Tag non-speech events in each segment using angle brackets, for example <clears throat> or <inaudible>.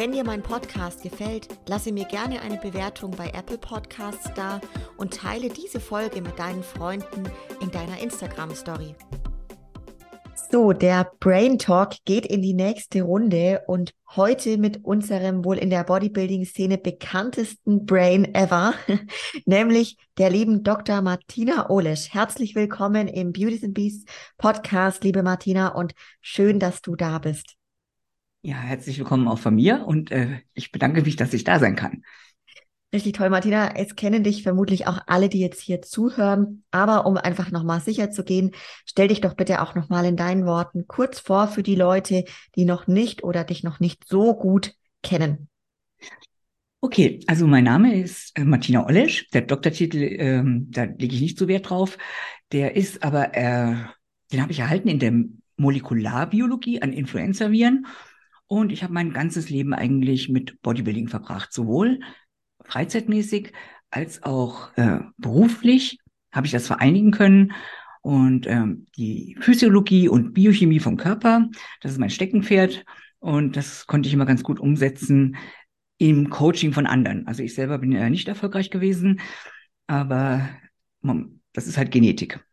Wenn dir mein Podcast gefällt, lasse mir gerne eine Bewertung bei Apple Podcasts da und teile diese Folge mit deinen Freunden in deiner Instagram Story. So, der Brain Talk geht in die nächste Runde und heute mit unserem wohl in der Bodybuilding-Szene bekanntesten Brain ever, <laughs> nämlich der lieben Dr. Martina Olesch. Herzlich willkommen im Beauties and Beasts Podcast, liebe Martina, und schön, dass du da bist. Ja, herzlich willkommen auch von mir und äh, ich bedanke mich, dass ich da sein kann. Richtig toll, Martina. Es kennen dich vermutlich auch alle, die jetzt hier zuhören. Aber um einfach nochmal sicher zu gehen, stell dich doch bitte auch nochmal in deinen Worten kurz vor für die Leute, die noch nicht oder dich noch nicht so gut kennen. Okay, also mein Name ist äh, Martina Olesch. Der Doktortitel, ähm, da lege ich nicht so Wert drauf. Der ist aber, äh, den habe ich erhalten in der Molekularbiologie an Influenzaviren. Und ich habe mein ganzes Leben eigentlich mit Bodybuilding verbracht, sowohl freizeitmäßig als auch äh, beruflich habe ich das vereinigen können. Und ähm, die Physiologie und Biochemie vom Körper, das ist mein Steckenpferd. Und das konnte ich immer ganz gut umsetzen im Coaching von anderen. Also ich selber bin ja nicht erfolgreich gewesen, aber das ist halt Genetik.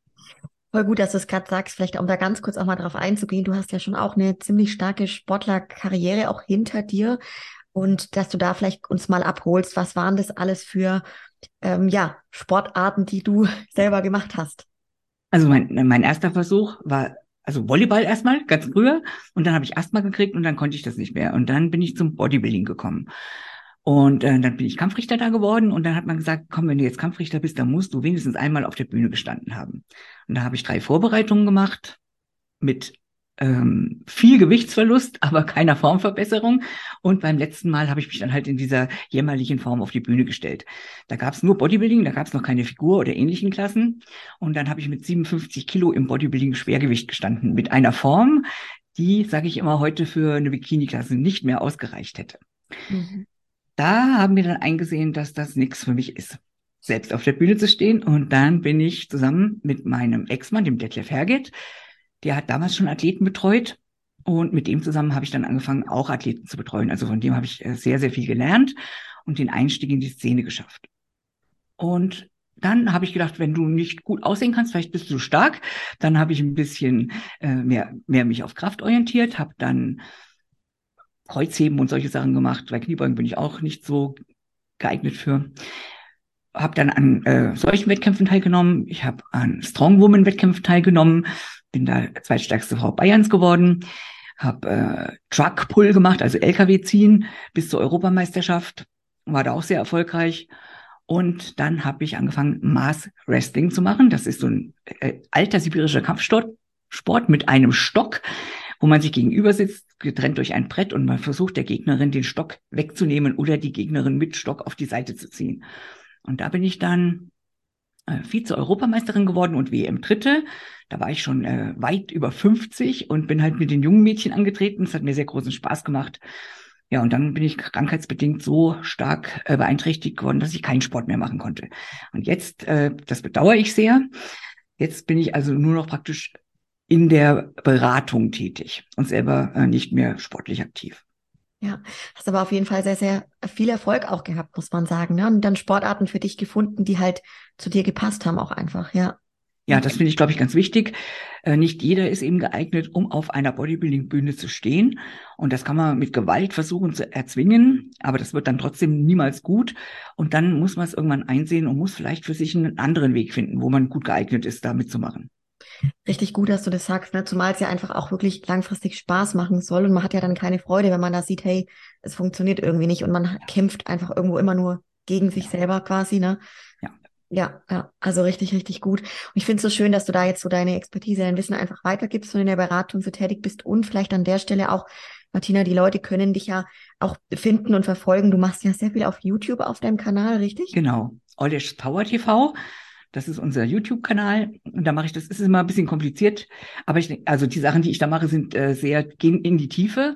Voll gut, dass du es gerade sagst. Vielleicht um da ganz kurz auch mal drauf einzugehen. Du hast ja schon auch eine ziemlich starke Sportlerkarriere auch hinter dir. Und dass du da vielleicht uns mal abholst, was waren das alles für ähm, ja, Sportarten, die du <laughs> selber gemacht hast? Also mein, mein erster Versuch war also Volleyball erstmal, ganz früher. Und dann habe ich Asthma gekriegt und dann konnte ich das nicht mehr. Und dann bin ich zum Bodybuilding gekommen. Und äh, dann bin ich Kampfrichter da geworden und dann hat man gesagt, komm, wenn du jetzt Kampfrichter bist, dann musst du wenigstens einmal auf der Bühne gestanden haben. Und da habe ich drei Vorbereitungen gemacht mit ähm, viel Gewichtsverlust, <laughs> aber keiner Formverbesserung. Und beim letzten Mal habe ich mich dann halt in dieser jämmerlichen Form auf die Bühne gestellt. Da gab es nur Bodybuilding, da gab es noch keine Figur oder ähnlichen Klassen. Und dann habe ich mit 57 Kilo im Bodybuilding Schwergewicht gestanden, mit einer Form, die, sage ich immer, heute für eine Bikini-Klasse nicht mehr ausgereicht hätte. Mhm da haben wir dann eingesehen, dass das nichts für mich ist, selbst auf der Bühne zu stehen. Und dann bin ich zusammen mit meinem Ex-Mann, dem Detlef Herget, der hat damals schon Athleten betreut. Und mit dem zusammen habe ich dann angefangen, auch Athleten zu betreuen. Also von dem habe ich äh, sehr, sehr viel gelernt und den Einstieg in die Szene geschafft. Und dann habe ich gedacht, wenn du nicht gut aussehen kannst, vielleicht bist du stark. Dann habe ich ein bisschen äh, mehr, mehr mich auf Kraft orientiert, habe dann Kreuzheben und solche Sachen gemacht. Bei Kniebeugen bin ich auch nicht so geeignet für. Habe dann an äh, solchen Wettkämpfen teilgenommen. Ich habe an Strongwoman-Wettkämpfen teilgenommen. Bin da zweitstärkste Frau Bayerns geworden. Habe äh, Truck Pull gemacht, also LKW ziehen bis zur Europameisterschaft. War da auch sehr erfolgreich. Und dann habe ich angefangen, Maß Wrestling zu machen. Das ist so ein äh, alter sibirischer Kampfsport Sport mit einem Stock, wo man sich gegenüber sitzt, getrennt durch ein Brett und man versucht der Gegnerin den Stock wegzunehmen oder die Gegnerin mit Stock auf die Seite zu ziehen. Und da bin ich dann äh, Vize-Europameisterin geworden und WM-Dritte. Da war ich schon äh, weit über 50 und bin halt mit den jungen Mädchen angetreten. Es hat mir sehr großen Spaß gemacht. Ja, und dann bin ich krankheitsbedingt so stark äh, beeinträchtigt geworden, dass ich keinen Sport mehr machen konnte. Und jetzt, äh, das bedauere ich sehr. Jetzt bin ich also nur noch praktisch in der Beratung tätig und selber äh, nicht mehr sportlich aktiv. Ja, hast aber auf jeden Fall sehr, sehr viel Erfolg auch gehabt, muss man sagen. Ne? Und dann Sportarten für dich gefunden, die halt zu dir gepasst haben, auch einfach, ja. Ja, das finde ich, glaube ich, ganz wichtig. Äh, nicht jeder ist eben geeignet, um auf einer Bodybuilding-Bühne zu stehen. Und das kann man mit Gewalt versuchen zu erzwingen, aber das wird dann trotzdem niemals gut. Und dann muss man es irgendwann einsehen und muss vielleicht für sich einen anderen Weg finden, wo man gut geeignet ist, da mitzumachen. Richtig gut, dass du das sagst, ne? zumal es ja einfach auch wirklich langfristig Spaß machen soll und man hat ja dann keine Freude, wenn man da sieht, hey, es funktioniert irgendwie nicht und man kämpft einfach irgendwo immer nur gegen sich selber quasi, ne? Ja. Ja, ja, also richtig, richtig gut. Und ich finde es so schön, dass du da jetzt so deine Expertise, dein Wissen einfach weitergibst und in der Beratung so tätig bist und vielleicht an der Stelle auch, Martina, die Leute können dich ja auch finden und verfolgen. Du machst ja sehr viel auf YouTube auf deinem Kanal, richtig? Genau. Oldish Power TV. Das ist unser YouTube-Kanal. Und da mache ich das, ist immer ein bisschen kompliziert. Aber ich also die Sachen, die ich da mache, sind äh, sehr, gehen in die Tiefe.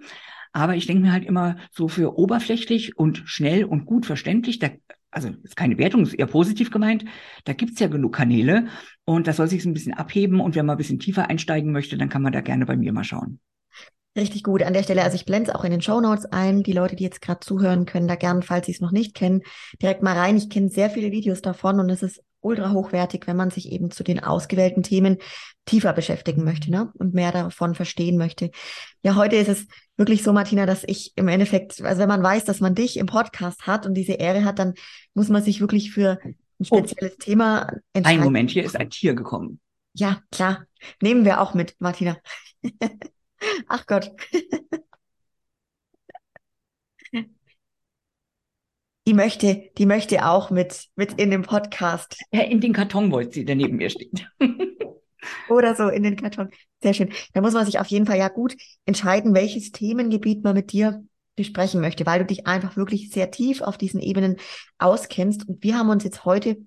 Aber ich denke mir halt immer so für oberflächlich und schnell und gut verständlich, da, also ist keine Wertung, ist eher positiv gemeint, da gibt's ja genug Kanäle und das soll sich ein bisschen abheben und wenn man ein bisschen tiefer einsteigen möchte, dann kann man da gerne bei mir mal schauen. Richtig gut an der Stelle. Also ich blende es auch in den Show Notes ein. Die Leute, die jetzt gerade zuhören, können da gern, falls sie es noch nicht kennen, direkt mal rein. Ich kenne sehr viele Videos davon und es ist ultra hochwertig, wenn man sich eben zu den ausgewählten Themen tiefer beschäftigen möchte ne? und mehr davon verstehen möchte. Ja, heute ist es wirklich so, Martina, dass ich im Endeffekt, also wenn man weiß, dass man dich im Podcast hat und diese Ehre hat, dann muss man sich wirklich für ein oh. spezielles oh. Thema entscheiden. Ein Moment, hier ist ein Tier gekommen. Ja, klar. Nehmen wir auch mit, Martina. <laughs> Ach Gott. Die möchte, die möchte auch mit, mit in dem Podcast. Ja, in den Karton wollte sie, der neben mir steht. <laughs> Oder so in den Karton. Sehr schön. Da muss man sich auf jeden Fall ja gut entscheiden, welches Themengebiet man mit dir besprechen möchte, weil du dich einfach wirklich sehr tief auf diesen Ebenen auskennst. Und wir haben uns jetzt heute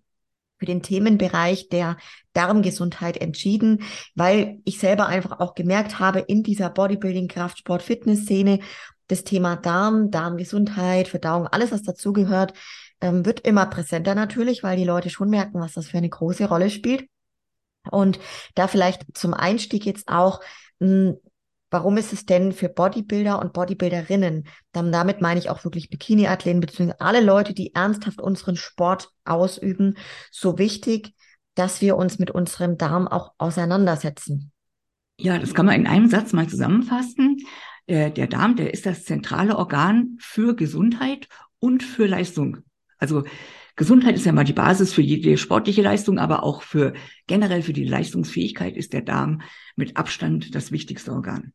für den Themenbereich der Darmgesundheit entschieden, weil ich selber einfach auch gemerkt habe, in dieser Bodybuilding, Kraftsport, Fitness-Szene, das Thema Darm, Darmgesundheit, Verdauung, alles, was dazugehört, ähm, wird immer präsenter natürlich, weil die Leute schon merken, was das für eine große Rolle spielt. Und da vielleicht zum Einstieg jetzt auch, mh, hm, Warum ist es denn für Bodybuilder und Bodybuilderinnen, dann damit meine ich auch wirklich Bikini-Athleten, beziehungsweise alle Leute, die ernsthaft unseren Sport ausüben, so wichtig, dass wir uns mit unserem Darm auch auseinandersetzen? Ja, das kann man in einem Satz mal zusammenfassen. Der, der Darm, der ist das zentrale Organ für Gesundheit und für Leistung. Also Gesundheit ist ja mal die Basis für jede sportliche Leistung, aber auch für generell für die Leistungsfähigkeit ist der Darm mit Abstand das wichtigste Organ.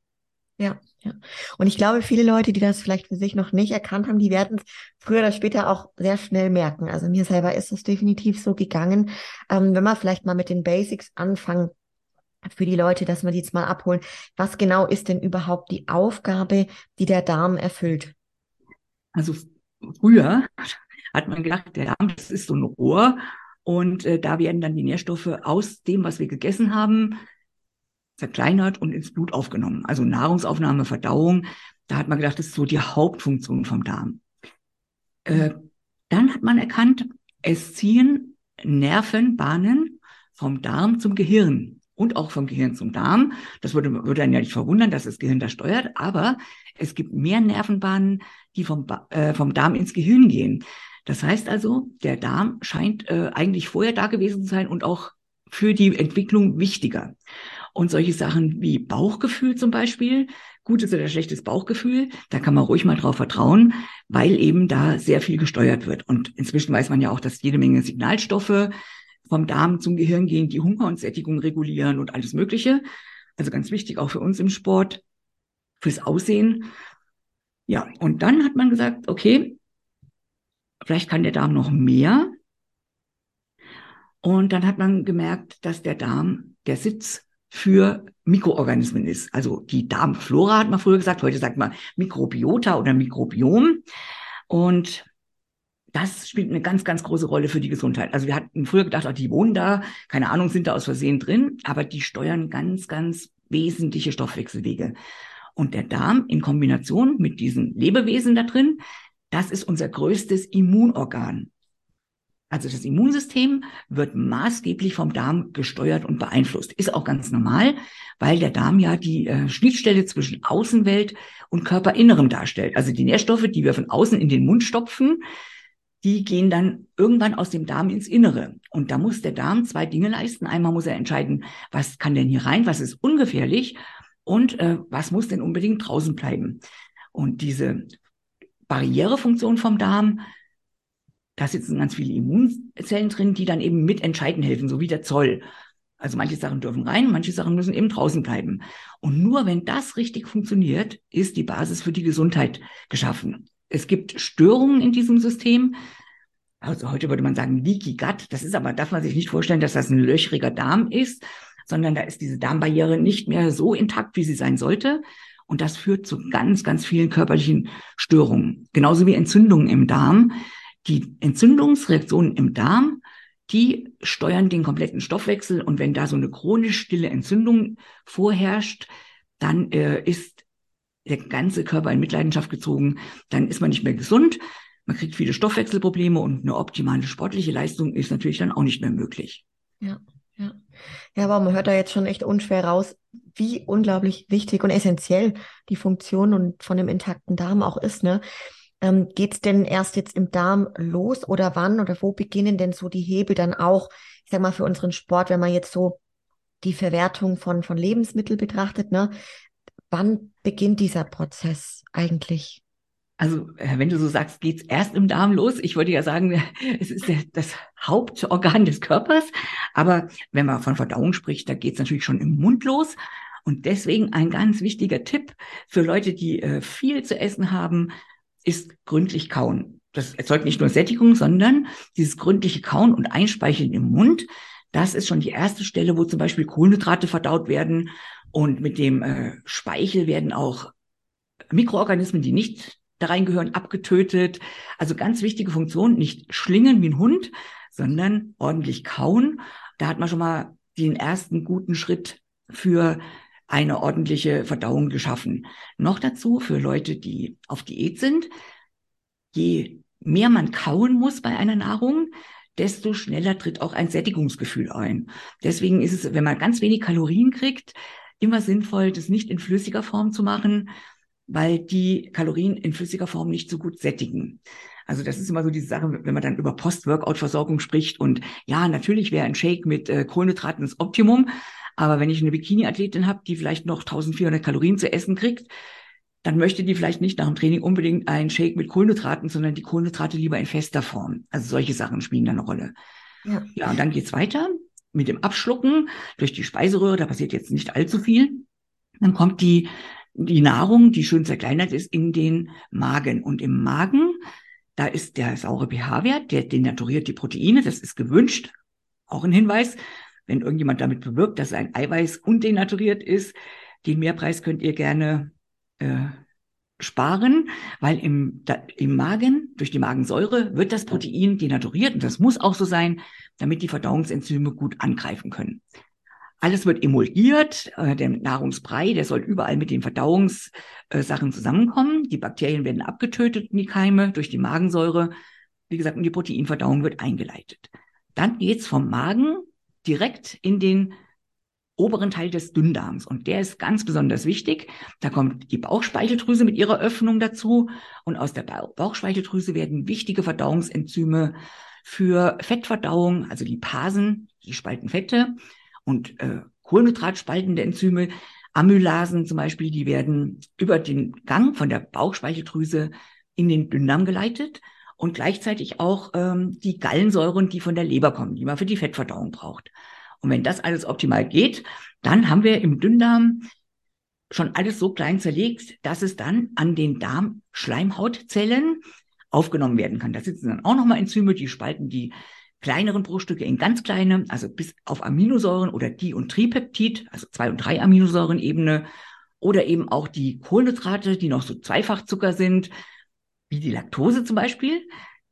Ja, ja. Und ich glaube, viele Leute, die das vielleicht für sich noch nicht erkannt haben, die werden es früher oder später auch sehr schnell merken. Also mir selber ist es definitiv so gegangen. Ähm, wenn wir vielleicht mal mit den Basics anfangen, für die Leute, dass wir die jetzt mal abholen. Was genau ist denn überhaupt die Aufgabe, die der Darm erfüllt? Also früher hat man gedacht, der Darm, das ist so ein Rohr und äh, da werden dann die Nährstoffe aus dem, was wir gegessen haben, zerkleinert und ins Blut aufgenommen. Also Nahrungsaufnahme, Verdauung. Da hat man gedacht, das ist so die Hauptfunktion vom Darm. Äh, dann hat man erkannt, es ziehen Nervenbahnen vom Darm zum Gehirn und auch vom Gehirn zum Darm. Das würde, würde einen ja nicht verwundern, dass das Gehirn das steuert, aber es gibt mehr Nervenbahnen, die vom, äh, vom Darm ins Gehirn gehen. Das heißt also, der Darm scheint äh, eigentlich vorher da gewesen zu sein und auch für die Entwicklung wichtiger. Und solche Sachen wie Bauchgefühl zum Beispiel, gutes oder schlechtes Bauchgefühl, da kann man ruhig mal drauf vertrauen, weil eben da sehr viel gesteuert wird. Und inzwischen weiß man ja auch, dass jede Menge Signalstoffe vom Darm zum Gehirn gehen, die Hunger und Sättigung regulieren und alles Mögliche. Also ganz wichtig auch für uns im Sport, fürs Aussehen. Ja, und dann hat man gesagt, okay, vielleicht kann der Darm noch mehr. Und dann hat man gemerkt, dass der Darm der Sitz für Mikroorganismen ist. Also die Darmflora hat man früher gesagt, heute sagt man Mikrobiota oder Mikrobiom. Und das spielt eine ganz, ganz große Rolle für die Gesundheit. Also wir hatten früher gedacht, ach, die wohnen da, keine Ahnung, sind da aus Versehen drin, aber die steuern ganz, ganz wesentliche Stoffwechselwege. Und der Darm in Kombination mit diesen Lebewesen da drin, das ist unser größtes Immunorgan. Also das Immunsystem wird maßgeblich vom Darm gesteuert und beeinflusst. Ist auch ganz normal, weil der Darm ja die äh, Schnittstelle zwischen Außenwelt und Körperinnerem darstellt. Also die Nährstoffe, die wir von außen in den Mund stopfen, die gehen dann irgendwann aus dem Darm ins Innere. Und da muss der Darm zwei Dinge leisten. Einmal muss er entscheiden, was kann denn hier rein, was ist ungefährlich und äh, was muss denn unbedingt draußen bleiben. Und diese Barrierefunktion vom Darm, da sitzen ganz viele Immunzellen drin, die dann eben mit entscheiden helfen, so wie der Zoll. Also manche Sachen dürfen rein, manche Sachen müssen eben draußen bleiben. Und nur wenn das richtig funktioniert, ist die Basis für die Gesundheit geschaffen. Es gibt Störungen in diesem System. Also heute würde man sagen Leaky Gut. Das ist aber, darf man sich nicht vorstellen, dass das ein löchriger Darm ist, sondern da ist diese Darmbarriere nicht mehr so intakt, wie sie sein sollte. Und das führt zu ganz, ganz vielen körperlichen Störungen. Genauso wie Entzündungen im Darm. Die Entzündungsreaktionen im Darm, die steuern den kompletten Stoffwechsel und wenn da so eine chronisch stille Entzündung vorherrscht, dann äh, ist der ganze Körper in Mitleidenschaft gezogen, dann ist man nicht mehr gesund, man kriegt viele Stoffwechselprobleme und eine optimale sportliche Leistung ist natürlich dann auch nicht mehr möglich. Ja, ja. Ja, aber man hört da jetzt schon echt unschwer raus, wie unglaublich wichtig und essentiell die Funktion und von dem intakten Darm auch ist, ne? Ähm, geht's denn erst jetzt im Darm los oder wann oder wo beginnen denn so die Hebel dann auch, ich sag mal, für unseren Sport, wenn man jetzt so die Verwertung von, von Lebensmitteln betrachtet, ne? Wann beginnt dieser Prozess eigentlich? Also, äh, wenn du so sagst, geht's erst im Darm los. Ich wollte ja sagen, <laughs> es ist das Hauptorgan des Körpers. Aber wenn man von Verdauung spricht, da geht's natürlich schon im Mund los. Und deswegen ein ganz wichtiger Tipp für Leute, die äh, viel zu essen haben, ist gründlich kauen. Das erzeugt nicht nur Sättigung, sondern dieses gründliche Kauen und Einspeicheln im Mund. Das ist schon die erste Stelle, wo zum Beispiel Kohlenhydrate verdaut werden. Und mit dem äh, Speichel werden auch Mikroorganismen, die nicht da reingehören, abgetötet. Also ganz wichtige Funktion, nicht schlingen wie ein Hund, sondern ordentlich kauen. Da hat man schon mal den ersten guten Schritt für eine ordentliche Verdauung geschaffen. Noch dazu für Leute, die auf Diät sind, je mehr man kauen muss bei einer Nahrung, desto schneller tritt auch ein Sättigungsgefühl ein. Deswegen ist es, wenn man ganz wenig Kalorien kriegt, immer sinnvoll, das nicht in flüssiger Form zu machen, weil die Kalorien in flüssiger Form nicht so gut sättigen. Also das ist immer so diese Sache, wenn man dann über Post-Workout-Versorgung spricht und ja, natürlich wäre ein Shake mit äh, Kohlenhydraten das Optimum, aber wenn ich eine Bikini-Athletin habe, die vielleicht noch 1400 Kalorien zu essen kriegt, dann möchte die vielleicht nicht nach dem Training unbedingt einen Shake mit Kohlenhydraten, sondern die Kohlenhydrate lieber in fester Form. Also solche Sachen spielen da eine Rolle. Ja, ja und dann geht's weiter mit dem Abschlucken durch die Speiseröhre. Da passiert jetzt nicht allzu viel. Dann kommt die, die Nahrung, die schön zerkleinert ist, in den Magen. Und im Magen, da ist der saure pH-Wert, der denaturiert die Proteine. Das ist gewünscht. Auch ein Hinweis wenn irgendjemand damit bewirkt, dass ein Eiweiß undenaturiert ist, den Mehrpreis könnt ihr gerne äh, sparen, weil im, da, im Magen, durch die Magensäure, wird das Protein denaturiert und das muss auch so sein, damit die Verdauungsenzyme gut angreifen können. Alles wird emulgiert, äh, der Nahrungsbrei, der soll überall mit den Verdauungssachen zusammenkommen. Die Bakterien werden abgetötet in die Keime durch die Magensäure. Wie gesagt, und die Proteinverdauung wird eingeleitet. Dann geht's vom Magen direkt in den oberen Teil des Dünndarms. Und der ist ganz besonders wichtig. Da kommt die Bauchspeicheldrüse mit ihrer Öffnung dazu. Und aus der Bauchspeicheldrüse werden wichtige Verdauungsenzyme für Fettverdauung, also die Pasen, die spalten Fette und äh, Kohlenhydratspaltende Enzyme, Amylasen zum Beispiel, die werden über den Gang von der Bauchspeicheldrüse in den Dünndarm geleitet und gleichzeitig auch ähm, die Gallensäuren, die von der Leber kommen, die man für die Fettverdauung braucht. Und wenn das alles optimal geht, dann haben wir im Dünndarm schon alles so klein zerlegt, dass es dann an den Darmschleimhautzellen aufgenommen werden kann. Da sitzen dann auch nochmal Enzyme, die spalten die kleineren Bruchstücke in ganz kleine, also bis auf Aminosäuren oder Di- und Tripeptid, also zwei und drei Aminosäurenebene, oder eben auch die Kohlenhydrate, die noch so Zweifachzucker sind, wie die Laktose zum Beispiel.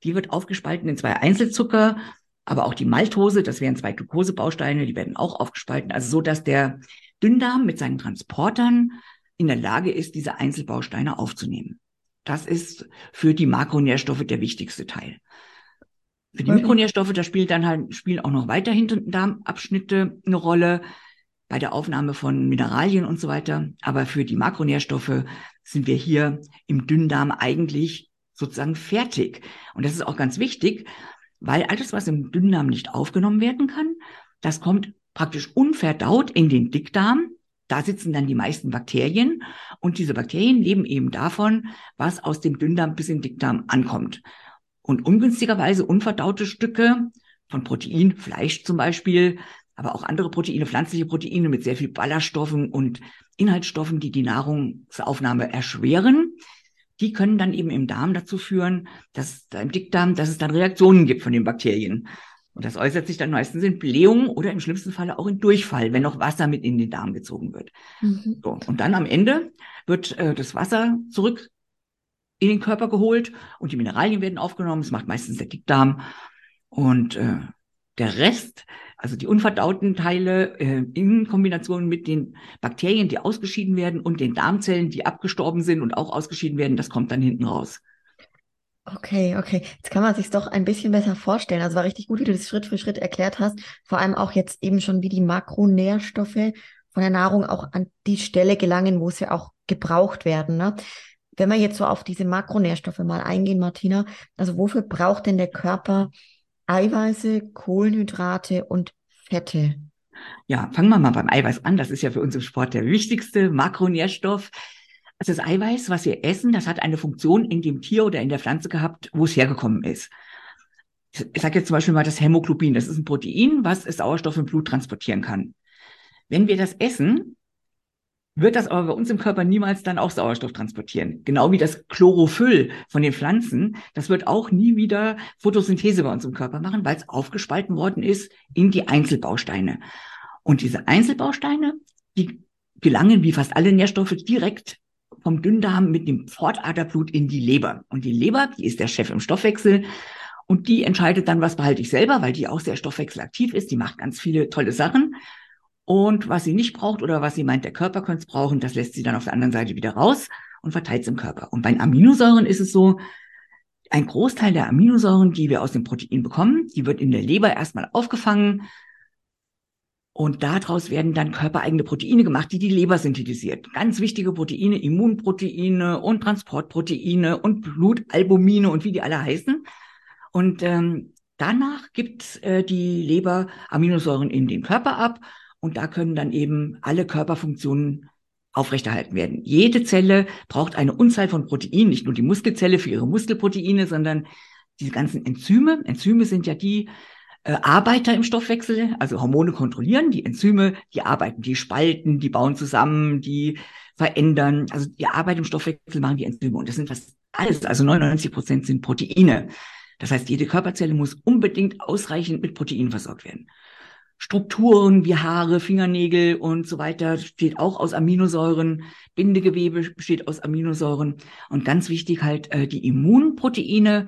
Die wird aufgespalten in zwei Einzelzucker, aber auch die Maltose, das wären zwei Glukosebausteine, die werden auch aufgespalten. Also so, dass der Dünndarm mit seinen Transportern in der Lage ist, diese Einzelbausteine aufzunehmen. Das ist für die Makronährstoffe der wichtigste Teil. Für die Mikronährstoffe, da spielt dann halt, spielen auch noch weiterhin Darmabschnitte eine Rolle bei der Aufnahme von Mineralien und so weiter. Aber für die Makronährstoffe sind wir hier im Dünndarm eigentlich sozusagen fertig. Und das ist auch ganz wichtig, weil alles, was im Dünndarm nicht aufgenommen werden kann, das kommt praktisch unverdaut in den Dickdarm. Da sitzen dann die meisten Bakterien und diese Bakterien leben eben davon, was aus dem Dünndarm bis in den Dickdarm ankommt. Und ungünstigerweise unverdaute Stücke von Protein, Fleisch zum Beispiel, aber auch andere Proteine, pflanzliche Proteine mit sehr viel Ballaststoffen und Inhaltsstoffen, die die Nahrungsaufnahme erschweren, die können dann eben im Darm dazu führen, dass im Dickdarm, dass es dann Reaktionen gibt von den Bakterien. Und das äußert sich dann meistens in Blähung oder im schlimmsten Falle auch in Durchfall, wenn noch Wasser mit in den Darm gezogen wird. Mhm. So, und dann am Ende wird äh, das Wasser zurück in den Körper geholt und die Mineralien werden aufgenommen. Das macht meistens der Dickdarm. Und äh, der Rest, also die unverdauten Teile äh, in Kombination mit den Bakterien, die ausgeschieden werden und den Darmzellen, die abgestorben sind und auch ausgeschieden werden, das kommt dann hinten raus. Okay, okay. Jetzt kann man sich doch ein bisschen besser vorstellen. Also war richtig gut, wie du das Schritt für Schritt erklärt hast. Vor allem auch jetzt eben schon, wie die Makronährstoffe von der Nahrung auch an die Stelle gelangen, wo sie auch gebraucht werden. Ne? Wenn wir jetzt so auf diese Makronährstoffe mal eingehen, Martina, also wofür braucht denn der Körper Eiweiße, Kohlenhydrate und Fette? Ja, fangen wir mal beim Eiweiß an. Das ist ja für uns im Sport der wichtigste Makronährstoff. Also das Eiweiß, was wir essen, das hat eine Funktion in dem Tier oder in der Pflanze gehabt, wo es hergekommen ist. Ich sage jetzt zum Beispiel mal das Hämoglobin. Das ist ein Protein, was Sauerstoff im Blut transportieren kann. Wenn wir das essen, wird das aber bei uns im Körper niemals dann auch Sauerstoff transportieren. Genau wie das Chlorophyll von den Pflanzen. Das wird auch nie wieder Photosynthese bei uns im Körper machen, weil es aufgespalten worden ist in die Einzelbausteine. Und diese Einzelbausteine, die gelangen wie fast alle Nährstoffe direkt vom Dünndarm mit dem Pfortaderblut in die Leber. Und die Leber, die ist der Chef im Stoffwechsel. Und die entscheidet dann, was behalte ich selber, weil die auch sehr stoffwechselaktiv ist. Die macht ganz viele tolle Sachen. Und was sie nicht braucht oder was sie meint, der Körper könnte es brauchen, das lässt sie dann auf der anderen Seite wieder raus und verteilt es im Körper. Und bei den Aminosäuren ist es so, ein Großteil der Aminosäuren, die wir aus dem Protein bekommen, die wird in der Leber erstmal aufgefangen. Und daraus werden dann körpereigene Proteine gemacht, die die Leber synthetisiert. Ganz wichtige Proteine, Immunproteine und Transportproteine und Blutalbumine und wie die alle heißen. Und ähm, danach gibt äh, die Leber Aminosäuren in den Körper ab und da können dann eben alle Körperfunktionen aufrechterhalten werden. Jede Zelle braucht eine Unzahl von Proteinen, nicht nur die Muskelzelle für ihre Muskelproteine, sondern diese ganzen Enzyme. Enzyme sind ja die Arbeiter im Stoffwechsel, also Hormone kontrollieren. Die Enzyme, die arbeiten, die spalten, die bauen zusammen, die verändern. Also die Arbeit im Stoffwechsel machen die Enzyme. Und das sind fast alles, also 99 Prozent sind Proteine. Das heißt, jede Körperzelle muss unbedingt ausreichend mit Proteinen versorgt werden. Strukturen wie Haare, Fingernägel und so weiter besteht auch aus Aminosäuren. Bindegewebe besteht aus Aminosäuren. Und ganz wichtig halt äh, die Immunproteine.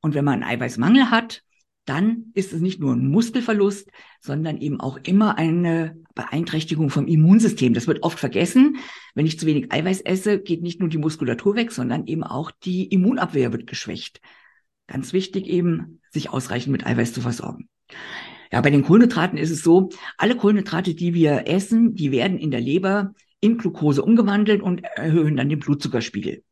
Und wenn man einen Eiweißmangel hat, dann ist es nicht nur ein Muskelverlust, sondern eben auch immer eine Beeinträchtigung vom Immunsystem. Das wird oft vergessen. Wenn ich zu wenig Eiweiß esse, geht nicht nur die Muskulatur weg, sondern eben auch die Immunabwehr wird geschwächt. Ganz wichtig eben, sich ausreichend mit Eiweiß zu versorgen. Ja, bei den Kohlenhydraten ist es so, alle Kohlenhydrate, die wir essen, die werden in der Leber in Glucose umgewandelt und erhöhen dann den Blutzuckerspiegel.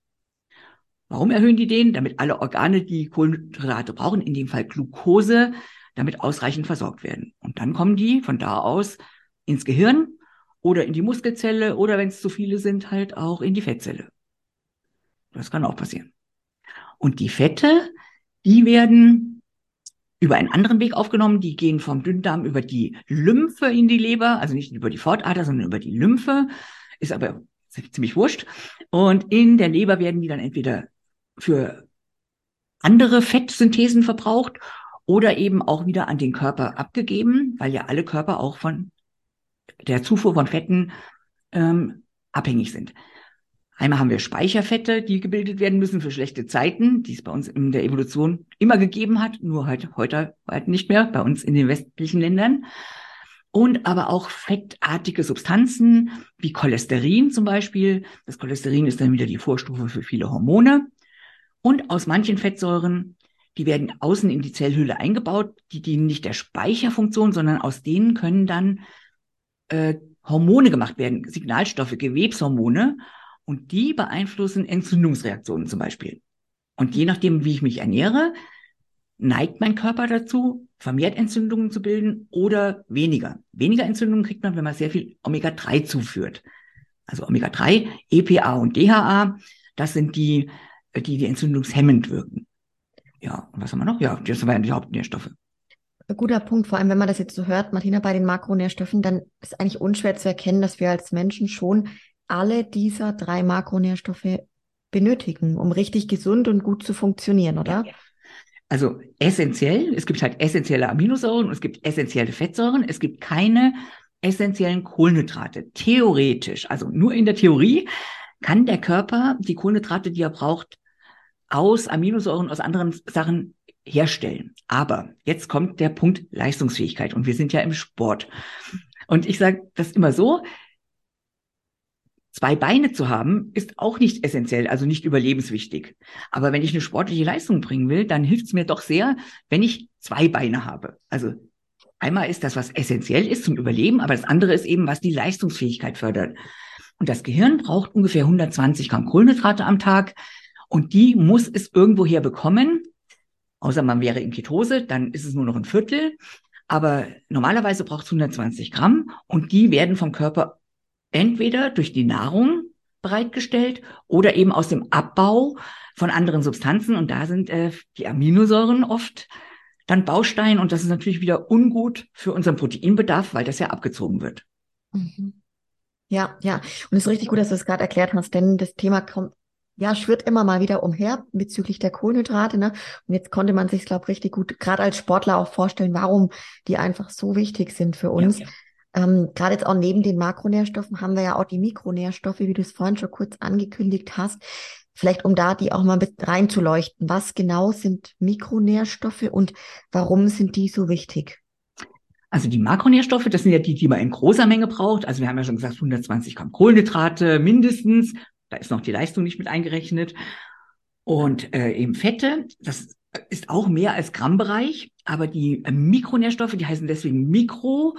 Warum erhöhen die den? Damit alle Organe, die Kohlenhydrate brauchen, in dem Fall Glucose, damit ausreichend versorgt werden. Und dann kommen die von da aus ins Gehirn oder in die Muskelzelle oder wenn es zu viele sind, halt auch in die Fettzelle. Das kann auch passieren. Und die Fette, die werden über einen anderen Weg aufgenommen. Die gehen vom Dünndarm über die Lymphe in die Leber, also nicht über die Fortader, sondern über die Lymphe. Ist aber ziemlich wurscht. Und in der Leber werden die dann entweder für andere Fettsynthesen verbraucht oder eben auch wieder an den Körper abgegeben, weil ja alle Körper auch von der Zufuhr von Fetten ähm, abhängig sind. Einmal haben wir Speicherfette, die gebildet werden müssen für schlechte Zeiten, die es bei uns in der Evolution immer gegeben hat, nur halt heute halt nicht mehr, bei uns in den westlichen Ländern. Und aber auch fettartige Substanzen wie Cholesterin zum Beispiel. Das Cholesterin ist dann wieder die Vorstufe für viele Hormone. Und aus manchen Fettsäuren, die werden außen in die Zellhülle eingebaut, die dienen nicht der Speicherfunktion, sondern aus denen können dann äh, Hormone gemacht werden, Signalstoffe, Gewebshormone. Und die beeinflussen Entzündungsreaktionen zum Beispiel. Und je nachdem, wie ich mich ernähre, neigt mein Körper dazu, vermehrt Entzündungen zu bilden oder weniger. Weniger Entzündungen kriegt man, wenn man sehr viel Omega-3 zuführt. Also Omega-3, EPA und DHA, das sind die, die, die entzündungshemmend wirken. Ja, und was haben wir noch? Ja, das waren die Hauptnährstoffe. Guter Punkt, vor allem wenn man das jetzt so hört, Martina, bei den Makronährstoffen, dann ist eigentlich unschwer zu erkennen, dass wir als Menschen schon alle dieser drei Makronährstoffe benötigen, um richtig gesund und gut zu funktionieren, oder? Also essentiell, es gibt halt essentielle Aminosäuren, es gibt essentielle Fettsäuren, es gibt keine essentiellen Kohlenhydrate. Theoretisch, also nur in der Theorie, kann der Körper die Kohlenhydrate, die er braucht, aus Aminosäuren, aus anderen Sachen herstellen. Aber jetzt kommt der Punkt Leistungsfähigkeit und wir sind ja im Sport. Und ich sage das immer so, zwei Beine zu haben, ist auch nicht essentiell, also nicht überlebenswichtig. Aber wenn ich eine sportliche Leistung bringen will, dann hilft es mir doch sehr, wenn ich zwei Beine habe. Also einmal ist das, was essentiell ist zum Überleben, aber das andere ist eben, was die Leistungsfähigkeit fördert. Und das Gehirn braucht ungefähr 120 Gramm Kohlenhydrate am Tag. Und die muss es irgendwoher bekommen. Außer man wäre in Ketose, dann ist es nur noch ein Viertel. Aber normalerweise braucht es 120 Gramm und die werden vom Körper entweder durch die Nahrung bereitgestellt oder eben aus dem Abbau von anderen Substanzen. Und da sind äh, die Aminosäuren oft dann Baustein. Und das ist natürlich wieder ungut für unseren Proteinbedarf, weil das ja abgezogen wird. Mhm. Ja, ja. Und es ist richtig gut, dass du es gerade erklärt hast, denn das Thema kommt, ja, schwirrt immer mal wieder umher bezüglich der Kohlenhydrate. Ne? Und jetzt konnte man sich, glaube ich, richtig gut, gerade als Sportler auch vorstellen, warum die einfach so wichtig sind für uns. Ja, ja. Ähm, gerade jetzt auch neben den Makronährstoffen haben wir ja auch die Mikronährstoffe, wie du es vorhin schon kurz angekündigt hast. Vielleicht um da die auch mal mit reinzuleuchten. Was genau sind Mikronährstoffe und warum sind die so wichtig? Also die Makronährstoffe, das sind ja die, die man in großer Menge braucht. Also wir haben ja schon gesagt, 120 Gramm Kohlenhydrate mindestens. Da ist noch die Leistung nicht mit eingerechnet. Und äh, eben Fette, das ist auch mehr als Grammbereich. Aber die äh, Mikronährstoffe, die heißen deswegen Mikro,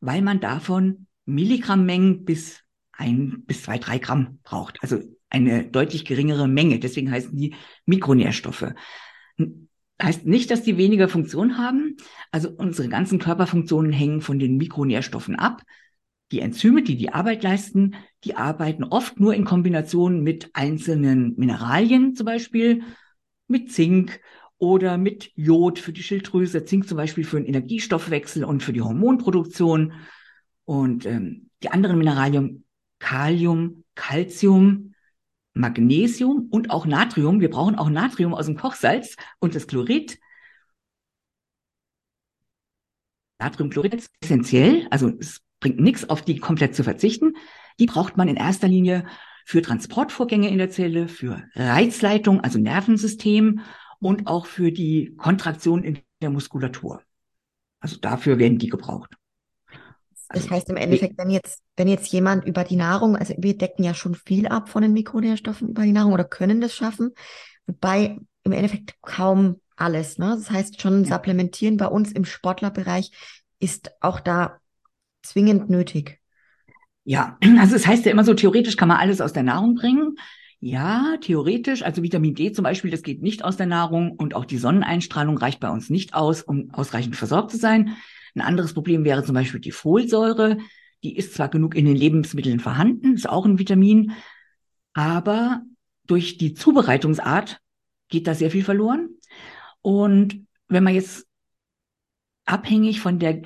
weil man davon Milligrammmengen bis ein bis zwei, drei Gramm braucht. Also eine deutlich geringere Menge. Deswegen heißen die Mikronährstoffe heißt nicht, dass die weniger Funktion haben. Also unsere ganzen Körperfunktionen hängen von den Mikronährstoffen ab. Die Enzyme, die die Arbeit leisten, die arbeiten oft nur in Kombination mit einzelnen Mineralien, zum Beispiel mit Zink oder mit Jod für die Schilddrüse, Zink zum Beispiel für den Energiestoffwechsel und für die Hormonproduktion. Und ähm, die anderen Mineralien, Kalium, Calcium, Magnesium und auch Natrium. Wir brauchen auch Natrium aus dem Kochsalz und das Chlorid. Natriumchlorid ist essentiell, also es bringt nichts, auf die komplett zu verzichten. Die braucht man in erster Linie für Transportvorgänge in der Zelle, für Reizleitung, also Nervensystem und auch für die Kontraktion in der Muskulatur. Also dafür werden die gebraucht. Das also heißt im Endeffekt, wenn jetzt, wenn jetzt jemand über die Nahrung, also wir decken ja schon viel ab von den Mikronährstoffen über die Nahrung oder können das schaffen, wobei im Endeffekt kaum alles. Ne? Das heißt schon, ja. Supplementieren bei uns im Sportlerbereich ist auch da zwingend nötig. Ja, <clears throat> also es heißt ja immer so, theoretisch kann man alles aus der Nahrung bringen. Ja, theoretisch, also Vitamin D zum Beispiel, das geht nicht aus der Nahrung und auch die Sonneneinstrahlung reicht bei uns nicht aus, um ausreichend versorgt zu sein. Ein anderes Problem wäre zum Beispiel die Folsäure. Die ist zwar genug in den Lebensmitteln vorhanden, ist auch ein Vitamin, aber durch die Zubereitungsart geht da sehr viel verloren. Und wenn man jetzt abhängig von der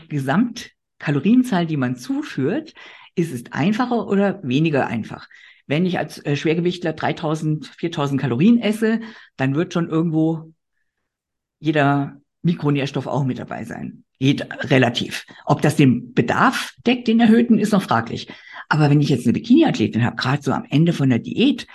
Gesamtkalorienzahl, die man zuführt, ist es einfacher oder weniger einfach. Wenn ich als äh, Schwergewichtler 3000, 4000 Kalorien esse, dann wird schon irgendwo jeder Mikronährstoff auch mit dabei sein geht relativ. Ob das den Bedarf deckt, den erhöhten, ist noch fraglich. Aber wenn ich jetzt eine Bikini-Athletin habe, gerade so am Ende von der Diät,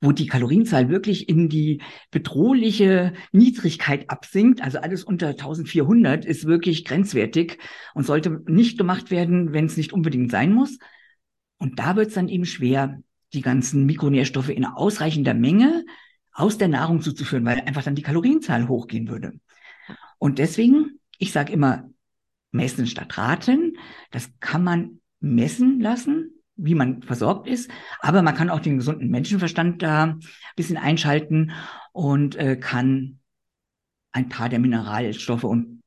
wo die Kalorienzahl wirklich in die bedrohliche Niedrigkeit absinkt, also alles unter 1400 ist wirklich grenzwertig und sollte nicht gemacht werden, wenn es nicht unbedingt sein muss. Und da wird es dann eben schwer, die ganzen Mikronährstoffe in ausreichender Menge aus der Nahrung zuzuführen, weil einfach dann die Kalorienzahl hochgehen würde. Und deswegen, ich sage immer, messen statt raten. Das kann man messen lassen, wie man versorgt ist. Aber man kann auch den gesunden Menschenverstand da ein bisschen einschalten und äh, kann ein paar der Mineralstoffe und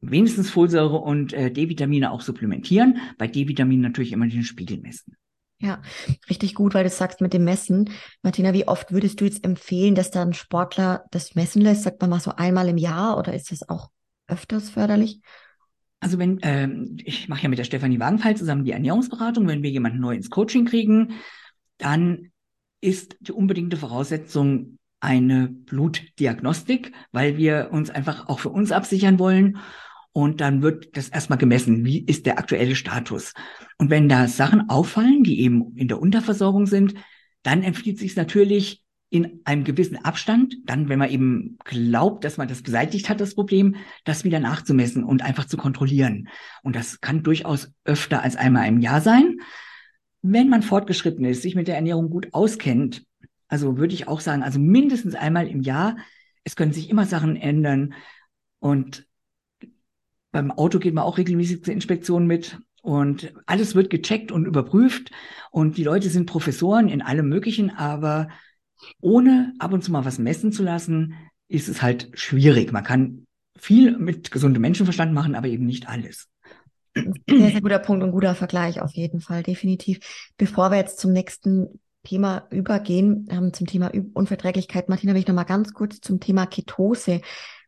wenigstens Folsäure und äh, D-Vitamine auch supplementieren. Bei D-Vitaminen natürlich immer den Spiegel messen. Ja, richtig gut, weil du sagst mit dem Messen. Martina, wie oft würdest du jetzt empfehlen, dass da ein Sportler das messen lässt? Sagt man mal so einmal im Jahr oder ist das auch öfters förderlich? Also wenn, ähm, ich mache ja mit der Stefanie Wagenfall zusammen die Ernährungsberatung, wenn wir jemanden neu ins Coaching kriegen, dann ist die unbedingte Voraussetzung eine Blutdiagnostik, weil wir uns einfach auch für uns absichern wollen. Und dann wird das erstmal gemessen, wie ist der aktuelle Status. Und wenn da Sachen auffallen, die eben in der Unterversorgung sind, dann empfiehlt sich natürlich, in einem gewissen Abstand, dann, wenn man eben glaubt, dass man das beseitigt hat, das Problem, das wieder nachzumessen und einfach zu kontrollieren. Und das kann durchaus öfter als einmal im Jahr sein. Wenn man fortgeschritten ist, sich mit der Ernährung gut auskennt, also würde ich auch sagen, also mindestens einmal im Jahr. Es können sich immer Sachen ändern. Und beim Auto geht man auch regelmäßig zur Inspektion mit. Und alles wird gecheckt und überprüft. Und die Leute sind Professoren in allem Möglichen, aber ohne ab und zu mal was messen zu lassen, ist es halt schwierig. Man kann viel mit gesundem Menschenverstand machen, aber eben nicht alles. Sehr, sehr guter Punkt und guter Vergleich auf jeden Fall, definitiv. Bevor wir jetzt zum nächsten Thema übergehen, ähm, zum Thema Unverträglichkeit, Martina, will ich noch mal ganz kurz zum Thema Ketose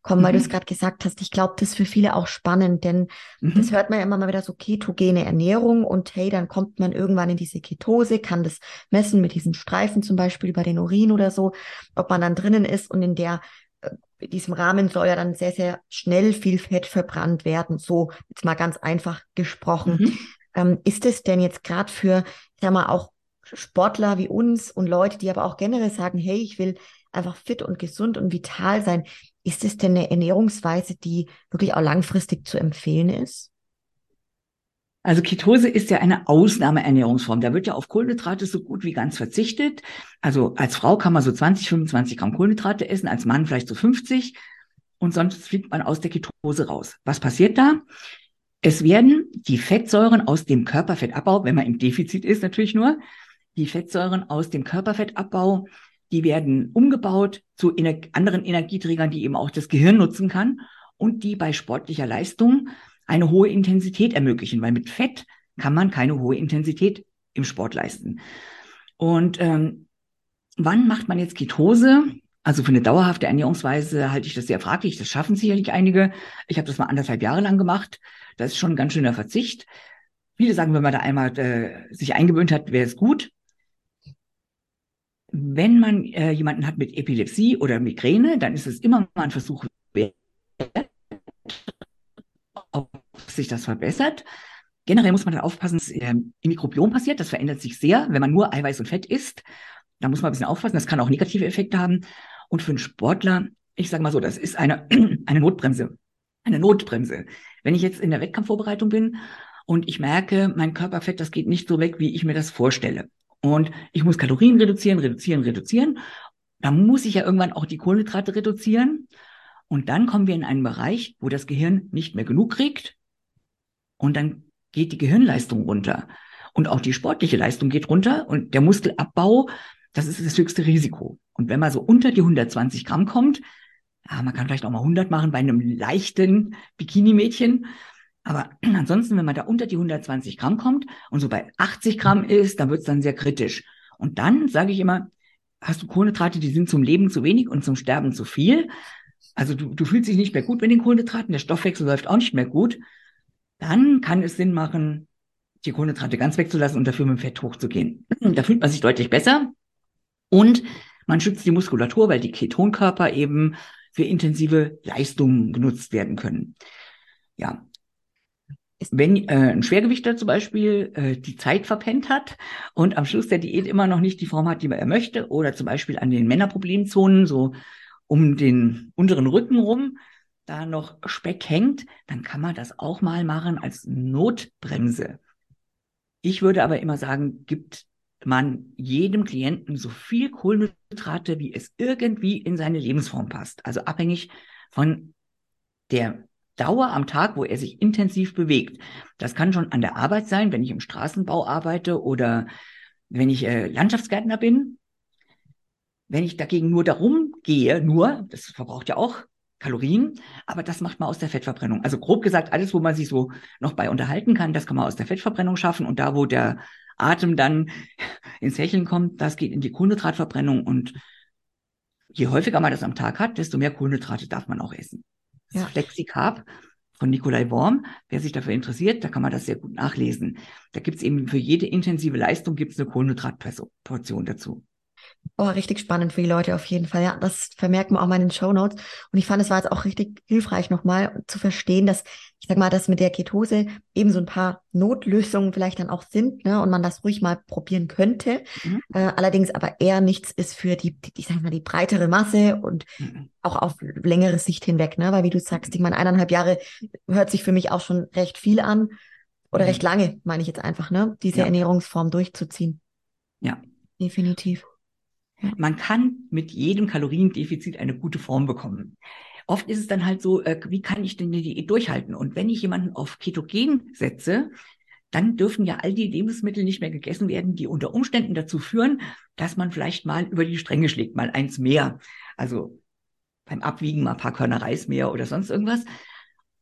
kommen, mhm. weil du es gerade gesagt hast. Ich glaube, das ist für viele auch spannend, denn mhm. das hört man ja immer mal wieder so ketogene Ernährung und hey, dann kommt man irgendwann in diese Ketose, kann das messen mit diesen Streifen zum Beispiel über den Urin oder so, ob man dann drinnen ist und in der äh, in diesem Rahmen soll ja dann sehr, sehr schnell viel Fett verbrannt werden, so jetzt mal ganz einfach gesprochen. Mhm. Ähm, ist es denn jetzt gerade für, ich sag mal, auch Sportler wie uns und Leute, die aber auch generell sagen, hey, ich will einfach fit und gesund und vital sein. Ist es denn eine Ernährungsweise, die wirklich auch langfristig zu empfehlen ist? Also Ketose ist ja eine Ausnahmeernährungsform. Da wird ja auf Kohlenhydrate so gut wie ganz verzichtet. Also als Frau kann man so 20, 25 Gramm Kohlenhydrate essen, als Mann vielleicht so 50. Und sonst fliegt man aus der Ketose raus. Was passiert da? Es werden die Fettsäuren aus dem Körperfettabbau, wenn man im Defizit ist natürlich nur, die Fettsäuren aus dem Körperfettabbau, die werden umgebaut zu ener anderen Energieträgern, die eben auch das Gehirn nutzen kann und die bei sportlicher Leistung eine hohe Intensität ermöglichen, weil mit Fett kann man keine hohe Intensität im Sport leisten. Und ähm, wann macht man jetzt Ketose? Also für eine dauerhafte Ernährungsweise halte ich das sehr fraglich. Das schaffen sicherlich einige. Ich habe das mal anderthalb Jahre lang gemacht. Das ist schon ein ganz schöner Verzicht. Viele sagen, wenn man da einmal äh, sich eingewöhnt hat, wäre es gut wenn man äh, jemanden hat mit Epilepsie oder Migräne, dann ist es immer mal ein Versuch wert, ob sich das verbessert. Generell muss man da aufpassen, was äh, im Mikrobiom passiert. Das verändert sich sehr, wenn man nur Eiweiß und Fett isst. Da muss man ein bisschen aufpassen. Das kann auch negative Effekte haben. Und für einen Sportler, ich sage mal so, das ist eine, <clears throat> eine Notbremse. Eine Notbremse. Wenn ich jetzt in der Wettkampfvorbereitung bin und ich merke, mein Körperfett, das geht nicht so weg, wie ich mir das vorstelle und ich muss Kalorien reduzieren, reduzieren, reduzieren. Da muss ich ja irgendwann auch die Kohlenhydrate reduzieren. Und dann kommen wir in einen Bereich, wo das Gehirn nicht mehr genug kriegt. Und dann geht die Gehirnleistung runter. Und auch die sportliche Leistung geht runter. Und der Muskelabbau, das ist das höchste Risiko. Und wenn man so unter die 120 Gramm kommt, ja, man kann vielleicht auch mal 100 machen bei einem leichten Bikini-Mädchen, aber <clears throat> ansonsten, wenn man da unter die 120 Gramm kommt und so bei 80 Gramm ist, dann wird es dann sehr kritisch. Und dann sage ich immer, hast du Kohlenhydrate, die sind zum Leben zu wenig und zum Sterben zu viel. Also du, du fühlst dich nicht mehr gut mit den Kohlenhydraten, der Stoffwechsel läuft auch nicht mehr gut. Dann kann es Sinn machen, die Kohlenhydrate ganz wegzulassen und dafür mit dem Fett hochzugehen. <clears throat> Da fühlt man sich deutlich besser. Und man schützt die Muskulatur, weil die Ketonkörper eben für intensive Leistungen genutzt werden können. Ja, wenn äh, ein Schwergewichter zum Beispiel äh, die Zeit verpennt hat und am Schluss der Diät immer noch nicht die Form hat, die er möchte, oder zum Beispiel an den Männerproblemzonen, so um den unteren Rücken rum, da noch Speck hängt, dann kann man das auch mal machen als Notbremse. Ich würde aber immer sagen, gibt man jedem Klienten so viel Kohlenhydrate, wie es irgendwie in seine Lebensform passt. Also abhängig von der Dauer am Tag, wo er sich intensiv bewegt. Das kann schon an der Arbeit sein, wenn ich im Straßenbau arbeite oder wenn ich äh, Landschaftsgärtner bin. Wenn ich dagegen nur darum gehe, nur, das verbraucht ja auch Kalorien, aber das macht man aus der Fettverbrennung. Also grob gesagt, alles, wo man sich so noch bei unterhalten kann, das kann man aus der Fettverbrennung schaffen und da, wo der Atem dann ins Hecheln kommt, das geht in die Kohlenhydratverbrennung und je häufiger man das am Tag hat, desto mehr Kohlenhydrate darf man auch essen. Das ja. Flexicarb von Nikolai Worm. Wer sich dafür interessiert, da kann man das sehr gut nachlesen. Da gibt es eben für jede intensive Leistung gibt's eine Kohlenhydratportion dazu. Oh, richtig spannend für die Leute auf jeden Fall. Ja, das vermerkt man auch mal in den Show Notes. Und ich fand, es war jetzt auch richtig hilfreich nochmal zu verstehen, dass, ich sag mal, dass mit der Ketose eben so ein paar Notlösungen vielleicht dann auch sind, ne, und man das ruhig mal probieren könnte. Mhm. Äh, allerdings aber eher nichts ist für die, die, ich sag mal, die breitere Masse und mhm. auch auf längere Sicht hinweg, ne, weil wie du sagst, ich meine, eineinhalb Jahre hört sich für mich auch schon recht viel an oder mhm. recht lange, meine ich jetzt einfach, ne, diese ja. Ernährungsform durchzuziehen. Ja. Definitiv. Man kann mit jedem Kaloriendefizit eine gute Form bekommen. Oft ist es dann halt so, äh, wie kann ich denn die Diät durchhalten? Und wenn ich jemanden auf Ketogen setze, dann dürfen ja all die Lebensmittel nicht mehr gegessen werden, die unter Umständen dazu führen, dass man vielleicht mal über die Stränge schlägt, mal eins mehr. Also beim Abwiegen mal ein paar Körner Reis mehr oder sonst irgendwas.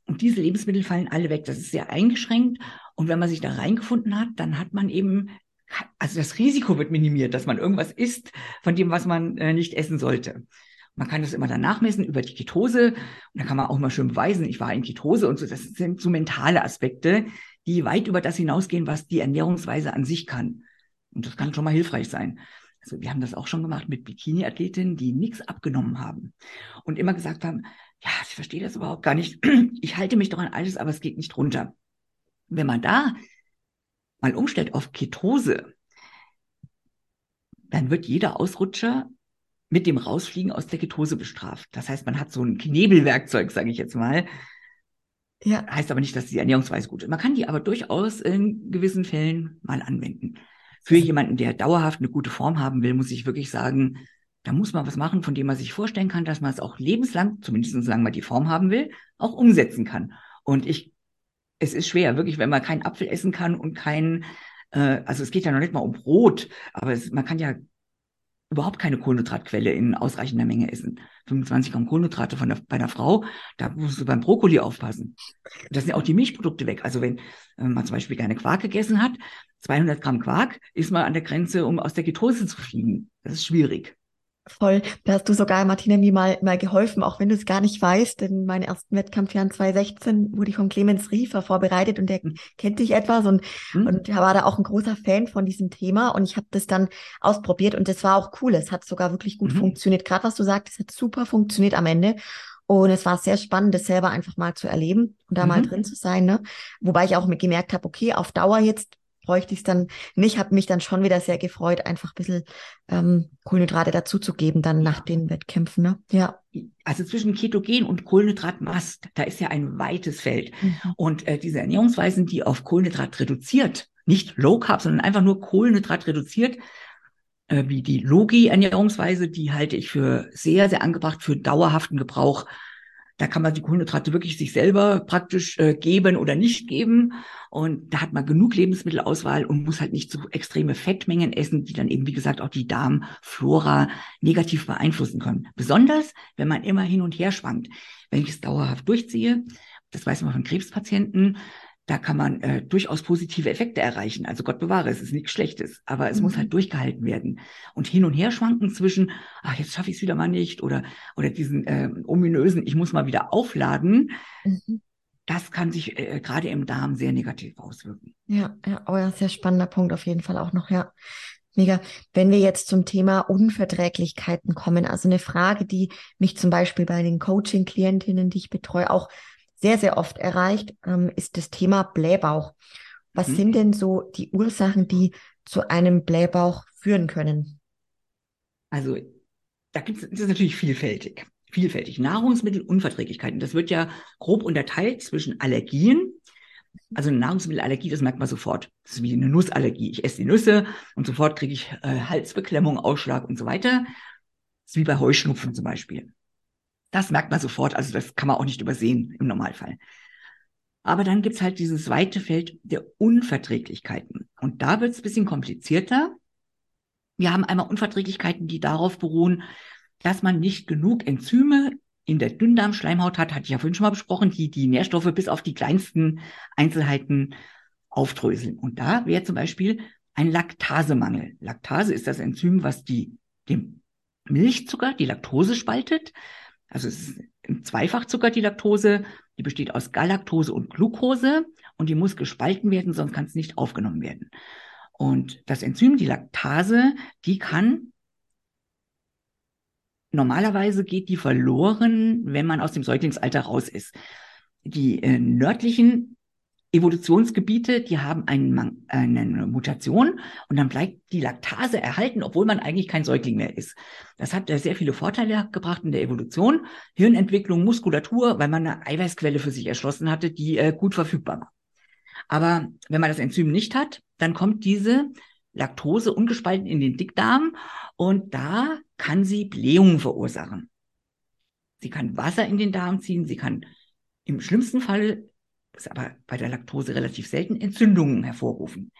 Und diese Lebensmittel fallen alle weg. Das ist sehr eingeschränkt. Und wenn man sich da reingefunden hat, dann hat man eben also das Risiko wird minimiert, dass man irgendwas isst von dem, was man äh, nicht essen sollte. Man kann das immer dann nachmessen über die Ketose und da kann man auch mal schön beweisen, ich war in Ketose und so. Das sind so mentale Aspekte, die weit über das hinausgehen, was die Ernährungsweise an sich kann. Und das kann schon mal hilfreich sein. Also wir haben das auch schon gemacht mit Bikini-Athletinnen, die nichts abgenommen haben und immer gesagt haben, ja, ich verstehe das überhaupt gar nicht. <clears throat> Ich halte mich doch an alles, aber es geht nicht runter. Wenn man da mal umstellt auf Ketose, dann wird jeder Ausrutscher mit dem Rausfliegen aus der Ketose bestraft. Das heißt, man hat so ein Knebelwerkzeug, sage ich jetzt mal. Ja. Heißt aber nicht, dass die Ernährungsweise gut ist. Man kann die aber durchaus in gewissen Fällen mal anwenden. Für jemanden, der dauerhaft eine gute Form haben will, muss ich wirklich sagen, da muss man was machen, von dem man sich vorstellen kann, dass man es auch lebenslang, zumindest solange man die Form haben will, auch umsetzen kann. Und ich es ist schwer, wirklich, wenn man keinen Apfel essen kann und kein, äh, also es geht ja noch nicht mal um Brot, aber es, man kann ja überhaupt keine Kohlenhydratquelle in ausreichender Menge essen. 25 Gramm Kohlenhydrate von der, bei einer Frau, da musst du beim Brokkoli aufpassen. Das sind auch die Milchprodukte weg. Also wenn man zum Beispiel gerne Quark gegessen hat, 200 Gramm Quark, ist man an der Grenze, um aus der Ketose zu fliegen. Das ist schwierig. Voll. Da hast du sogar, Martina, mir mal, mal geholfen, auch wenn du es gar nicht weißt. In meinem ersten Wettkampfjahren 2016 wurde ich von Clemens Riefer vorbereitet und der mhm. kennt dich etwas und, mhm. und war da auch ein großer Fan von diesem Thema. Und ich habe das dann ausprobiert und das war auch cool. Es hat sogar wirklich gut mhm. funktioniert. Gerade was du sagst, es hat super funktioniert am Ende. Und es war sehr spannend, das selber einfach mal zu erleben und da mhm. mal drin zu sein. Ne? Wobei ich auch gemerkt habe, okay, auf Dauer jetzt bräuchte ich es dann nicht. Habe mich dann schon wieder sehr gefreut, einfach ein bisschen ähm, Kohlenhydrate dazuzugeben dann nach den Wettkämpfen. Ne? Ja. Also zwischen Ketogen und Kohlenhydratmast, da ist ja ein weites Feld. Mhm. Und äh, diese Ernährungsweisen, die auf Kohlenhydrat reduziert, nicht Low Carb, sondern einfach nur Kohlenhydrat reduziert, äh, wie die Logi-Ernährungsweise, die halte ich für sehr, sehr angebracht für dauerhaften Gebrauch da kann man die Kohlenhydrate wirklich sich selber praktisch äh, geben oder nicht geben. Und da hat man genug Lebensmittelauswahl und muss halt nicht so extreme Fettmengen essen, die dann eben, wie gesagt, auch die Darmflora negativ beeinflussen können. Besonders, wenn man immer hin und her schwankt. Wenn ich es dauerhaft durchziehe, das weiß man von Krebspatienten, da kann man äh, durchaus positive Effekte erreichen. Also Gott bewahre, es ist nichts Schlechtes, aber es mhm. muss halt durchgehalten werden. Und hin und her schwanken zwischen, ach, jetzt schaffe ich es wieder mal nicht oder, oder diesen äh, ominösen, ich muss mal wieder aufladen, mhm. das kann sich äh, gerade im Darm sehr negativ auswirken. Ja, ja, oh ja, sehr spannender Punkt auf jeden Fall auch noch, ja. Mega. Wenn wir jetzt zum Thema Unverträglichkeiten kommen, also eine Frage, die mich zum Beispiel bei den Coaching-Klientinnen, die ich betreue, auch sehr, sehr oft erreicht, ähm, ist das Thema Blähbauch. Was mhm. sind denn so die Ursachen, die zu einem Blähbauch führen können? Also, da gibt es, natürlich vielfältig. Vielfältig. Nahrungsmittelunverträglichkeiten. Das wird ja grob unterteilt zwischen Allergien. Also eine Nahrungsmittelallergie, das merkt man sofort. Das ist wie eine Nussallergie. Ich esse die Nüsse und sofort kriege ich äh, Halsbeklemmung, Ausschlag und so weiter. Das ist wie bei Heuschnupfen zum Beispiel. Das merkt man sofort, also das kann man auch nicht übersehen im Normalfall. Aber dann gibt's halt dieses weite Feld der Unverträglichkeiten. Und da wird's bisschen komplizierter. Wir haben einmal Unverträglichkeiten, die darauf beruhen, dass man nicht genug Enzyme in der Dünndarmschleimhaut hat, hatte ich ja vorhin schon mal besprochen, die die Nährstoffe bis auf die kleinsten Einzelheiten aufdröseln. Und da wäre zum Beispiel ein Laktasemangel. Laktase ist das Enzym, was die, den Milchzucker, die Laktose spaltet. Also es ist ein Zweifachzucker, die Laktose. Die besteht aus Galaktose und Glucose und die muss gespalten werden, sonst kann es nicht aufgenommen werden. Und das Enzym, die Laktase, die kann normalerweise geht die verloren, wenn man aus dem Säuglingsalter raus ist. Die äh, nördlichen Evolutionsgebiete, die haben einen, eine Mutation und dann bleibt die Laktase erhalten, obwohl man eigentlich kein Säugling mehr ist. Das hat sehr viele Vorteile gebracht in der Evolution. Hirnentwicklung, Muskulatur, weil man eine Eiweißquelle für sich erschlossen hatte, die äh, gut verfügbar war. Aber wenn man das Enzym nicht hat, dann kommt diese Laktose ungespalten in den Dickdarm und da kann sie Blähungen verursachen. Sie kann Wasser in den Darm ziehen, sie kann im schlimmsten Fall ist aber bei der Laktose relativ selten, Entzündungen hervorrufen.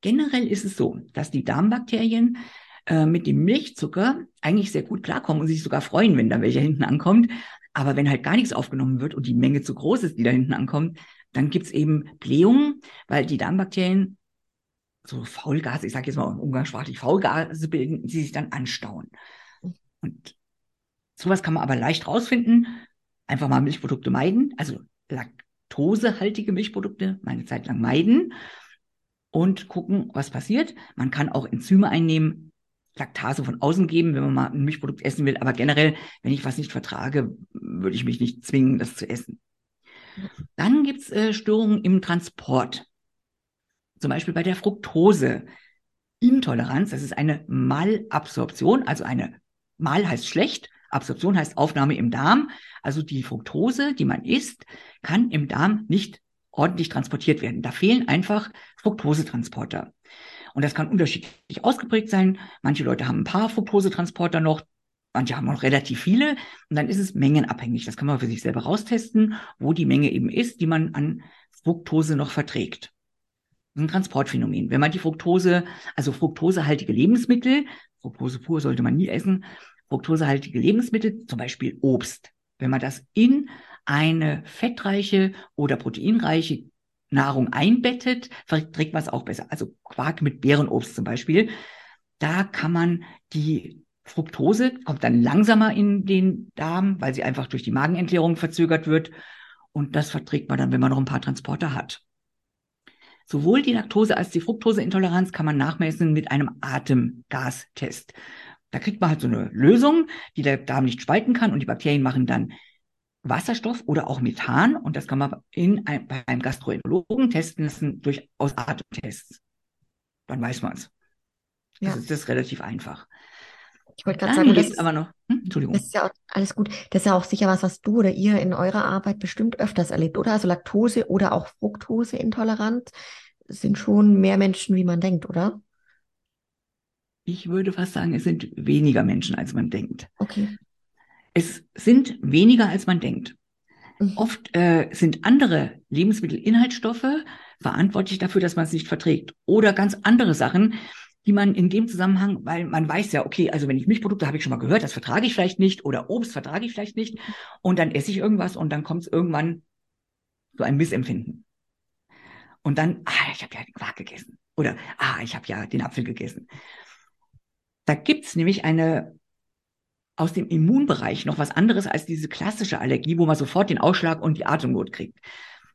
Generell ist es so, dass die Darmbakterien äh, mit dem Milchzucker eigentlich sehr gut klarkommen und sich sogar freuen, wenn da welcher hinten ankommt. Aber wenn halt gar nichts aufgenommen wird und die Menge zu groß ist, die da hinten ankommt, dann gibt's eben Blähungen, weil die Darmbakterien so Faulgase, ich sage jetzt mal umgangssprachlich Faulgase bilden, die sich dann anstauen. Und sowas kann man aber leicht rausfinden. Einfach mal Milchprodukte meiden. Also laktosehaltige Milchprodukte meine Zeit lang meiden und gucken, was passiert. Man kann auch Enzyme einnehmen, Laktase von außen geben, wenn man mal ein Milchprodukt essen will. Aber generell, wenn ich was nicht vertrage, würde ich mich nicht zwingen, das zu essen. Dann gibt's äh, Störungen im Transport. Zum Beispiel bei der Fructoseintoleranz. Das ist eine Malabsorption, also eine Mal heißt schlecht Absorption heißt Aufnahme im Darm. Also die Fructose, die man isst, kann im Darm nicht ordentlich transportiert werden. Da fehlen einfach Fructosetransporter. Und das kann unterschiedlich ausgeprägt sein. Manche Leute haben ein paar Fructosetransporter noch, manche haben noch relativ viele. Und dann ist es mengenabhängig. Das kann man für sich selber raustesten, wo die Menge eben ist, die man an Fructose noch verträgt. ein Transportphänomen. Wenn man die Fructose, also fruktosehaltige Lebensmittel, Fructose pur sollte man nie essen, fruktosehaltige Lebensmittel, zum Beispiel Obst, wenn man das in eine fettreiche oder proteinreiche Nahrung einbettet, verträgt man es auch besser. Also Quark mit Beerenobst zum Beispiel. Da kann man die Fructose, kommt dann langsamer in den Darm, weil sie einfach durch die Magenentleerung verzögert wird. Und das verträgt man dann, wenn man noch ein paar Transporter hat. Sowohl die Laktose als die Fructoseintoleranz kann man nachmessen mit einem Atemgastest. Da kriegt man halt so eine Lösung, die der Darm nicht spalten kann und die Bakterien machen dann Wasserstoff oder auch Methan und das kann man in ein, bei einem Gastroenterologen testen lassen durch Atemtests. Dann weiß man es. Ja. Das ist relativ einfach. Ich wollte gerade sagen, das ist aber noch. Hm? Entschuldigung. Das ist ja auch alles gut. Das ist ja auch sicher was, was du oder ihr in eurer Arbeit bestimmt öfters erlebt, oder? Also Laktose oder auch Fructoseintolerant sind schon mehr Menschen, wie man denkt, oder? Ich würde fast sagen, es sind weniger Menschen, als man denkt. Okay. Es sind weniger, als man denkt. Mhm. Oft äh, sind andere Lebensmittelinhaltsstoffe verantwortlich dafür, dass man es nicht verträgt. Oder ganz andere Sachen, die man in dem Zusammenhang, weil man weiß ja, okay, also wenn ich Milchprodukte habe ich schon mal gehört, das vertrage ich vielleicht nicht oder Obst vertrage ich vielleicht nicht und dann esse ich irgendwas und dann kommt es irgendwann so ein Missempfinden. Und dann, ah, ich habe ja den Quark gegessen oder ah, ich habe ja den Apfel gegessen. Da gibt's nämlich eine aus dem Immunbereich noch was anderes als diese klassische Allergie, wo man sofort den Ausschlag und die Atemnot kriegt.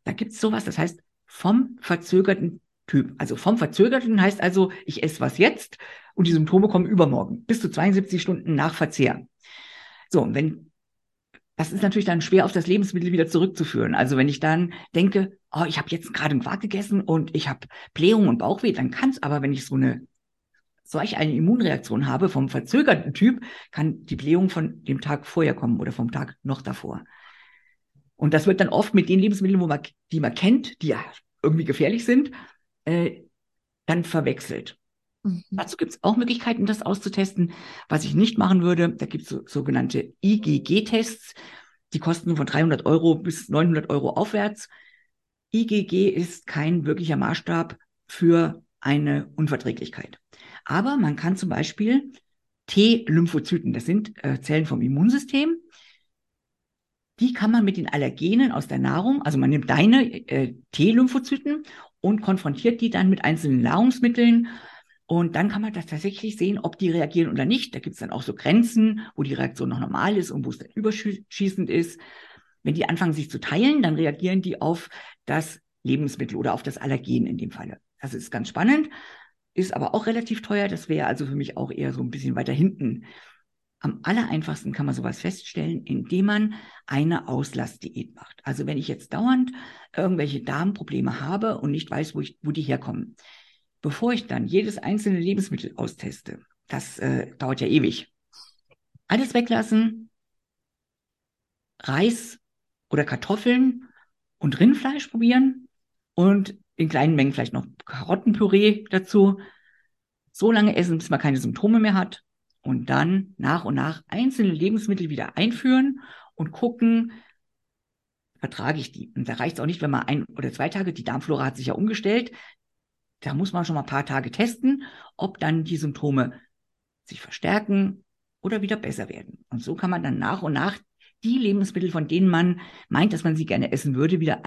Da gibt's sowas, das heißt vom verzögerten Typ. Also vom verzögerten heißt also, ich esse was jetzt und die Symptome kommen übermorgen, bis zu 72 Stunden nach Verzehr. So, und wenn das ist natürlich dann schwer auf das Lebensmittel wieder zurückzuführen. Also wenn ich dann denke, oh, ich habe jetzt gerade einen Quark gegessen und ich habe Blähung und Bauchweh, dann kann es aber, wenn ich so eine solch eine Immunreaktion habe vom verzögerten Typ, kann die Blähung von dem Tag vorher kommen oder vom Tag noch davor. Und das wird dann oft mit den Lebensmitteln, wo man, die man kennt, die ja irgendwie gefährlich sind, äh, dann verwechselt. Mhm. Dazu gibt es auch Möglichkeiten, das auszutesten. Was ich nicht machen würde, da gibt es so, sogenannte IgG-Tests. Die kosten von 300 Euro bis 900 Euro aufwärts. IgG ist kein wirklicher Maßstab für eine Unverträglichkeit. Aber man kann zum Beispiel T-Lymphozyten, das sind äh, Zellen vom Immunsystem, die kann man mit den Allergenen aus der Nahrung, also man nimmt deine äh, T-Lymphozyten und konfrontiert die dann mit einzelnen Nahrungsmitteln. Und dann kann man das tatsächlich sehen, ob die reagieren oder nicht. Da gibt es dann auch so Grenzen, wo die Reaktion noch normal ist und wo es dann überschießend ist. Wenn die anfangen, sich zu teilen, dann reagieren die auf das Lebensmittel oder auf das Allergen in dem Falle. Das ist ganz spannend ist aber auch relativ teuer. Das wäre also für mich auch eher so ein bisschen weiter hinten am aller einfachsten kann man sowas feststellen, indem man eine Auslassdiät macht. Also wenn ich jetzt dauernd irgendwelche Darmprobleme habe und nicht weiß, wo, ich, wo die herkommen, bevor ich dann jedes einzelne Lebensmittel austeste, das äh, dauert ja ewig. Alles weglassen, Reis oder Kartoffeln und Rindfleisch probieren und in kleinen Mengen vielleicht noch Karottenpüree dazu. So lange essen, bis man keine Symptome mehr hat und dann nach und nach einzelne Lebensmittel wieder einführen und gucken, vertrage ich die. Und da reicht es auch nicht, wenn man ein oder zwei Tage, die Darmflora hat sich ja umgestellt, da muss man schon mal ein paar Tage testen, ob dann die Symptome sich verstärken oder wieder besser werden. Und so kann man dann nach und nach die Lebensmittel, von denen man meint, dass man sie gerne essen würde, wieder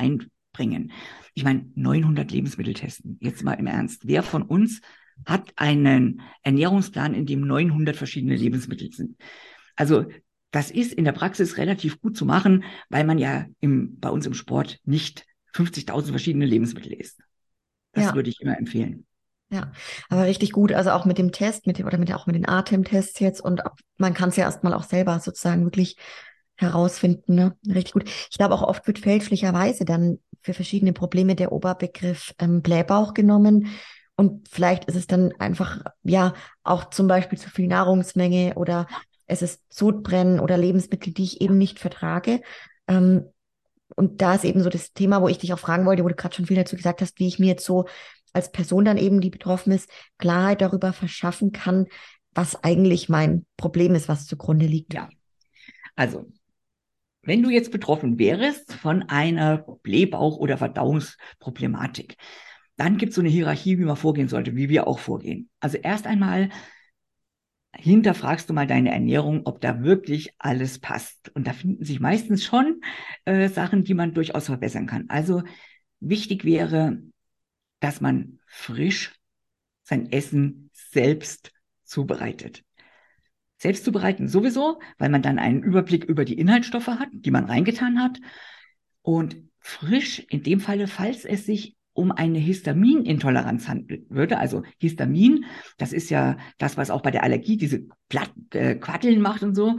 einbringen. Ich meine, 900 Lebensmittel testen. Jetzt mal im Ernst. Wer von uns hat einen Ernährungsplan, in dem 900 verschiedene Lebensmittel sind. Also das ist in der Praxis relativ gut zu machen, weil man ja im, bei uns im Sport nicht 50.000 verschiedene Lebensmittel isst. Das ja. würde ich immer empfehlen. Ja, aber richtig gut. Also auch mit dem Test, mit dem, oder mit, auch mit den Atemtests jetzt und man kann es ja erstmal auch selber sozusagen wirklich herausfinden. Ne? Richtig gut. Ich glaube auch oft wird fälschlicherweise dann für verschiedene Probleme der Oberbegriff ähm, Blähbauch genommen. Und vielleicht ist es dann einfach, ja, auch zum Beispiel zu viel Nahrungsmenge oder es ist Sodbrennen oder Lebensmittel, die ich eben nicht vertrage. Ähm, und da ist eben so das Thema, wo ich dich auch fragen wollte, wo du gerade schon viel dazu gesagt hast, wie ich mir jetzt so als Person dann eben, die betroffen ist, Klarheit darüber verschaffen kann, was eigentlich mein Problem ist, was zugrunde liegt. Ja. Also, wenn du jetzt betroffen wärst von einer Blähbauch- oder Verdauungsproblematik, dann gibt es so eine Hierarchie, wie man vorgehen sollte, wie wir auch vorgehen. Also erst einmal hinterfragst du mal deine Ernährung, ob da wirklich alles passt. Und da finden sich meistens schon äh, Sachen, die man durchaus verbessern kann. Also wichtig wäre, dass man frisch sein Essen selbst zubereitet. Selbst zubereiten sowieso, weil man dann einen Überblick über die Inhaltsstoffe hat, die man reingetan hat. Und frisch in dem Falle, falls es sich um eine Histaminintoleranz handeln würde. Also Histamin, das ist ja das, was auch bei der Allergie diese Platt, äh, Quatteln macht und so.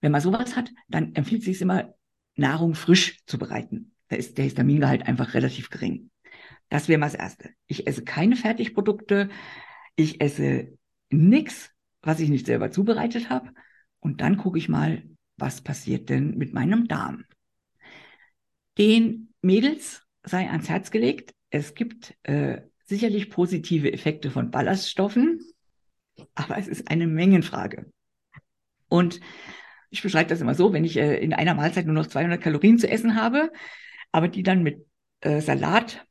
Wenn man sowas hat, dann empfiehlt es sich immer, Nahrung frisch zu bereiten. Da ist der Histamingehalt einfach relativ gering. Das wäre mal das Erste. Ich esse keine Fertigprodukte. Ich esse nichts, was ich nicht selber zubereitet habe. Und dann gucke ich mal, was passiert denn mit meinem Darm. Den Mädels sei ans Herz gelegt. Es gibt äh, sicherlich positive Effekte von Ballaststoffen, aber es ist eine Mengenfrage. Und ich beschreibe das immer so, wenn ich äh, in einer Mahlzeit nur noch 200 Kalorien zu essen habe, aber die dann mit äh, Salat,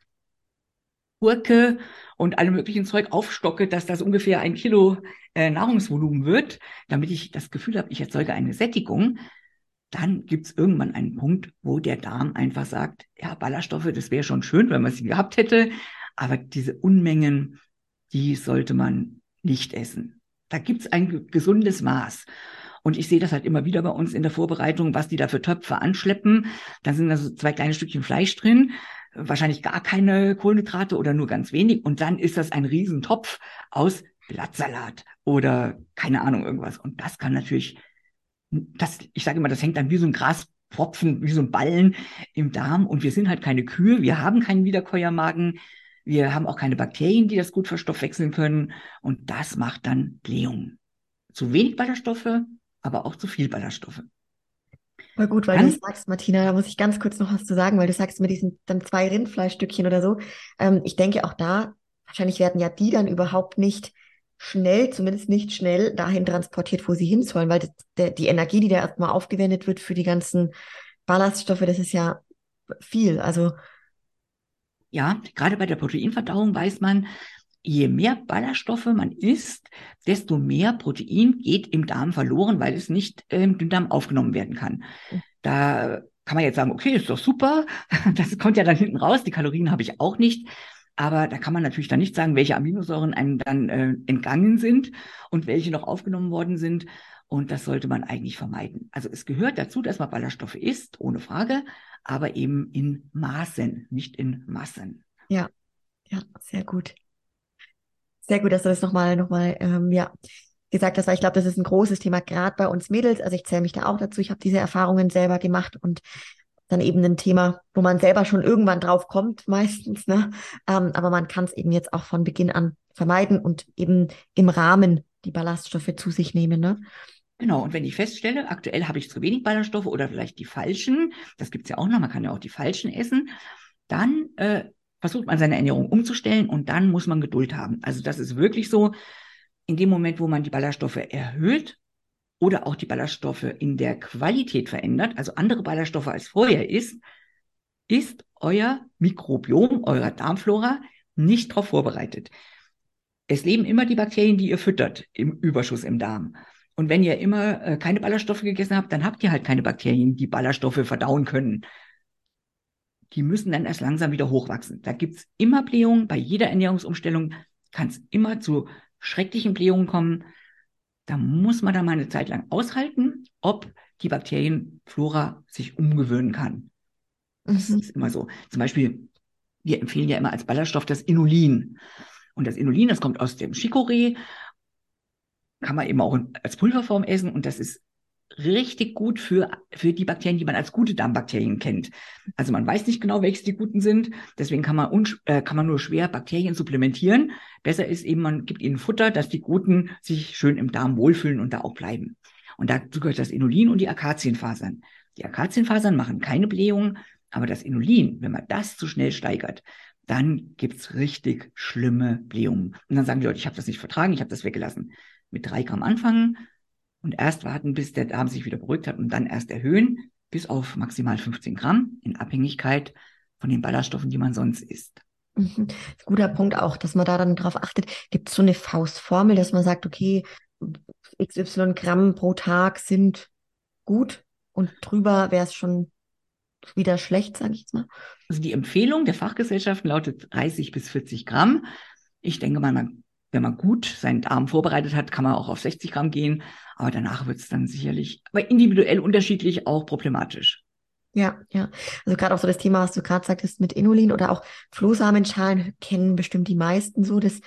Gurke und allem möglichen Zeug aufstocke, dass das ungefähr ein Kilo äh, Nahrungsvolumen wird, damit ich das Gefühl habe, ich erzeuge eine Sättigung, dann gibt es irgendwann einen Punkt, wo der Darm einfach sagt, ja, Ballaststoffe, das wäre schon schön, wenn man sie gehabt hätte, aber diese Unmengen, die sollte man nicht essen. Da gibt es ein gesundes Maß. Und ich sehe das halt immer wieder bei uns in der Vorbereitung, was die da für Töpfe anschleppen. Da sind also zwei kleine Stückchen Fleisch drin, wahrscheinlich gar keine Kohlenhydrate oder nur ganz wenig. Und dann ist das ein Riesentopf aus Blattsalat oder keine Ahnung irgendwas. Und das kann natürlich das, ich sage immer, das hängt dann wie so ein Graspropfen, wie so ein Ballen im Darm. Und wir sind halt keine Kühe, wir haben keinen Wiederkäuermagen, wir haben auch keine Bakterien, die das gut verstoffwechseln können. Und das macht dann Blähung. Zu wenig Ballaststoffe, aber auch zu viel Ballaststoffe. Voll gut, weil dann, du sagst, Martina, da muss ich ganz kurz noch was zu sagen, weil du sagst mit diesen dann zwei Rindfleischstückchen oder so. Ähm, ich denke auch da, wahrscheinlich werden ja die dann überhaupt nicht schnell, zumindest nicht schnell, dahin transportiert, wo sie hin sollen, weil das, der, die Energie, die da erstmal aufgewendet wird für die ganzen Ballaststoffe, das ist ja viel. Also ja, gerade bei der Proteinverdauung weiß man, je mehr Ballaststoffe man isst, desto mehr Protein geht im Darm verloren, weil es nicht äh, im Dünndarm aufgenommen werden kann. Da kann man jetzt sagen, okay, ist doch super, <laughs> das kommt ja dann hinten raus, die Kalorien habe ich auch nicht. Aber da kann man natürlich dann nicht sagen, welche Aminosäuren einem dann äh, entgangen sind und welche noch aufgenommen worden sind. Und das sollte man eigentlich vermeiden. Also es gehört dazu, dass man Ballaststoffe isst, ohne Frage, aber eben in Maßen, nicht in Massen. Ja, ja, sehr gut. Sehr gut, dass du das nochmal, nochmal, ähm, ja, gesagt hast, weil ich glaube, das ist ein großes Thema, gerade bei uns Mädels. Also ich zähle mich da auch dazu. Ich habe diese Erfahrungen selber gemacht und dann eben ein Thema, wo man selber schon irgendwann drauf kommt, meistens. Ne? Ähm, aber man kann es eben jetzt auch von Beginn an vermeiden und eben im Rahmen die Ballaststoffe zu sich nehmen. Ne? Genau, und wenn ich feststelle, aktuell habe ich zu wenig Ballaststoffe oder vielleicht die falschen, das gibt es ja auch noch, man kann ja auch die falschen essen, dann äh, versucht man seine Ernährung umzustellen und dann muss man Geduld haben. Also das ist wirklich so, in dem Moment, wo man die Ballaststoffe erhöht oder auch die Ballaststoffe in der Qualität verändert, also andere Ballaststoffe als vorher ist, ist euer Mikrobiom, eurer Darmflora nicht darauf vorbereitet. Es leben immer die Bakterien, die ihr füttert im Überschuss im Darm. Und wenn ihr immer äh, keine Ballaststoffe gegessen habt, dann habt ihr halt keine Bakterien, die Ballaststoffe verdauen können. Die müssen dann erst langsam wieder hochwachsen. Da gibt's immer Blähungen. Bei jeder Ernährungsumstellung kann es immer zu schrecklichen Blähungen kommen. Da muss man da mal eine Zeit lang aushalten, ob die Bakterienflora sich umgewöhnen kann. Das mhm. ist immer so. Zum Beispiel, wir empfehlen ja immer als Ballaststoff das Inulin. Und das Inulin, das kommt aus dem Chicorée kann man eben auch als Pulverform essen und das ist richtig gut für, für die Bakterien, die man als gute Darmbakterien kennt. Also man weiß nicht genau, welche die guten sind. Deswegen kann man, äh, kann man nur schwer Bakterien supplementieren. Besser ist eben, man gibt ihnen Futter, dass die guten sich schön im Darm wohlfühlen und da auch bleiben. Und dazu gehört das Inulin und die Akazienfasern. Die Akazienfasern machen keine Blähungen, aber das Inulin, wenn man das zu schnell steigert, dann gibt's richtig schlimme Blähungen. Und dann sagen die Leute, ich habe das nicht vertragen, ich habe das weggelassen mit drei Gramm anfangen und erst warten, bis der Darm sich wieder beruhigt hat und dann erst erhöhen bis auf maximal 15 Gramm in Abhängigkeit von den Ballaststoffen, die man sonst isst. Mhm. Guter Punkt auch, dass man da dann drauf achtet. Gibt es so eine Faustformel, dass man sagt, okay, XY Gramm pro Tag sind gut und drüber wäre es schon wieder schlecht, sage ich jetzt mal. Also die Empfehlung der Fachgesellschaften lautet 30 bis 40 Gramm. Ich denke mal, man wenn man gut seinen Darm vorbereitet hat, kann man auch auf 60 Gramm gehen. Aber danach wird es dann sicherlich, aber individuell unterschiedlich auch problematisch. Ja, ja. Also gerade auch so das Thema, was du gerade sagtest mit Inulin oder auch Flohsamenschalen kennen bestimmt die meisten so. Das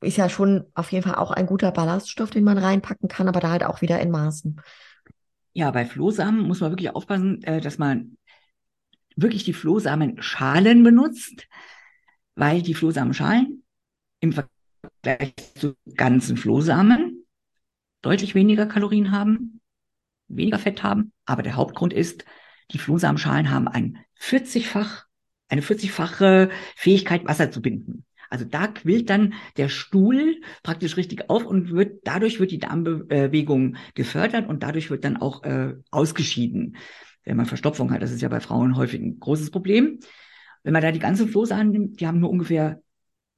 ist ja schon auf jeden Fall auch ein guter Ballaststoff, den man reinpacken kann, aber da halt auch wieder in Maßen. Ja, bei Flohsamen muss man wirklich aufpassen, äh, dass man wirklich die Flohsamenschalen benutzt, weil die Flohsamenschalen im Vergleich Vergleich zu ganzen Flohsamen deutlich weniger Kalorien haben, weniger Fett haben. Aber der Hauptgrund ist, die Flohsamenschalen haben ein 40-fach, eine 40-fache Fähigkeit, Wasser zu binden. Also da quillt dann der Stuhl praktisch richtig auf und wird, dadurch wird die Darmbewegung gefördert und dadurch wird dann auch äh, ausgeschieden. Wenn man Verstopfung hat, das ist ja bei Frauen häufig ein großes Problem. Wenn man da die ganzen Flohsamen nimmt, die haben nur ungefähr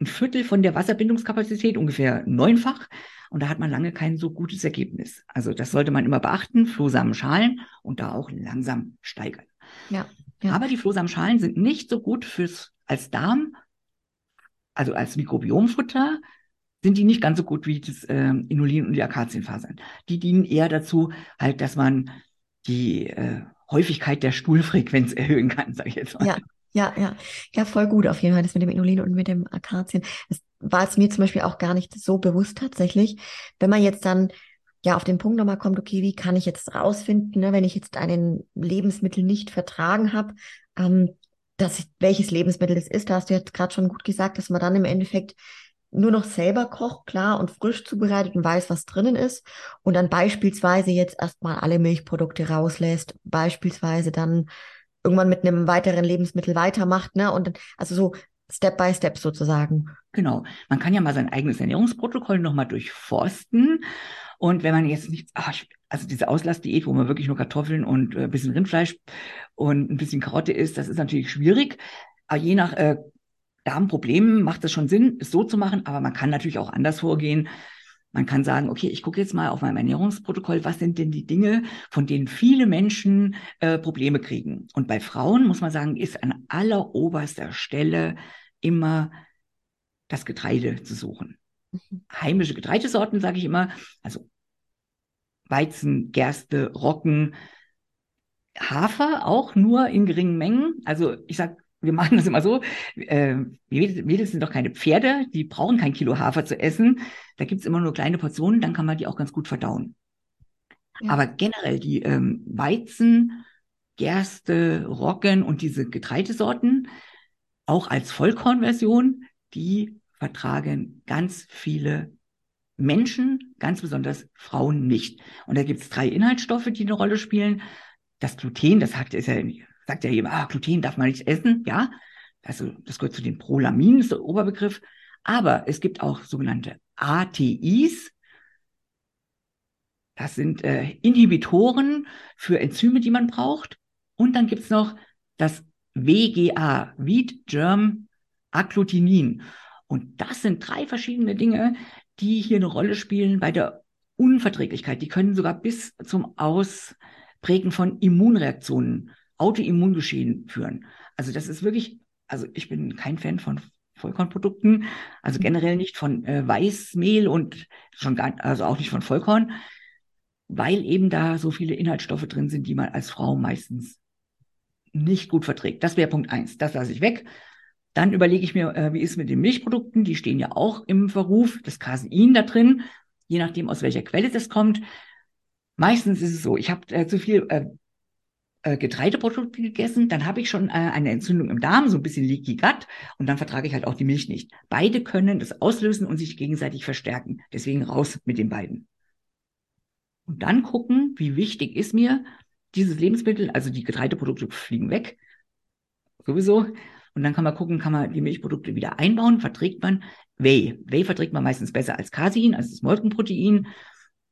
ein Viertel von der Wasserbindungskapazität, ungefähr neunfach. Und da hat man lange kein so gutes Ergebnis. Also das sollte man immer beachten, Flohsamenschalen und da auch langsam steigern. Ja, ja. Aber die Flohsamenschalen sind nicht so gut fürs als Darm, also als Mikrobiomfutter, sind die nicht ganz so gut wie das äh, Inulin und die Akazienfasern. Die dienen eher dazu, halt, dass man die äh, Häufigkeit der Stuhlfrequenz <laughs> erhöhen kann, sage ich jetzt mal. Ja, ja, ja. Ja, voll gut auf jeden Fall, das mit dem Inulin und mit dem Akazien. Das war es mir zum Beispiel auch gar nicht so bewusst tatsächlich. Wenn man jetzt dann ja auf den Punkt nochmal kommt, okay, wie kann ich jetzt rausfinden, ne, wenn ich jetzt einen Lebensmittel nicht vertragen habe, ähm, dass ich, welches Lebensmittel es ist, da hast du jetzt gerade schon gut gesagt, dass man dann im Endeffekt nur noch selber kocht, klar, und frisch zubereitet und weiß, was drinnen ist. Und dann beispielsweise jetzt erstmal alle Milchprodukte rauslässt, beispielsweise dann irgendwann mit einem weiteren Lebensmittel weitermacht, ne? Und also so Step by Step sozusagen. Genau. Man kann ja mal sein eigenes Ernährungsprotokoll nochmal durchforsten. Und wenn man jetzt nicht, ach, also diese Auslassdiät, wo man wirklich nur Kartoffeln und äh, ein bisschen Rindfleisch und ein bisschen Karotte isst, das ist natürlich schwierig. Aber je nach äh, Darmproblemen macht es schon Sinn, es so zu machen. Aber man kann natürlich auch anders vorgehen. Man kann sagen, okay, ich gucke jetzt mal auf meinem Ernährungsprotokoll, was sind denn die Dinge, von denen viele Menschen äh, Probleme kriegen. Und bei Frauen muss man sagen, ist an alleroberster Stelle immer das Getreide zu suchen. Mhm. Heimische Getreidesorten, sage ich immer, also Weizen, Gerste, Roggen, Hafer auch nur in geringen Mengen. Also ich sage, wir machen das immer so, äh, Mädels sind doch keine Pferde, die brauchen kein Kilo Hafer zu essen. Da gibt's immer nur kleine Portionen, dann kann man die auch ganz gut verdauen. Ja. Aber generell die ähm, Weizen, Gerste, Roggen und diese Getreidesorten, auch als Vollkornversion, die vertragen ganz viele Menschen, ganz besonders Frauen nicht. Und da gibt's drei Inhaltsstoffe, die eine Rolle spielen. Das Gluten, das hat, ist ja, sagt ja jemand, ah, Gluten darf man nicht essen, ja. Also das gehört zu den Prolaminen, ist der Oberbegriff. Aber es gibt auch sogenannte ATIs. Das sind äh, Inhibitoren für Enzyme, die man braucht. Und dann gibt's noch das WGA, Wheat Germ Agglutinin. Und das sind drei verschiedene Dinge, die hier eine Rolle spielen bei der Unverträglichkeit. Die können sogar bis zum Ausprägen von Immunreaktionen, Autoimmungeschehen führen. Also das ist wirklich, also ich bin kein Fan von Vollkornprodukten, also generell nicht von äh, Weißmehl und schon gar, also auch nicht von Vollkorn, weil eben da so viele Inhaltsstoffe drin sind, die man als Frau meistens nicht gut verträgt. Das wäre Punkt eins. Das lasse ich weg. Dann überlege ich mir, äh, wie ist mit den Milchprodukten? Die stehen ja auch im Verruf, das Casein da drin, je nachdem, aus welcher Quelle das kommt. Meistens ist es so, ich habe äh, zu viel äh, Getreideprodukte gegessen, dann habe ich schon äh, eine Entzündung im Darm, so ein bisschen Leaky Gut, und dann vertrage ich halt auch die Milch nicht. Beide können das auslösen und sich gegenseitig verstärken. Deswegen raus mit den beiden. Und dann gucken, wie wichtig ist mir dieses Lebensmittel, also die Getreideprodukte fliegen weg, sowieso. Und dann kann man gucken, kann man die Milchprodukte wieder einbauen, verträgt man Whey. Whey verträgt man meistens besser als Casein, also das Molkenprotein.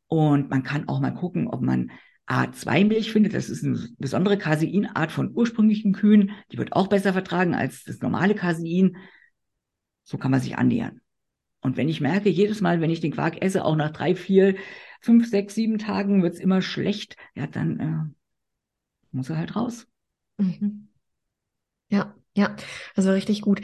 Und man kann auch mal gucken, ob man A2-Milch findet. Das ist eine besondere Caseinart von ursprünglichen Kühen. Die wird auch besser vertragen als das normale Casein. So kann man sich annähern. Und wenn ich merke, jedes Mal, wenn ich den Quark esse, auch nach drei, vier, fünf, sechs, sieben Tagen wird's immer schlecht, ja, dann äh, muss er halt raus. Mhm. Ja, ja, also richtig gut.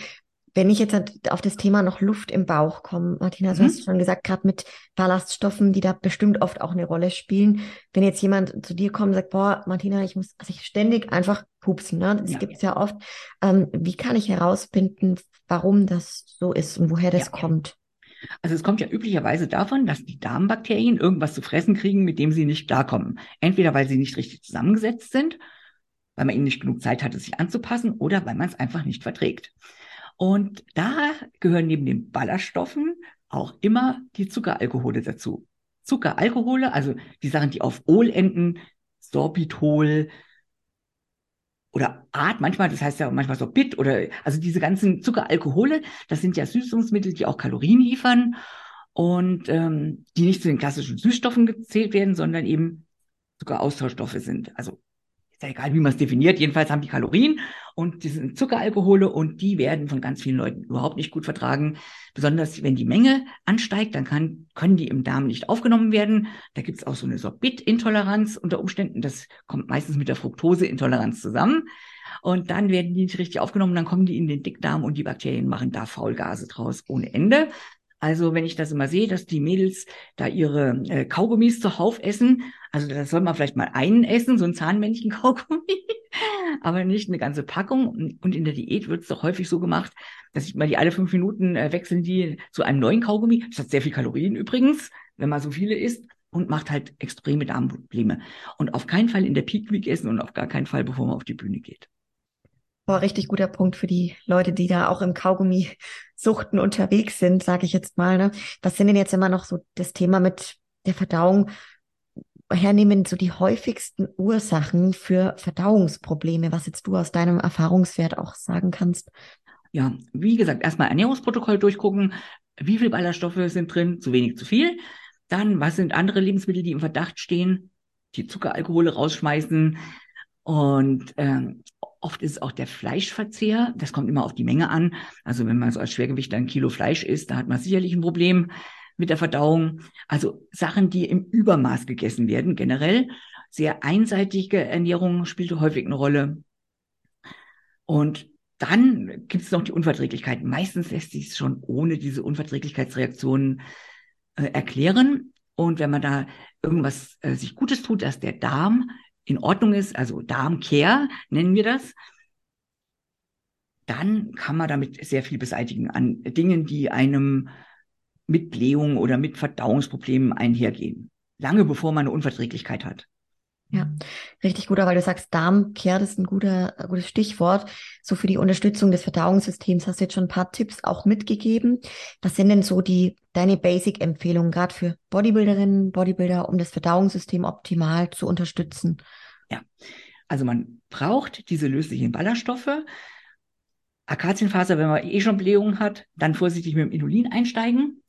Wenn ich jetzt auf das Thema noch Luft im Bauch komme, Martina, mhm. du hast schon gesagt, gerade mit Ballaststoffen, die da bestimmt oft auch eine Rolle spielen. Wenn jetzt jemand zu dir kommt und sagt, boah, Martina, ich muss also ich ständig einfach pupsen, ne? Das ja. gibt es ja oft. Ähm, wie kann ich herausfinden, warum das so ist und woher das ja. kommt? Also es kommt ja üblicherweise davon, dass die Darmbakterien irgendwas zu fressen kriegen, mit dem sie nicht klarkommen. Entweder weil sie nicht richtig zusammengesetzt sind weil man ihnen nicht genug Zeit hatte, sich anzupassen oder weil man es einfach nicht verträgt. Und da gehören neben den Ballaststoffen auch immer die Zuckeralkohole dazu. Zuckeralkohole, also die Sachen, die auf Ol enden, Sorbitol oder Art, manchmal, das heißt ja manchmal Sorbit oder, also diese ganzen Zuckeralkohole, das sind ja Süßungsmittel, die auch Kalorien liefern und ähm, die nicht zu den klassischen Süßstoffen gezählt werden, sondern eben Zuckeraustauschstoffe sind. Also ist ja egal, wie man es definiert, jedenfalls haben die Kalorien und die sind Zuckeralkohole und die werden von ganz vielen Leuten überhaupt nicht gut vertragen. Besonders wenn die Menge ansteigt, dann kann, können die im Darm nicht aufgenommen werden. Da gibt es auch so eine Sorbit-Intoleranz unter Umständen. Das kommt meistens mit der Fructose-Intoleranz zusammen. Und dann werden die nicht richtig aufgenommen, dann kommen die in den Dickdarm und die Bakterien machen da Faulgase draus ohne Ende. Also wenn ich das immer sehe, dass die Mädels da ihre äh, Kaugummis zuhauf essen, also das soll man vielleicht mal einen essen, so ein Zahnmännchen-Kaugummi, <laughs> aber nicht eine ganze Packung. Und in der Diät wird es doch häufig so gemacht, dass ich mal die alle fünf Minuten äh, wechseln die zu einem neuen Kaugummi. Das hat sehr viel Kalorien übrigens, wenn man so viele isst und macht halt extreme Darmprobleme. Und auf keinen Fall in der Peak Week essen und auf gar keinen Fall, bevor man auf die Bühne geht. Boah, richtig guter Punkt für die Leute, die da auch im Kaugummi-Suchten unterwegs sind, sage ich jetzt mal. Ne? Was sind denn jetzt immer noch so das Thema mit der Verdauung? Hernehmen so die häufigsten Ursachen für Verdauungsprobleme, was jetzt du aus deinem Erfahrungswert auch sagen kannst? Ja, wie gesagt, erstmal Ernährungsprotokoll durchgucken. Wie viel Ballaststoffe sind drin? Zu wenig, zu viel. Dann, was sind andere Lebensmittel, die im Verdacht stehen? Die Zuckeralkohole rausschmeißen. Und ähm, Oft ist es auch der Fleischverzehr. Das kommt immer auf die Menge an. Also wenn man so als Schwergewicht ein Kilo Fleisch isst, da hat man sicherlich ein Problem mit der Verdauung. Also Sachen, die im Übermaß gegessen werden, generell. Sehr einseitige Ernährung spielt häufig eine Rolle. Und dann gibt es noch die Unverträglichkeit. Meistens lässt sich schon ohne diese Unverträglichkeitsreaktionen äh, erklären. Und wenn man da irgendwas äh, sich Gutes tut, dass der Darm in Ordnung ist, also Darmcare nennen wir das, dann kann man damit sehr viel beseitigen an Dingen, die einem mit Blähungen oder mit Verdauungsproblemen einhergehen. Lange bevor man eine Unverträglichkeit hat. Ja, richtig gut, weil du sagst, Darmkehr, ist ein guter, gutes Stichwort. So für die Unterstützung des Verdauungssystems hast du jetzt schon ein paar Tipps auch mitgegeben. Was sind denn so die, deine Basic-Empfehlungen, gerade für Bodybuilderinnen, Bodybuilder, um das Verdauungssystem optimal zu unterstützen? Ja, also man braucht diese löslichen Ballaststoffe. Akazienfaser, wenn man eh schon Blähungen hat, dann vorsichtig mit dem Inulin einsteigen.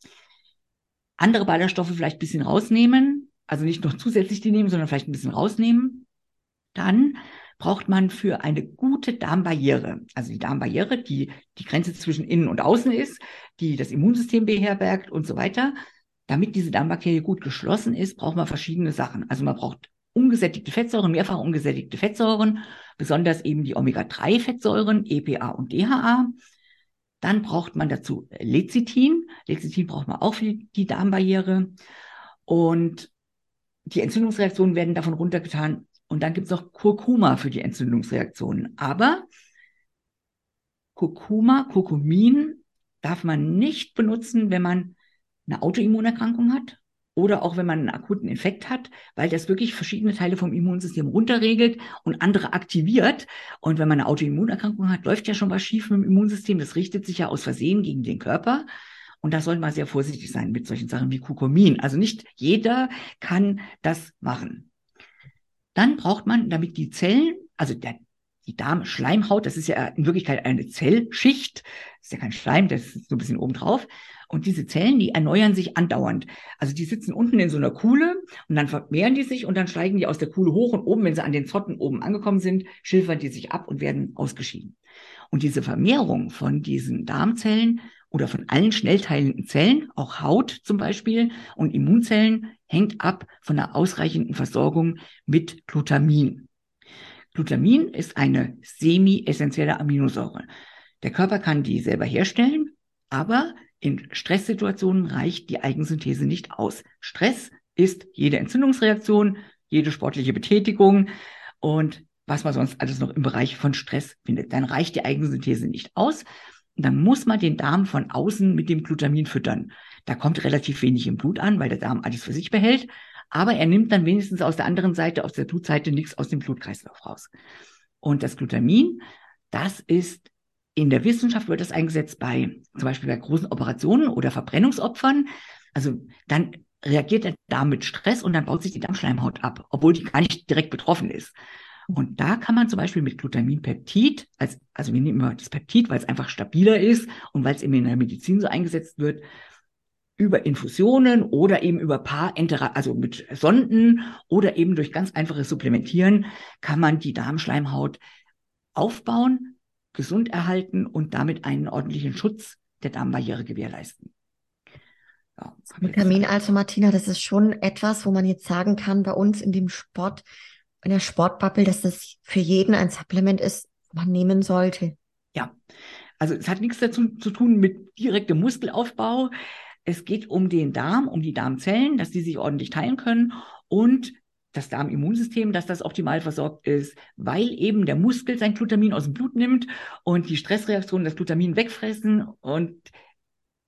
Andere Ballaststoffe vielleicht ein bisschen rausnehmen, also nicht noch zusätzlich die nehmen, sondern vielleicht ein bisschen rausnehmen. Dann braucht man für eine gute Darmbarriere, also die Darmbarriere, die die Grenze zwischen innen und außen ist, die das Immunsystem beherbergt und so weiter. Damit diese Darmbakterie gut geschlossen ist, braucht man verschiedene Sachen. Also man braucht ungesättigte Fettsäuren, mehrfach ungesättigte Fettsäuren, besonders eben die Omega-3-Fettsäuren, EPA und DHA. Dann braucht man dazu Lecithin. Lecithin braucht man auch für die Darmbarriere. Und die Entzündungsreaktionen werden davon runtergetan. Und dann gibt es noch Kurkuma für die Entzündungsreaktionen. Aber Kurkuma, Kurkumin darf man nicht benutzen, wenn man eine Autoimmunerkrankung hat oder auch wenn man einen akuten Infekt hat, weil das wirklich verschiedene Teile vom Immunsystem runterregelt und andere aktiviert. Und wenn man eine Autoimmunerkrankung hat, läuft ja schon was schief mit dem Immunsystem. Das richtet sich ja aus Versehen gegen den Körper. Und da sollte man sehr vorsichtig sein mit solchen Sachen wie Kukumin. Also nicht jeder kann das machen. Dann braucht man, damit die Zellen, also der, die Darmschleimhaut, das ist ja in Wirklichkeit eine Zellschicht, das ist ja kein Schleim, das ist so ein bisschen oben drauf. Und diese Zellen, die erneuern sich andauernd. Also die sitzen unten in so einer Kuhle und dann vermehren die sich und dann steigen die aus der Kuhle hoch und oben, wenn sie an den Zotten oben angekommen sind, schilfern die sich ab und werden ausgeschieden. Und diese Vermehrung von diesen Darmzellen oder von allen schnellteilenden Zellen, auch Haut zum Beispiel und Immunzellen, hängt ab von der ausreichenden Versorgung mit Glutamin. Glutamin ist eine semi-essentielle Aminosäure. Der Körper kann die selber herstellen, aber in Stresssituationen reicht die Eigensynthese nicht aus. Stress ist jede Entzündungsreaktion, jede sportliche Betätigung und was man sonst alles noch im Bereich von Stress findet. Dann reicht die Eigensynthese nicht aus dann muss man den Darm von außen mit dem Glutamin füttern. Da kommt relativ wenig im Blut an, weil der Darm alles für sich behält. Aber er nimmt dann wenigstens aus der anderen Seite, aus der Blutseite, nichts aus dem Blutkreislauf raus. Und das Glutamin, das ist in der Wissenschaft wird das eingesetzt bei zum Beispiel bei großen Operationen oder Verbrennungsopfern. Also dann reagiert der Darm mit Stress und dann baut sich die Darmschleimhaut ab, obwohl die gar nicht direkt betroffen ist. Und da kann man zum Beispiel mit Glutaminpeptid, als, also wir nehmen immer das Peptid, weil es einfach stabiler ist und weil es eben in der Medizin so eingesetzt wird, über Infusionen oder eben über Paar, also mit Sonden oder eben durch ganz einfaches Supplementieren kann man die Darmschleimhaut aufbauen, gesund erhalten und damit einen ordentlichen Schutz der Darmbarriere gewährleisten. Ja, Vitamin, also Martina, das ist schon etwas, wo man jetzt sagen kann, bei uns in dem Sport in der Sportbubble, dass das für jeden ein Supplement ist, man nehmen sollte. Ja, also es hat nichts dazu zu tun mit direktem Muskelaufbau. Es geht um den Darm, um die Darmzellen, dass die sich ordentlich teilen können und das Darmimmunsystem, dass das optimal versorgt ist, weil eben der Muskel sein Glutamin aus dem Blut nimmt und die Stressreaktionen das Glutamin wegfressen und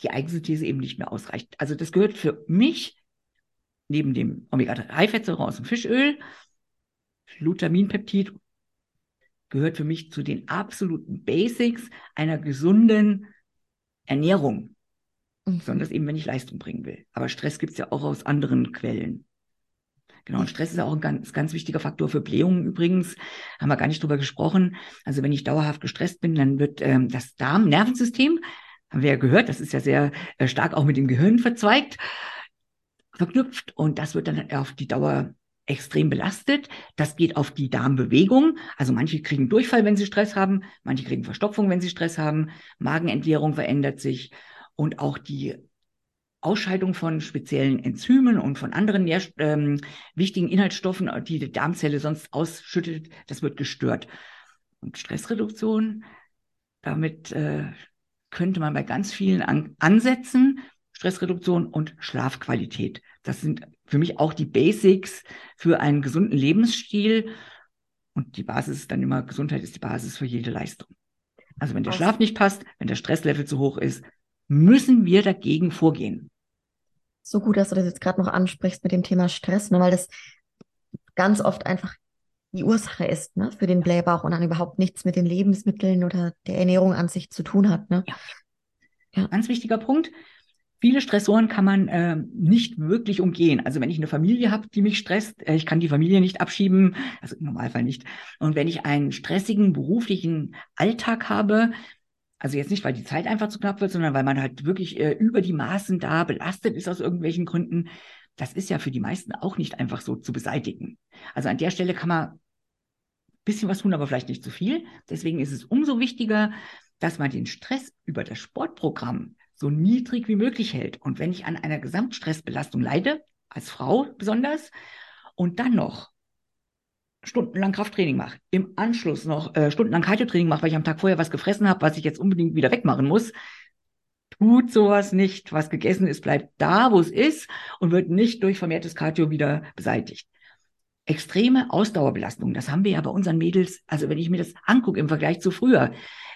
die Eigensynthese eben nicht mehr ausreicht. Also das gehört für mich neben dem Omega-3-Fettsäure aus dem Fischöl Glutaminpeptid gehört für mich zu den absoluten Basics einer gesunden Ernährung. Mhm. Besonders eben, wenn ich Leistung bringen will. Aber Stress gibt es ja auch aus anderen Quellen. Genau, und Stress ist auch ein ganz, ganz wichtiger Faktor für Blähungen übrigens. Haben wir gar nicht drüber gesprochen. Also wenn ich dauerhaft gestresst bin, dann wird ähm, das Darm-Nervensystem, haben wir ja gehört, das ist ja sehr äh, stark auch mit dem Gehirn verzweigt, verknüpft. Und das wird dann auf die Dauer extrem belastet. Das geht auf die Darmbewegung. Also manche kriegen Durchfall, wenn sie Stress haben, manche kriegen Verstopfung, wenn sie Stress haben, Magenentleerung verändert sich und auch die Ausscheidung von speziellen Enzymen und von anderen ähm, wichtigen Inhaltsstoffen, die die Darmzelle sonst ausschüttet, das wird gestört. Und Stressreduktion, damit äh, könnte man bei ganz vielen an ansetzen. Stressreduktion und Schlafqualität. Das sind für mich auch die Basics für einen gesunden Lebensstil. Und die Basis ist dann immer, Gesundheit ist die Basis für jede Leistung. Also wenn der Schlaf nicht passt, wenn der Stresslevel zu hoch ist, müssen wir dagegen vorgehen. So gut, dass du das jetzt gerade noch ansprichst mit dem Thema Stress, ne, weil das ganz oft einfach die Ursache ist ne, für den Blähbauch und dann überhaupt nichts mit den Lebensmitteln oder der Ernährung an sich zu tun hat. Ne? Ja. ja. Ganz wichtiger Punkt. Viele Stressoren kann man äh, nicht wirklich umgehen. Also wenn ich eine Familie habe, die mich stresst, äh, ich kann die Familie nicht abschieben, also im Normalfall nicht. Und wenn ich einen stressigen beruflichen Alltag habe, also jetzt nicht, weil die Zeit einfach zu knapp wird, sondern weil man halt wirklich äh, über die Maßen da belastet ist aus irgendwelchen Gründen, das ist ja für die meisten auch nicht einfach so zu beseitigen. Also an der Stelle kann man ein bisschen was tun, aber vielleicht nicht zu viel. Deswegen ist es umso wichtiger, dass man den Stress über das Sportprogramm so niedrig wie möglich hält. Und wenn ich an einer Gesamtstressbelastung leide, als Frau besonders, und dann noch stundenlang Krafttraining mache, im Anschluss noch äh, stundenlang Kardiotraining mache, weil ich am Tag vorher was gefressen habe, was ich jetzt unbedingt wieder wegmachen muss, tut sowas nicht. Was gegessen ist, bleibt da, wo es ist und wird nicht durch vermehrtes Cardio wieder beseitigt. Extreme Ausdauerbelastung, das haben wir ja bei unseren Mädels, also wenn ich mir das angucke im Vergleich zu früher,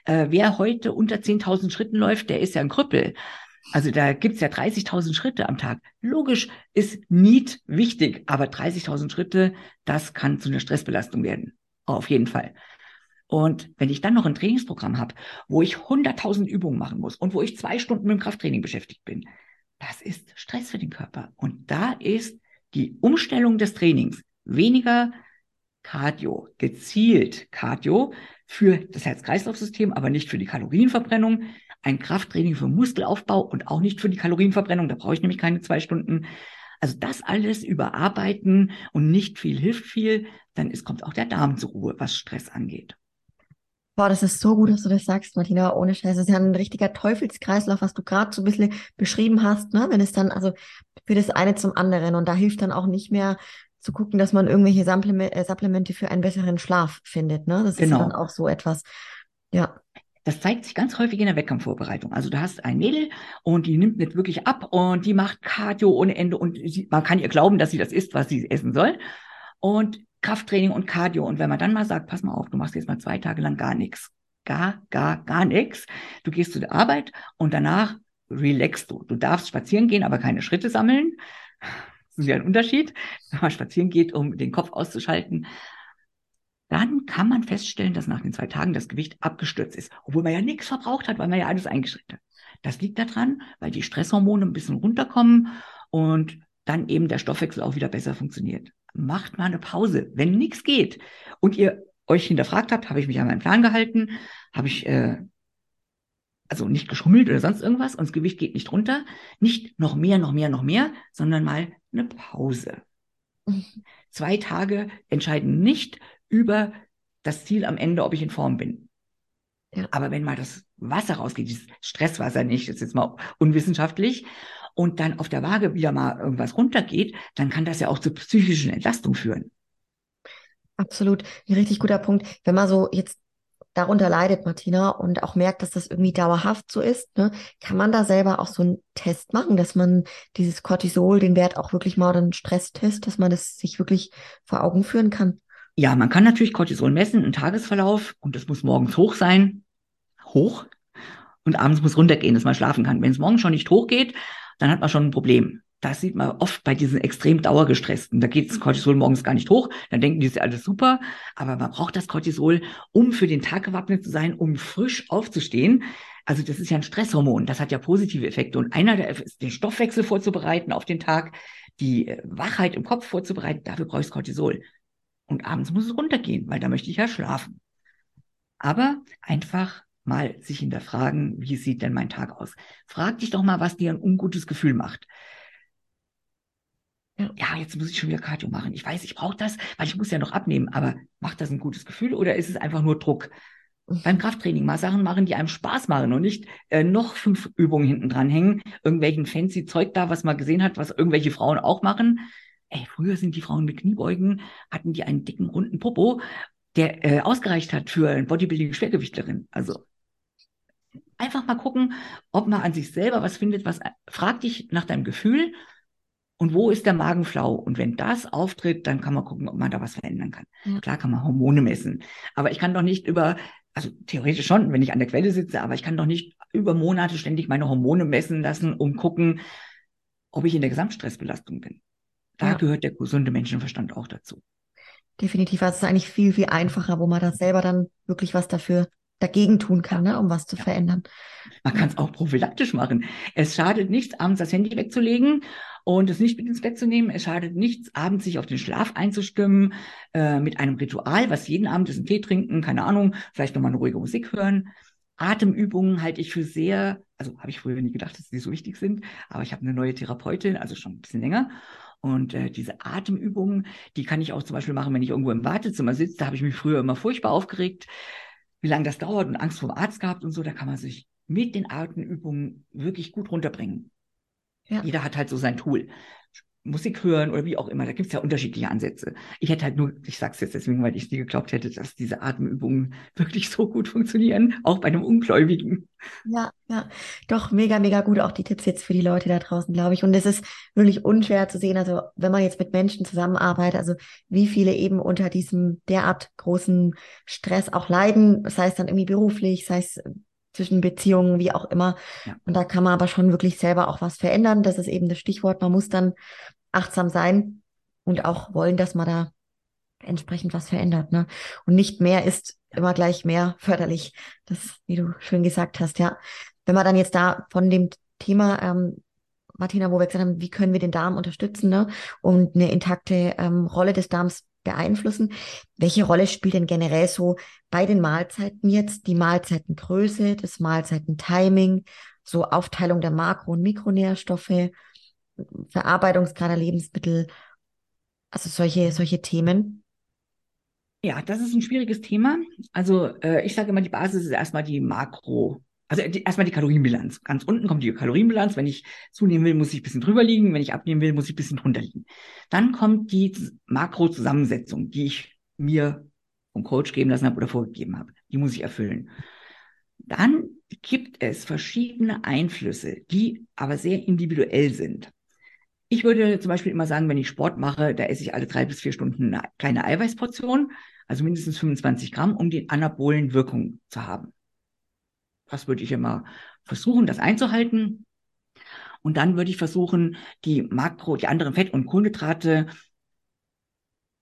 äh, wer heute unter 10.000 Schritten läuft, der ist ja ein Krüppel. Also da gibt's ja 30.000 Schritte am Tag. Logisch ist nicht wichtig, aber 30.000 Schritte, das kann zu einer Stressbelastung werden. Auf jeden Fall. Und wenn ich dann noch ein Trainingsprogramm habe, wo ich 100.000 Übungen machen muss und wo ich zwei Stunden mit dem Krafttraining beschäftigt bin, das ist Stress für den Körper. Und da ist die Umstellung des Trainings weniger Cardio, gezielt Cardio für das Herz-Kreislauf-System, aber nicht für die Kalorienverbrennung. Ein Krafttraining für Muskelaufbau und auch nicht für die Kalorienverbrennung. Da brauche ich nämlich keine zwei Stunden. Also das alles überarbeiten und nicht viel hilft viel, dann ist, kommt auch der Darm zur Ruhe, was Stress angeht. Boah, das ist so gut, dass du das sagst, Martina. Ohne Scheiß. Das ist ja ein richtiger Teufelskreislauf, was du gerade so ein bisschen beschrieben hast, ne? Wenn es dann, also für das eine zum anderen. Und da hilft dann auch nicht mehr zu gucken, dass man irgendwelche äh, Supplemente für einen besseren Schlaf findet. Ne? Das genau. ist dann auch so etwas. Ja. Das zeigt sich ganz häufig in der Wettkampfvorbereitung. Also du hast ein Mädel und die nimmt nicht wirklich ab und die macht Cardio ohne Ende und sie, man kann ihr glauben, dass sie das isst, was sie essen soll. Und Krafttraining und Cardio. Und wenn man dann mal sagt, pass mal auf, du machst jetzt mal zwei Tage lang gar nichts. Gar, gar, gar nichts. Du gehst zu der Arbeit und danach relaxst du. Du darfst spazieren gehen, aber keine Schritte sammeln ist ja ein Unterschied, <laughs> wenn man spazieren geht, um den Kopf auszuschalten. Dann kann man feststellen, dass nach den zwei Tagen das Gewicht abgestürzt ist, obwohl man ja nichts verbraucht hat, weil man ja alles eingeschränkt hat. Das liegt daran, weil die Stresshormone ein bisschen runterkommen und dann eben der Stoffwechsel auch wieder besser funktioniert. Macht mal eine Pause, wenn nichts geht und ihr euch hinterfragt habt, habe ich mich an meinen Plan gehalten, habe ich äh, also nicht geschummelt oder sonst irgendwas und das Gewicht geht nicht runter, nicht noch mehr, noch mehr, noch mehr, sondern mal eine Pause. Zwei Tage entscheiden nicht über das Ziel am Ende, ob ich in Form bin. Ja. Aber wenn mal das Wasser rausgeht, das Stresswasser nicht, das ist jetzt mal unwissenschaftlich, und dann auf der Waage wieder mal irgendwas runtergeht, dann kann das ja auch zur psychischen Entlastung führen. Absolut, ein richtig guter Punkt. Wenn man so jetzt darunter leidet, Martina, und auch merkt, dass das irgendwie dauerhaft so ist, ne, kann man da selber auch so einen Test machen, dass man dieses Cortisol, den Wert auch wirklich mal einen Stresstest, dass man das sich wirklich vor Augen führen kann? Ja, man kann natürlich Cortisol messen, einen Tagesverlauf, und das muss morgens hoch sein, hoch, und abends muss runtergehen, dass man schlafen kann. Wenn es morgens schon nicht hochgeht, dann hat man schon ein Problem das sieht man oft bei diesen extrem dauergestressten. Da geht das Cortisol morgens gar nicht hoch, dann denken die, ist ja alles super, aber man braucht das Cortisol, um für den Tag gewappnet zu sein, um frisch aufzustehen. Also das ist ja ein Stresshormon, das hat ja positive Effekte. Und einer der ist, den Stoffwechsel vorzubereiten auf den Tag, die äh, Wachheit im Kopf vorzubereiten, dafür brauche ich Cortisol. Und abends muss es runtergehen, weil da möchte ich ja schlafen. Aber einfach mal sich hinterfragen, wie sieht denn mein Tag aus? Frag dich doch mal, was dir ein ungutes Gefühl macht ja, jetzt muss ich schon wieder Cardio machen. Ich weiß, ich brauche das, weil ich muss ja noch abnehmen. Aber macht das ein gutes Gefühl oder ist es einfach nur Druck? Beim Krafttraining mal Sachen machen, die einem Spaß machen und nicht äh, noch fünf Übungen hinten dran hängen, irgendwelchen fancy Zeug da, was man gesehen hat, was irgendwelche Frauen auch machen. Ey, früher sind die Frauen mit Kniebeugen, hatten die einen dicken, runden Popo, der äh, ausgereicht hat für ein Bodybuilding-Schwergewichtlerin. Also einfach mal gucken, ob man an sich selber was findet, was frag dich nach deinem Gefühl und wo ist der Magenflau? Und wenn das auftritt, dann kann man gucken, ob man da was verändern kann. Ja. Klar kann man Hormone messen, aber ich kann doch nicht über also theoretisch schon, wenn ich an der Quelle sitze, aber ich kann doch nicht über Monate ständig meine Hormone messen lassen, um gucken, ob ich in der Gesamtstressbelastung bin. Da ja. gehört der gesunde Menschenverstand auch dazu. Definitiv. Also es ist eigentlich viel, viel einfacher, wo man da selber dann wirklich was dafür dagegen tun kann, ne, um was zu ja. verändern. Man kann es auch prophylaktisch machen. Es schadet nichts, abends das Handy wegzulegen und es nicht mit ins Bett zu nehmen. Es schadet nichts, abends sich auf den Schlaf einzustimmen äh, mit einem Ritual, was jeden Abend ist, einen Tee trinken, keine Ahnung, vielleicht nochmal eine ruhige Musik hören. Atemübungen halte ich für sehr, also habe ich früher nie gedacht, dass die so wichtig sind, aber ich habe eine neue Therapeutin, also schon ein bisschen länger. Und äh, diese Atemübungen, die kann ich auch zum Beispiel machen, wenn ich irgendwo im Wartezimmer sitze. Da habe ich mich früher immer furchtbar aufgeregt, wie lange das dauert und Angst vor dem Arzt gehabt und so. Da kann man sich mit den Atemübungen wirklich gut runterbringen. Ja. Jeder hat halt so sein Tool. Musik hören oder wie auch immer. Da gibt es ja unterschiedliche Ansätze. Ich hätte halt nur, ich sage es jetzt deswegen, weil ich nie geglaubt hätte, dass diese Atemübungen wirklich so gut funktionieren, auch bei einem Ungläubigen. Ja, ja, doch mega, mega gut auch die Tipps jetzt für die Leute da draußen, glaube ich. Und es ist wirklich unschwer zu sehen, also wenn man jetzt mit Menschen zusammenarbeitet, also wie viele eben unter diesem derart großen Stress auch leiden, sei es dann irgendwie beruflich, sei es zwischen Beziehungen, wie auch immer. Ja. Und da kann man aber schon wirklich selber auch was verändern. Das ist eben das Stichwort. Man muss dann achtsam sein und auch wollen, dass man da entsprechend was verändert. Ne? Und nicht mehr ist immer gleich mehr förderlich. Das, wie du schön gesagt hast, ja. Wenn man dann jetzt da von dem Thema, ähm, Martina, wo wir gesagt haben, wie können wir den Darm unterstützen, ne? und eine intakte ähm, Rolle des Darms beeinflussen. Welche Rolle spielt denn generell so bei den Mahlzeiten jetzt die Mahlzeitengröße, das Mahlzeitentiming, so Aufteilung der Makro- und Mikronährstoffe, Verarbeitungsgrad der Lebensmittel, also solche, solche Themen? Ja, das ist ein schwieriges Thema. Also äh, ich sage immer, die Basis ist erstmal die Makro also erstmal die Kalorienbilanz. Ganz unten kommt die Kalorienbilanz. Wenn ich zunehmen will, muss ich ein bisschen drüber liegen. Wenn ich abnehmen will, muss ich ein bisschen drunter liegen. Dann kommt die Makrozusammensetzung, die ich mir vom Coach geben lassen habe oder vorgegeben habe. Die muss ich erfüllen. Dann gibt es verschiedene Einflüsse, die aber sehr individuell sind. Ich würde zum Beispiel immer sagen, wenn ich Sport mache, da esse ich alle drei bis vier Stunden eine kleine Eiweißportion, also mindestens 25 Gramm, um die anabolen Wirkung zu haben. Das würde ich immer versuchen, das einzuhalten. Und dann würde ich versuchen, die Makro, die anderen Fett- und Kohlenhydrate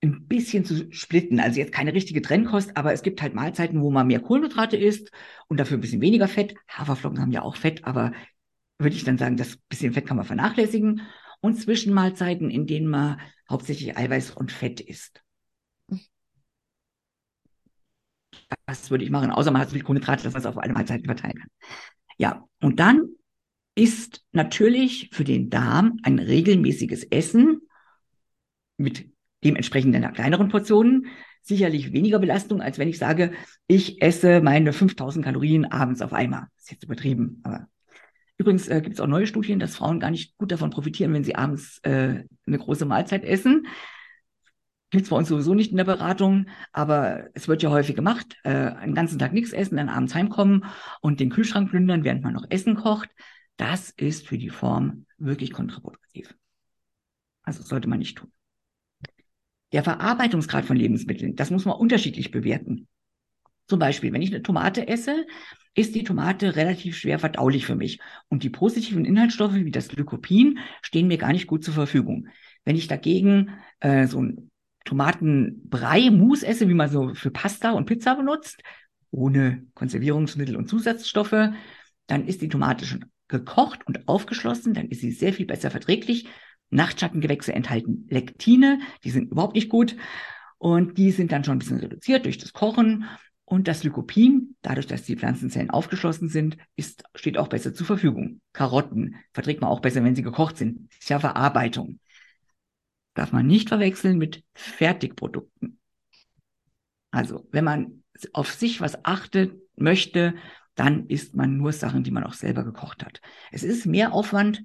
ein bisschen zu splitten. Also jetzt keine richtige Trennkost, aber es gibt halt Mahlzeiten, wo man mehr Kohlenhydrate isst und dafür ein bisschen weniger Fett. Haferflocken haben ja auch Fett, aber würde ich dann sagen, das bisschen Fett kann man vernachlässigen. Und Zwischenmahlzeiten, in denen man hauptsächlich Eiweiß und Fett isst. Das würde ich machen, außer man hat so viel Kohlenhydrate, dass man es auf alle Mahlzeiten verteilen kann. Ja, und dann ist natürlich für den Darm ein regelmäßiges Essen mit dementsprechend einer kleineren Portionen sicherlich weniger Belastung, als wenn ich sage, ich esse meine 5000 Kalorien abends auf einmal. Das ist jetzt übertrieben, aber Übrigens äh, gibt es auch neue Studien, dass Frauen gar nicht gut davon profitieren, wenn sie abends äh, eine große Mahlzeit essen. Gibt es bei uns sowieso nicht in der Beratung, aber es wird ja häufig gemacht, äh, einen ganzen Tag nichts essen, dann abends heimkommen und den Kühlschrank plündern, während man noch Essen kocht. Das ist für die Form wirklich kontraproduktiv. Also sollte man nicht tun. Der Verarbeitungsgrad von Lebensmitteln, das muss man unterschiedlich bewerten. Zum Beispiel, wenn ich eine Tomate esse, ist die Tomate relativ schwer verdaulich für mich. Und die positiven Inhaltsstoffe wie das Glykopin stehen mir gar nicht gut zur Verfügung. Wenn ich dagegen äh, so ein Tomatenbrei, Mousse esse, wie man so für Pasta und Pizza benutzt, ohne Konservierungsmittel und Zusatzstoffe, dann ist die Tomate schon gekocht und aufgeschlossen, dann ist sie sehr viel besser verträglich. Nachtschattengewächse enthalten Lektine, die sind überhaupt nicht gut und die sind dann schon ein bisschen reduziert durch das Kochen und das Lycopin, dadurch, dass die Pflanzenzellen aufgeschlossen sind, ist, steht auch besser zur Verfügung. Karotten verträgt man auch besser, wenn sie gekocht sind. Ist ja Verarbeitung darf man nicht verwechseln mit Fertigprodukten. Also, wenn man auf sich was achtet möchte, dann isst man nur Sachen, die man auch selber gekocht hat. Es ist mehr Aufwand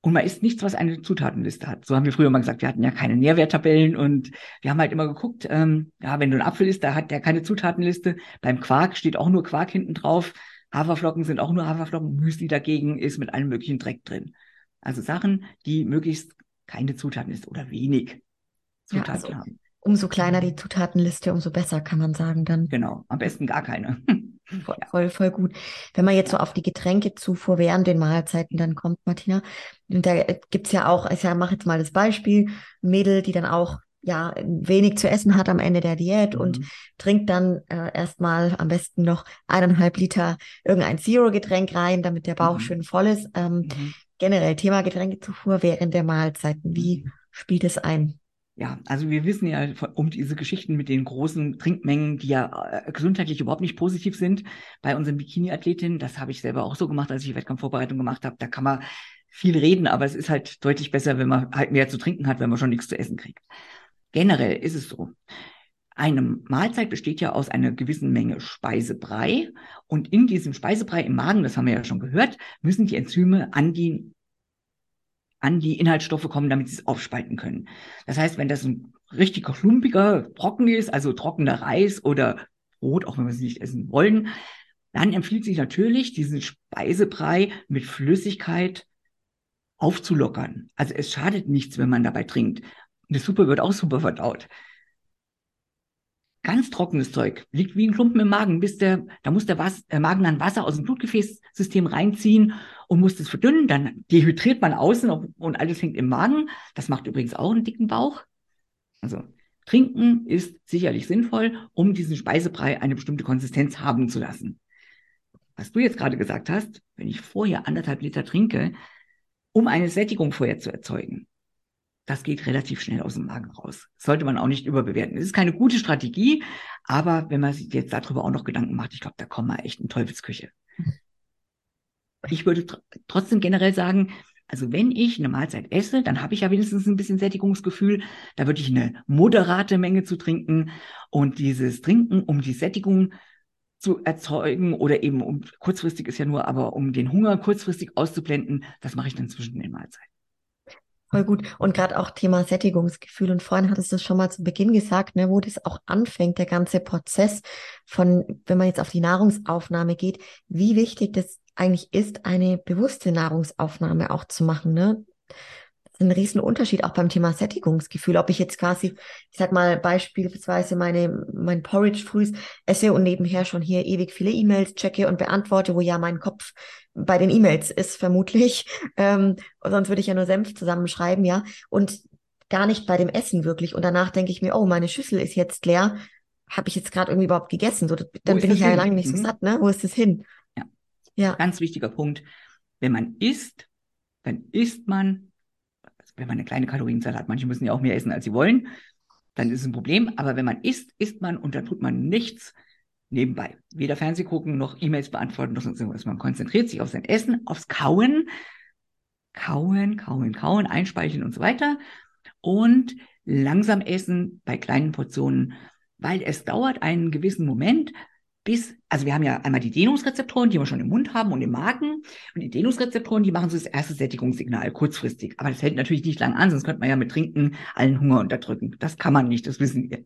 und man isst nichts, was eine Zutatenliste hat. So haben wir früher mal gesagt, wir hatten ja keine Nährwerttabellen und wir haben halt immer geguckt, ähm, ja, wenn du einen Apfel isst, da hat der keine Zutatenliste. Beim Quark steht auch nur Quark hinten drauf. Haferflocken sind auch nur Haferflocken. Müsli dagegen ist mit allem möglichen Dreck drin. Also Sachen, die möglichst keine Zutaten ist oder wenig Zutaten ja, also, haben. Umso kleiner die Zutatenliste, umso besser kann man sagen dann. Genau, am besten gar keine. <laughs> Voll, voll, voll gut. Wenn man jetzt so auf die Getränkezufuhr während den Mahlzeiten dann kommt, Martina, und da gibt's ja auch, ich mache jetzt mal das Beispiel, Mädel, die dann auch ja wenig zu essen hat am Ende der Diät mhm. und trinkt dann äh, erstmal am besten noch eineinhalb Liter irgendein Zero-Getränk rein, damit der Bauch mhm. schön voll ist. Ähm, mhm. Generell Thema Getränkezufuhr während der Mahlzeiten. Wie mhm. spielt es ein? Ja, also wir wissen ja um diese Geschichten mit den großen Trinkmengen, die ja äh, gesundheitlich überhaupt nicht positiv sind bei unseren Bikini-Athletinnen. Das habe ich selber auch so gemacht, als ich Wettkampfvorbereitung gemacht habe. Da kann man viel reden, aber es ist halt deutlich besser, wenn man halt mehr zu trinken hat, wenn man schon nichts zu essen kriegt. Generell ist es so. Eine Mahlzeit besteht ja aus einer gewissen Menge Speisebrei und in diesem Speisebrei im Magen, das haben wir ja schon gehört, müssen die Enzyme an die an die Inhaltsstoffe kommen, damit sie es aufspalten können. Das heißt, wenn das ein richtiger klumpiger Brocken ist, also trockener Reis oder Brot, auch wenn wir es nicht essen wollen, dann empfiehlt sich natürlich, diesen Speisebrei mit Flüssigkeit aufzulockern. Also es schadet nichts, wenn man dabei trinkt. Eine Suppe wird auch super verdaut. Ganz trockenes Zeug liegt wie ein Klumpen im Magen, bis der, da muss der, Was, der Magen dann Wasser aus dem Blutgefäßsystem reinziehen und muss das verdünnen. Dann dehydriert man außen und alles hängt im Magen. Das macht übrigens auch einen dicken Bauch. Also trinken ist sicherlich sinnvoll, um diesen Speisebrei eine bestimmte Konsistenz haben zu lassen. Was du jetzt gerade gesagt hast, wenn ich vorher anderthalb Liter trinke, um eine Sättigung vorher zu erzeugen, das geht relativ schnell aus dem Magen raus. Sollte man auch nicht überbewerten. Es ist keine gute Strategie, aber wenn man sich jetzt darüber auch noch Gedanken macht, ich glaube, da kommen wir echt in Teufelsküche. Ich würde tr trotzdem generell sagen, also wenn ich eine Mahlzeit esse, dann habe ich ja wenigstens ein bisschen Sättigungsgefühl. Da würde ich eine moderate Menge zu trinken und dieses Trinken, um die Sättigung zu erzeugen oder eben um kurzfristig ist ja nur, aber um den Hunger kurzfristig auszublenden, das mache ich dann zwischen den Mahlzeiten. Voll gut. Und gerade auch Thema Sättigungsgefühl. Und vorhin hattest du es schon mal zu Beginn gesagt, ne, wo das auch anfängt, der ganze Prozess von, wenn man jetzt auf die Nahrungsaufnahme geht, wie wichtig das eigentlich ist, eine bewusste Nahrungsaufnahme auch zu machen. Ne? Ein riesen Unterschied auch beim Thema Sättigungsgefühl. Ob ich jetzt quasi, ich sag mal beispielsweise meine, mein Porridge früh esse und nebenher schon hier ewig viele E-Mails checke und beantworte, wo ja mein Kopf bei den E-Mails ist vermutlich. <laughs> Ähm, sonst würde ich ja nur Senf zusammenschreiben, ja. Und gar nicht bei dem Essen wirklich. Und danach denke ich mir, oh, meine Schüssel ist jetzt leer. Habe ich jetzt gerade irgendwie überhaupt gegessen? So, dann bin ich ja lange nicht so mhm. satt, ne? Wo ist das hin? Ja. ja. Ganz wichtiger Punkt. Wenn man isst, dann isst man wenn man eine kleine Kalorienzahl hat, manche müssen ja auch mehr essen, als sie wollen, dann ist es ein Problem. Aber wenn man isst, isst man und dann tut man nichts nebenbei. Weder Fernseh gucken, noch E-Mails beantworten, noch sonst irgendwas. Man konzentriert sich auf sein Essen, aufs Kauen. Kauen, kauen, kauen, einspeichern und so weiter. Und langsam essen bei kleinen Portionen, weil es dauert einen gewissen Moment, bis, also wir haben ja einmal die Dehnungsrezeptoren, die wir schon im Mund haben und im Magen. Und die Dehnungsrezeptoren, die machen so das erste Sättigungssignal kurzfristig. Aber das hält natürlich nicht lang an, sonst könnte man ja mit Trinken allen Hunger unterdrücken. Das kann man nicht, das wissen wir.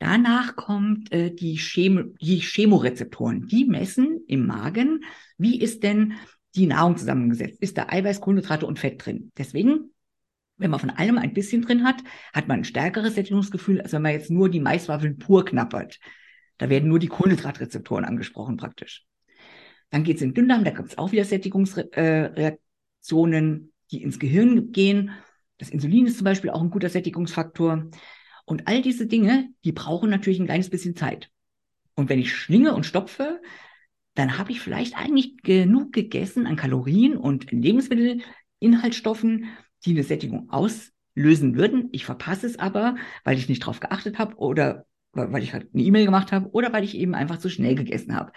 Danach kommt äh, die, Chemo, die Chemorezeptoren. Die messen im Magen, wie ist denn die Nahrung zusammengesetzt? Ist da Eiweiß, Kohlenhydrate und Fett drin? Deswegen wenn man von allem ein bisschen drin hat, hat man ein stärkeres Sättigungsgefühl, als wenn man jetzt nur die Maiswaffeln pur knappert. Da werden nur die Kohlenhydratrezeptoren angesprochen praktisch. Dann geht es in den Dünndarm, da gibt es auch wieder Sättigungsreaktionen, die ins Gehirn gehen. Das Insulin ist zum Beispiel auch ein guter Sättigungsfaktor. Und all diese Dinge, die brauchen natürlich ein kleines bisschen Zeit. Und wenn ich schlinge und stopfe, dann habe ich vielleicht eigentlich genug gegessen an Kalorien und Lebensmittelinhaltsstoffen, die eine Sättigung auslösen würden. Ich verpasse es aber, weil ich nicht drauf geachtet habe oder weil ich halt eine E-Mail gemacht habe oder weil ich eben einfach zu schnell gegessen habe.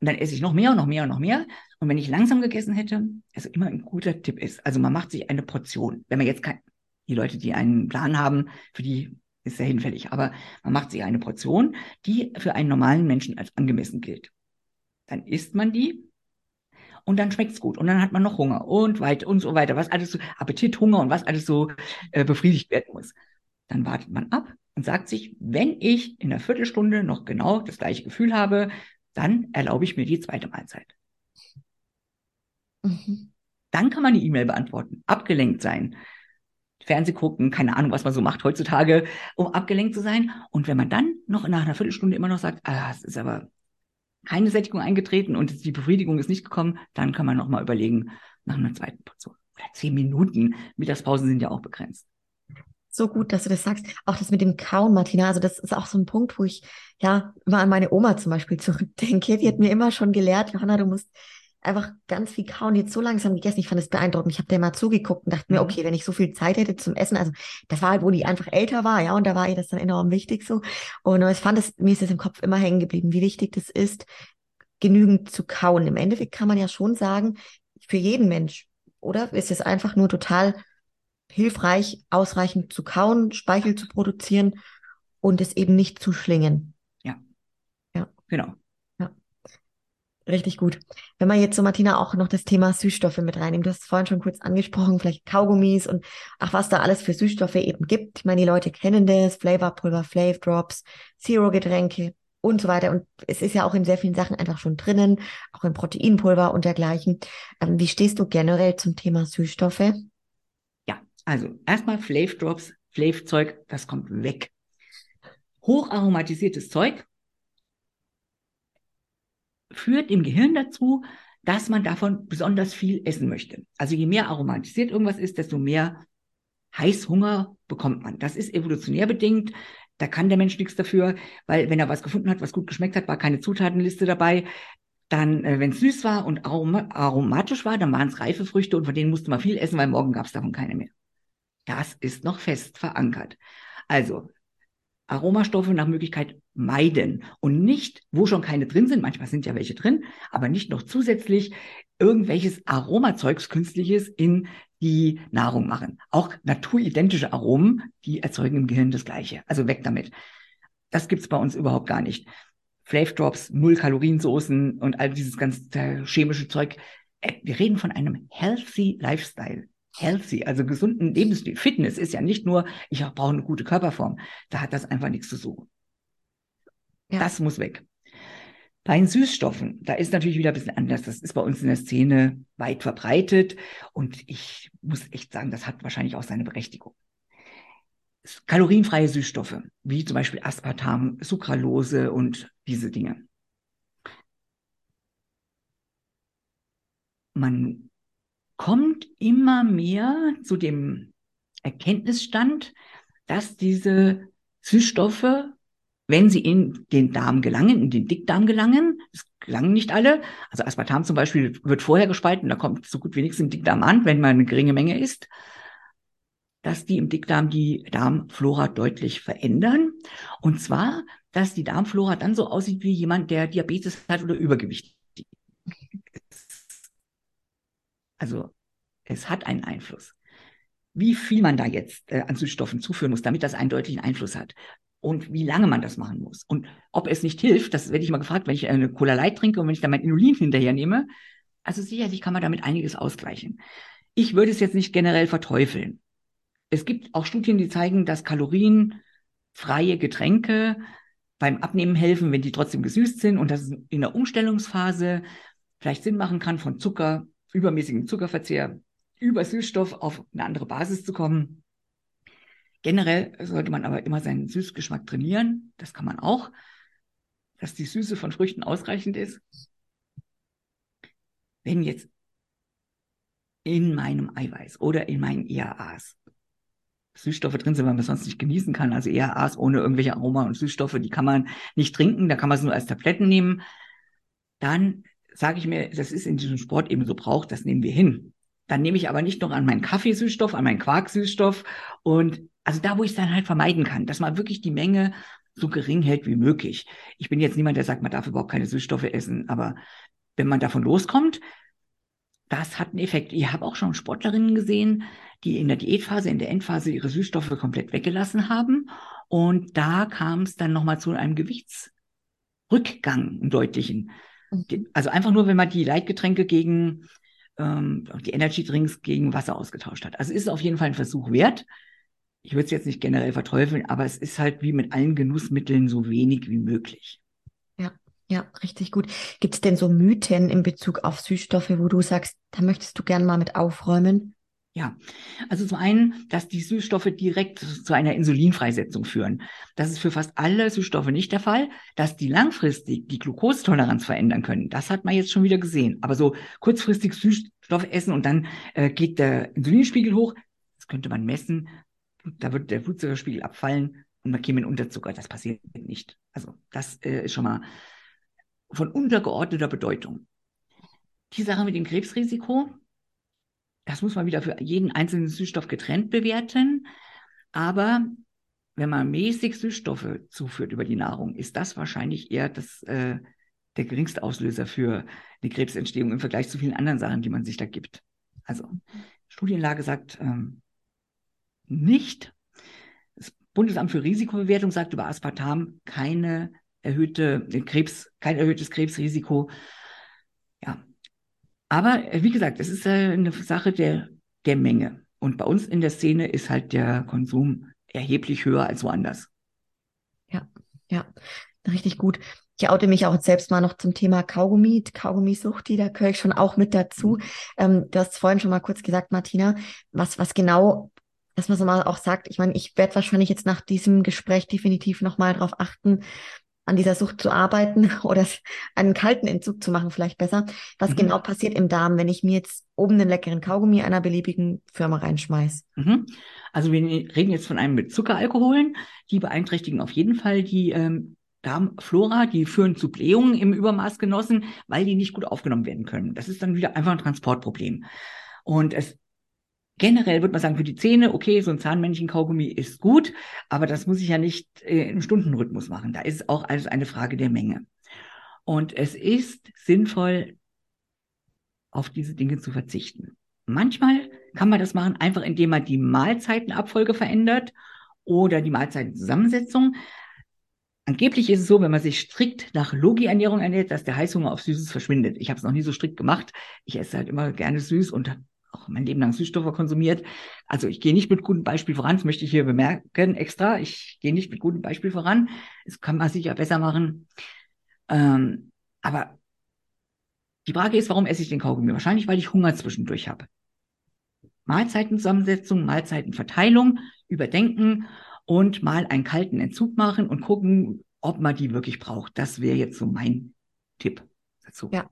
Und dann esse ich noch mehr und noch mehr und noch mehr. Und wenn ich langsam gegessen hätte, also immer ein guter Tipp ist, also man macht sich eine Portion. Wenn man jetzt kein, die Leute, die einen Plan haben, für die ist ja hinfällig, aber man macht sich eine Portion, die für einen normalen Menschen als angemessen gilt. Dann isst man die und dann schmeckt's gut und dann hat man noch Hunger und weiter und so weiter, was alles so Appetit, Hunger und was alles so äh, befriedigt werden muss. Dann wartet man ab und sagt sich, wenn ich in einer Viertelstunde noch genau das gleiche Gefühl habe, dann erlaube ich mir die zweite Mahlzeit. Mhm. Dann kann man die E-Mail beantworten, abgelenkt sein, Fernseh gucken, keine Ahnung, was man so macht heutzutage, um abgelenkt zu sein. Und wenn man dann noch nach einer Viertelstunde immer noch sagt, ah, es ist aber keine Sättigung eingetreten und die Befriedigung ist nicht gekommen, dann kann man noch mal überlegen nach einer zweiten Portion. Oder zehn Minuten. Mittagspausen sind ja auch begrenzt. So gut, dass du das sagst. Auch das mit dem Kauen, Martina. Also das ist auch so ein Punkt, wo ich ja immer an meine Oma zum Beispiel <laughs> zurückdenke. Die hat mir immer schon gelehrt, Johanna, du musst einfach ganz viel kauen, jetzt so langsam gegessen. Ich fand es beeindruckend. Ich habe dir mal zugeguckt und dachte mir, mhm. okay, wenn ich so viel Zeit hätte zum Essen, also das war halt, wo die einfach älter war, ja, und da war ihr das dann enorm wichtig so. Und ich fand es, mir ist es im Kopf immer hängen geblieben, wie wichtig das ist, genügend zu kauen. Im Endeffekt kann man ja schon sagen, für jeden Mensch, oder? Ist es einfach nur total hilfreich, ausreichend zu kauen, Speichel zu produzieren und es eben nicht zu schlingen. Ja. Ja. Genau. Richtig gut. Wenn man jetzt so, Martina, auch noch das Thema Süßstoffe mit reinnimmt, du hast es vorhin schon kurz angesprochen, vielleicht Kaugummis und ach, was da alles für Süßstoffe eben gibt. Ich meine, die Leute kennen das, Flavorpulver, Flav Drops, Zero-Getränke und so weiter. Und es ist ja auch in sehr vielen Sachen einfach schon drinnen, auch in Proteinpulver und dergleichen. Ähm, wie stehst du generell zum Thema Süßstoffe? Also erstmal Flav Drops, Flav Zeug, das kommt weg. Hocharomatisiertes Zeug, führt im Gehirn dazu, dass man davon besonders viel essen möchte. Also je mehr aromatisiert irgendwas ist, desto mehr Heißhunger bekommt man. Das ist evolutionär bedingt. Da kann der Mensch nichts dafür, weil wenn er was gefunden hat, was gut geschmeckt hat, war keine Zutatenliste dabei. Dann, äh, wenn es süß war und arom aromatisch war, dann waren es reife Früchte und von denen musste man viel essen, weil morgen gab es davon keine mehr. Das ist noch fest verankert. Also Aromastoffe nach Möglichkeit meiden und nicht, wo schon keine drin sind, manchmal sind ja welche drin, aber nicht noch zusätzlich irgendwelches Aromazeugs künstliches in die Nahrung machen. Auch naturidentische Aromen, die erzeugen im Gehirn das Gleiche. Also weg damit. Das gibt's bei uns überhaupt gar nicht. Flav Drops, null Kaloriensoßen und all dieses ganze chemische Zeug. Äh, wir reden von einem healthy Lifestyle healthy, also gesunden Lebensstil. Fitness ist ja nicht nur, ich brauche eine gute Körperform. Da hat das einfach nichts zu suchen. Ja. Das muss weg. Bei den Süßstoffen, da ist natürlich wieder ein bisschen anders. Das ist bei uns in der Szene weit verbreitet. Und ich muss echt sagen, das hat wahrscheinlich auch seine Berechtigung. Kalorienfreie Süßstoffe, wie zum Beispiel Aspartam, Sucralose und diese Dinge. Man kommt immer mehr zu dem Erkenntnisstand, dass diese Süßstoffe, wenn sie in den Darm gelangen, in den Dickdarm gelangen, es gelangen nicht alle, also Aspartam zum Beispiel wird vorher gespalten, da kommt so gut wie nichts im Dickdarm an, wenn man eine geringe Menge isst, dass die im Dickdarm die Darmflora deutlich verändern. Und zwar, dass die Darmflora dann so aussieht wie jemand, der Diabetes hat oder Übergewicht also es hat einen Einfluss. Wie viel man da jetzt äh, an Süßstoffen zuführen muss, damit das einen deutlichen Einfluss hat. Und wie lange man das machen muss. Und ob es nicht hilft, das werde ich mal gefragt, wenn ich eine Cola Light trinke und wenn ich dann mein Inulin hinterher nehme. Also sicherlich kann man damit einiges ausgleichen. Ich würde es jetzt nicht generell verteufeln. Es gibt auch Studien, die zeigen, dass kalorienfreie Getränke beim Abnehmen helfen, wenn die trotzdem gesüßt sind und dass es in der Umstellungsphase vielleicht Sinn machen kann, von Zucker übermäßigem Zuckerverzehr über Süßstoff auf eine andere Basis zu kommen. Generell sollte man aber immer seinen Süßgeschmack trainieren. Das kann man auch, dass die Süße von Früchten ausreichend ist. Wenn jetzt in meinem Eiweiß oder in meinen EAAs Süßstoffe drin sind, weil man sonst nicht genießen kann, also EAAs ohne irgendwelche Aroma und Süßstoffe, die kann man nicht trinken, da kann man es nur als Tabletten nehmen, dann sage ich mir, das ist in diesem Sport eben so braucht, das nehmen wir hin. Dann nehme ich aber nicht noch an meinen Kaffeesüßstoff, an meinen Quarksüßstoff und also da, wo ich es dann halt vermeiden kann, dass man wirklich die Menge so gering hält wie möglich. Ich bin jetzt niemand, der sagt, man darf überhaupt keine Süßstoffe essen, aber wenn man davon loskommt, das hat einen Effekt. Ich habe auch schon Sportlerinnen gesehen, die in der Diätphase, in der Endphase ihre Süßstoffe komplett weggelassen haben. Und da kam es dann nochmal zu einem Gewichtsrückgang, einen deutlichen. Also einfach nur, wenn man die Leitgetränke gegen ähm, die Energy Drinks gegen Wasser ausgetauscht hat. Also ist es auf jeden Fall ein Versuch wert. Ich würde es jetzt nicht generell verteufeln, aber es ist halt wie mit allen Genussmitteln so wenig wie möglich. Ja, ja, richtig gut. Gibt es denn so Mythen in Bezug auf Süßstoffe, wo du sagst, da möchtest du gern mal mit aufräumen? Ja, also zum einen, dass die Süßstoffe direkt zu einer Insulinfreisetzung führen. Das ist für fast alle Süßstoffe nicht der Fall. Dass die langfristig die Glukosetoleranz verändern können, das hat man jetzt schon wieder gesehen. Aber so kurzfristig Süßstoff essen und dann äh, geht der Insulinspiegel hoch, das könnte man messen. Da wird der Blutzuckerspiegel abfallen und man käme in Unterzucker. Das passiert nicht. Also das äh, ist schon mal von untergeordneter Bedeutung. Die Sache mit dem Krebsrisiko, das muss man wieder für jeden einzelnen Süßstoff getrennt bewerten. Aber wenn man mäßig Süßstoffe zuführt über die Nahrung, ist das wahrscheinlich eher das, äh, der geringste Auslöser für eine Krebsentstehung im Vergleich zu vielen anderen Sachen, die man sich da gibt. Also Studienlage sagt ähm, nicht. Das Bundesamt für Risikobewertung sagt über Aspartam keine erhöhte Krebs, kein erhöhtes Krebsrisiko. Ja, aber äh, wie gesagt, es ist äh, eine Sache der, der Menge. Und bei uns in der Szene ist halt der Konsum erheblich höher als woanders. Ja, ja, richtig gut. Ich oute mich auch selbst mal noch zum Thema Kaugummi, Kaugummisucht, die da gehöre ich schon auch mit dazu. Mhm. Ähm, du hast vorhin schon mal kurz gesagt, Martina, was, was genau, dass man so mal auch sagt, ich meine, ich werde wahrscheinlich jetzt nach diesem Gespräch definitiv nochmal darauf achten, an dieser Sucht zu arbeiten <laughs> oder einen kalten Entzug zu machen, vielleicht besser. Was mhm. genau passiert im Darm, wenn ich mir jetzt oben einen leckeren Kaugummi einer beliebigen Firma reinschmeiß? Mhm. Also wir reden jetzt von einem mit Zuckeralkoholen. Die beeinträchtigen auf jeden Fall die ähm, Darmflora, die führen zu Blähungen im Übermaß genossen, weil die nicht gut aufgenommen werden können. Das ist dann wieder einfach ein Transportproblem. Und es Generell würde man sagen, für die Zähne, okay, so ein Zahnmännchen-Kaugummi ist gut, aber das muss ich ja nicht äh, im Stundenrhythmus machen. Da ist auch alles eine Frage der Menge. Und es ist sinnvoll, auf diese Dinge zu verzichten. Manchmal kann man das machen, einfach indem man die Mahlzeitenabfolge verändert oder die Mahlzeitenzusammensetzung. Angeblich ist es so, wenn man sich strikt nach Logi-Ernährung ernährt, dass der Heißhunger auf Süßes verschwindet. Ich habe es noch nie so strikt gemacht. Ich esse halt immer gerne süß und auch mein Leben lang Süßstoffe konsumiert. Also ich gehe nicht mit gutem Beispiel voran, das möchte ich hier bemerken extra. Ich gehe nicht mit gutem Beispiel voran. Es kann man sicher besser machen. Ähm, aber die Frage ist, warum esse ich den Kaugummi? Wahrscheinlich, weil ich Hunger zwischendurch habe. Mahlzeitenzusammensetzung, Mahlzeitenverteilung, überdenken und mal einen kalten Entzug machen und gucken, ob man die wirklich braucht. Das wäre jetzt so mein Tipp dazu. Ja,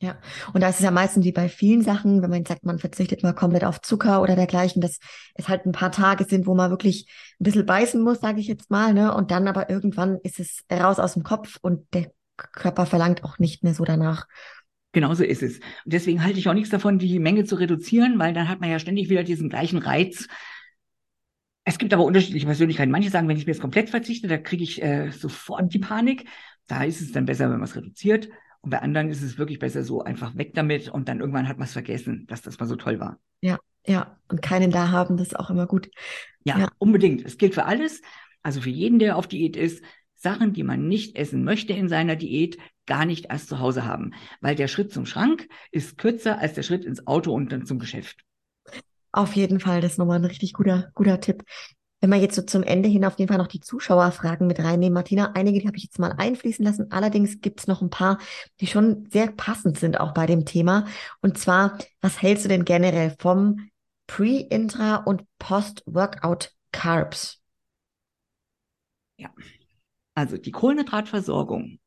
ja, und da ist es ja meistens wie bei vielen Sachen, wenn man sagt, man verzichtet mal komplett auf Zucker oder dergleichen, dass es halt ein paar Tage sind, wo man wirklich ein bisschen beißen muss, sage ich jetzt mal, ne? Und dann aber irgendwann ist es raus aus dem Kopf und der Körper verlangt auch nicht mehr so danach. Genauso ist es. Und deswegen halte ich auch nichts davon, die Menge zu reduzieren, weil dann hat man ja ständig wieder diesen gleichen Reiz. Es gibt aber unterschiedliche Persönlichkeiten. Manche sagen, wenn ich mir jetzt komplett verzichte, da kriege ich äh, sofort die Panik. Da ist es dann besser, wenn man es reduziert. Und bei anderen ist es wirklich besser so einfach weg damit und dann irgendwann hat man es vergessen, dass das mal so toll war. Ja, ja. Und keinen da haben, das ist auch immer gut. Ja, ja, unbedingt. Es gilt für alles. Also für jeden, der auf Diät ist, Sachen, die man nicht essen möchte in seiner Diät, gar nicht erst zu Hause haben. Weil der Schritt zum Schrank ist kürzer als der Schritt ins Auto und dann zum Geschäft. Auf jeden Fall, das ist nochmal ein richtig guter, guter Tipp. Wenn wir jetzt so zum Ende hin auf jeden Fall noch die Zuschauerfragen mit reinnehmen, Martina, einige, die habe ich jetzt mal einfließen lassen. Allerdings gibt es noch ein paar, die schon sehr passend sind auch bei dem Thema. Und zwar, was hältst du denn generell vom Pre-Intra- und Post-Workout-Carbs? Ja, also die Kohlenhydratversorgung.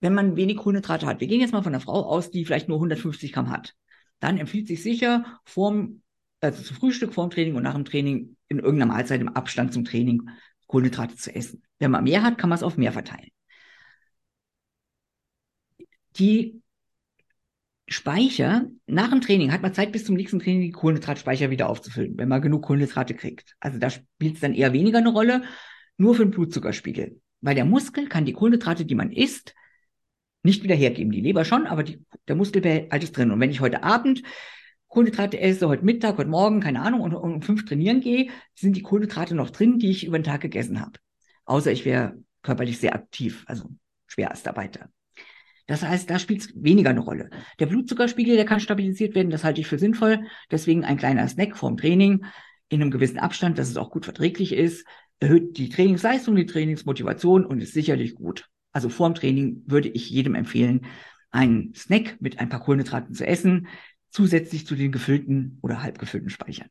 Wenn man wenig Kohlenhydrate hat, wir gehen jetzt mal von einer Frau aus, die vielleicht nur 150 Gramm hat, dann empfiehlt sich sicher, vorm, also zu Frühstück, vorm Training und nach dem Training in irgendeiner Mahlzeit im Abstand zum Training Kohlenhydrate zu essen. Wenn man mehr hat, kann man es auf mehr verteilen. Die Speicher, nach dem Training hat man Zeit bis zum nächsten Training, die Kohlenhydratspeicher wieder aufzufüllen, wenn man genug Kohlenhydrate kriegt. Also da spielt es dann eher weniger eine Rolle, nur für den Blutzuckerspiegel. Weil der Muskel kann die Kohlenhydrate, die man isst, nicht wieder hergeben. Die Leber schon, aber die, der Muskel behält alles drin. Und wenn ich heute Abend Kohlenhydrate esse, heute Mittag, heute Morgen, keine Ahnung, und um fünf trainieren gehe, sind die Kohlenhydrate noch drin, die ich über den Tag gegessen habe. Außer ich wäre körperlich sehr aktiv, also Schwerastarbeiter. Das heißt, da spielt es weniger eine Rolle. Der Blutzuckerspiegel, der kann stabilisiert werden, das halte ich für sinnvoll. Deswegen ein kleiner Snack vorm Training in einem gewissen Abstand, dass es auch gut verträglich ist, erhöht die Trainingsleistung, die Trainingsmotivation und ist sicherlich gut. Also vorm Training würde ich jedem empfehlen, einen Snack mit ein paar Kohlenhydraten zu essen, zusätzlich zu den gefüllten oder halb gefüllten Speichern.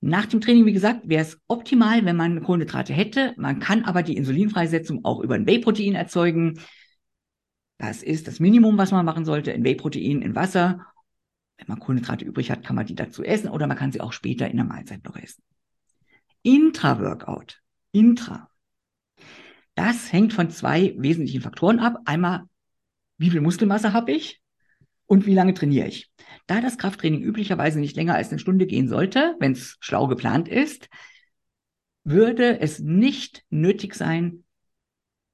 Nach dem Training, wie gesagt, wäre es optimal, wenn man Kohlenhydrate hätte. Man kann aber die Insulinfreisetzung auch über ein Whey-Protein erzeugen. Das ist das Minimum, was man machen sollte, in Whey-Protein, in Wasser. Wenn man Kohlenhydrate übrig hat, kann man die dazu essen oder man kann sie auch später in der Mahlzeit noch essen. Intra-Workout. Intra. Das hängt von zwei wesentlichen Faktoren ab. Einmal, wie viel Muskelmasse habe ich und wie lange trainiere ich. Da das Krafttraining üblicherweise nicht länger als eine Stunde gehen sollte, wenn es schlau geplant ist, würde es nicht nötig sein,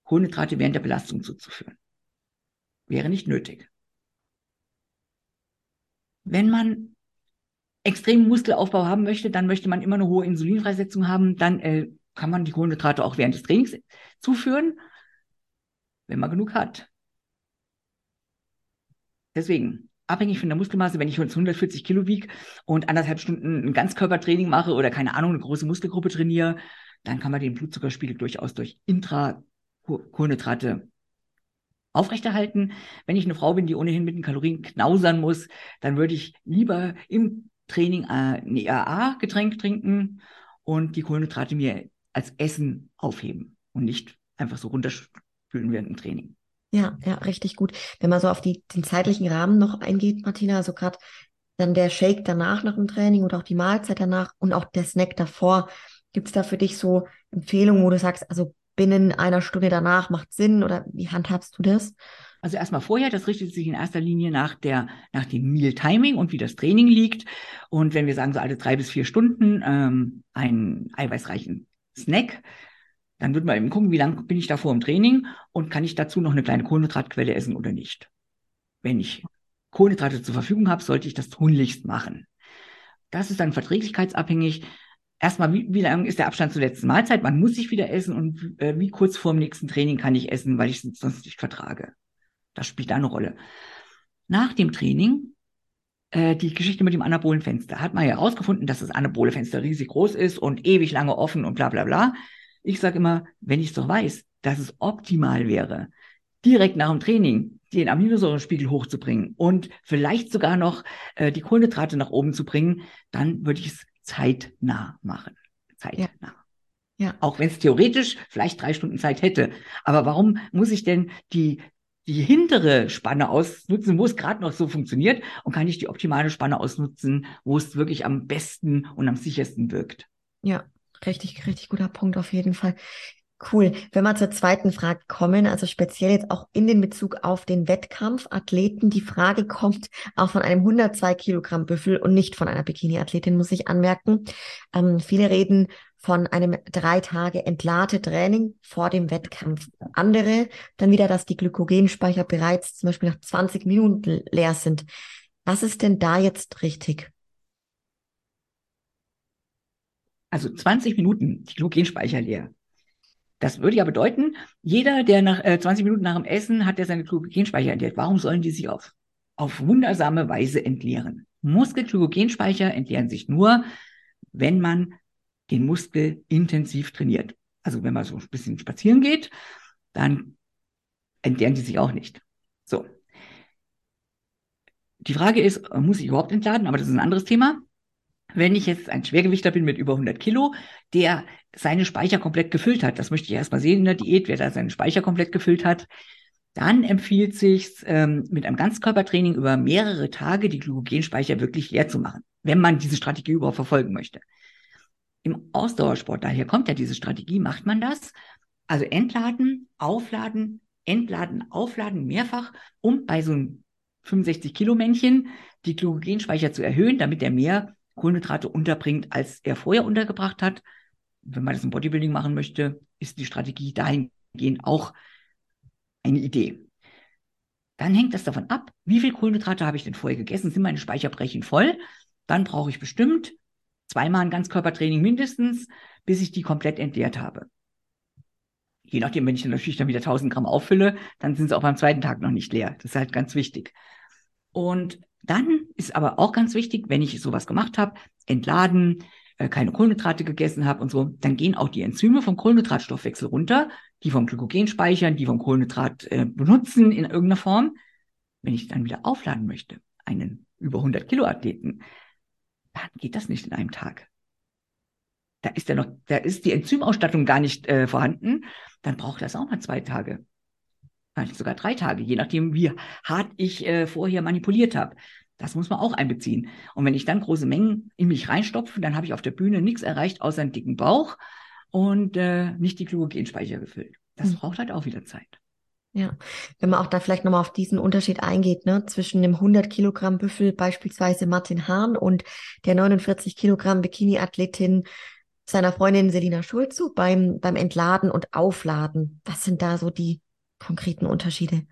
Kohlenhydrate während der Belastung zuzuführen. Wäre nicht nötig. Wenn man extremen Muskelaufbau haben möchte, dann möchte man immer eine hohe Insulinfreisetzung haben, dann äh, kann man die Kohlenhydrate auch während des Trainings zuführen, wenn man genug hat. Deswegen, abhängig von der Muskelmasse, wenn ich jetzt 140 Kilo wiege und anderthalb Stunden ein Ganzkörpertraining mache oder keine Ahnung, eine große Muskelgruppe trainiere, dann kann man den Blutzuckerspiegel durchaus durch Intrakohlenhydrate aufrechterhalten. Wenn ich eine Frau bin, die ohnehin mit den Kalorien knausern muss, dann würde ich lieber im Training äh, ein EAA-Getränk trinken und die Kohlenhydrate mir als Essen aufheben und nicht einfach so runterspülen während dem Training. Ja, ja, richtig gut. Wenn man so auf die, den zeitlichen Rahmen noch eingeht, Martina, also gerade dann der Shake danach nach dem Training oder auch die Mahlzeit danach und auch der Snack davor, gibt es da für dich so Empfehlungen, wo du sagst, also binnen einer Stunde danach macht Sinn oder wie handhabst du das? Also erstmal vorher, das richtet sich in erster Linie nach der, nach dem Meal Timing und wie das Training liegt. Und wenn wir sagen, so alle drei bis vier Stunden ähm, einen eiweißreichen Snack, dann wird man eben gucken, wie lange bin ich da vor dem Training und kann ich dazu noch eine kleine Kohlenhydratquelle essen oder nicht. Wenn ich Kohlenhydrate zur Verfügung habe, sollte ich das tunlichst machen. Das ist dann verträglichkeitsabhängig. Erstmal, wie, wie lang ist der Abstand zur letzten Mahlzeit? Wann muss ich wieder essen und äh, wie kurz vor dem nächsten Training kann ich essen, weil ich es sonst nicht vertrage? Das spielt da eine Rolle. Nach dem Training äh, die Geschichte mit dem anabolen Fenster. Hat man ja herausgefunden, dass das anabole Fenster riesig groß ist und ewig lange offen und bla bla bla. Ich sage immer, wenn ich es doch weiß, dass es optimal wäre, direkt nach dem Training den Aminosäurenspiegel hochzubringen und vielleicht sogar noch äh, die Kohlenhydrate nach oben zu bringen, dann würde ich es zeitnah machen. Zeitnah. Ja. Ja. Auch wenn es theoretisch vielleicht drei Stunden Zeit hätte. Aber warum muss ich denn die, die hintere Spanne ausnutzen, wo es gerade noch so funktioniert und kann ich die optimale Spanne ausnutzen, wo es wirklich am besten und am sichersten wirkt? Ja, Richtig, richtig guter Punkt auf jeden Fall. Cool. Wenn wir zur zweiten Frage kommen, also speziell jetzt auch in den Bezug auf den Wettkampfathleten, die Frage kommt auch von einem 102 Kilogramm Büffel und nicht von einer Bikini-Athletin, muss ich anmerken. Ähm, viele reden von einem drei Tage entlate Training vor dem Wettkampf. Andere dann wieder, dass die Glykogenspeicher bereits zum Beispiel nach 20 Minuten leer sind. Was ist denn da jetzt richtig? Also 20 Minuten die Glykogenspeicher leer. Das würde ja bedeuten, jeder, der nach äh, 20 Minuten nach dem Essen hat, der seine Glykogenspeicher entleert. Warum sollen die sich auf, auf wundersame Weise entleeren? Muskelglykogenspeicher entleeren sich nur, wenn man den Muskel intensiv trainiert. Also wenn man so ein bisschen spazieren geht, dann entleeren die sich auch nicht. So. Die Frage ist, muss ich überhaupt entladen? Aber das ist ein anderes Thema. Wenn ich jetzt ein Schwergewichter bin mit über 100 Kilo, der seine Speicher komplett gefüllt hat, das möchte ich erstmal sehen in der Diät, wer da seine Speicher komplett gefüllt hat, dann empfiehlt sich ähm, mit einem Ganzkörpertraining über mehrere Tage die Glykogenspeicher wirklich leer zu machen, wenn man diese Strategie überhaupt verfolgen möchte. Im Ausdauersport, daher kommt ja diese Strategie, macht man das. Also entladen, aufladen, entladen, aufladen mehrfach, um bei so einem 65 Kilo Männchen die Glykogenspeicher zu erhöhen, damit er mehr Kohlenhydrate unterbringt, als er vorher untergebracht hat. Wenn man das im Bodybuilding machen möchte, ist die Strategie dahingehend auch eine Idee. Dann hängt das davon ab, wie viel Kohlenhydrate habe ich denn vorher gegessen? Sind meine Speicherbrechen voll? Dann brauche ich bestimmt zweimal ein Ganzkörpertraining mindestens, bis ich die komplett entleert habe. Je nachdem, wenn ich dann natürlich dann wieder 1000 Gramm auffülle, dann sind sie auch beim zweiten Tag noch nicht leer. Das ist halt ganz wichtig. Und dann ist aber auch ganz wichtig, wenn ich sowas gemacht habe, entladen, äh, keine Kohlenhydrate gegessen habe und so, dann gehen auch die Enzyme vom Kohlenhydratstoffwechsel runter, die vom Glykogen speichern, die vom Kohlenhydrat äh, benutzen in irgendeiner Form. Wenn ich dann wieder aufladen möchte, einen über 100 Kilo Athleten, dann geht das nicht in einem Tag. Da ist ja noch, da ist die Enzymausstattung gar nicht äh, vorhanden. Dann braucht das auch mal zwei Tage. Vielleicht sogar drei Tage, je nachdem, wie hart ich äh, vorher manipuliert habe. Das muss man auch einbeziehen. Und wenn ich dann große Mengen in mich reinstopfe, dann habe ich auf der Bühne nichts erreicht außer einen dicken Bauch und äh, nicht die Glykogenspeicher gefüllt. Das mhm. braucht halt auch wieder Zeit. Ja, wenn man auch da vielleicht nochmal auf diesen Unterschied eingeht, ne, zwischen dem 100 Kilogramm Büffel beispielsweise Martin Hahn und der 49 Kilogramm Bikini-Athletin seiner Freundin Selina Schulzu beim, beim Entladen und Aufladen. Was sind da so die konkreten Unterschiede?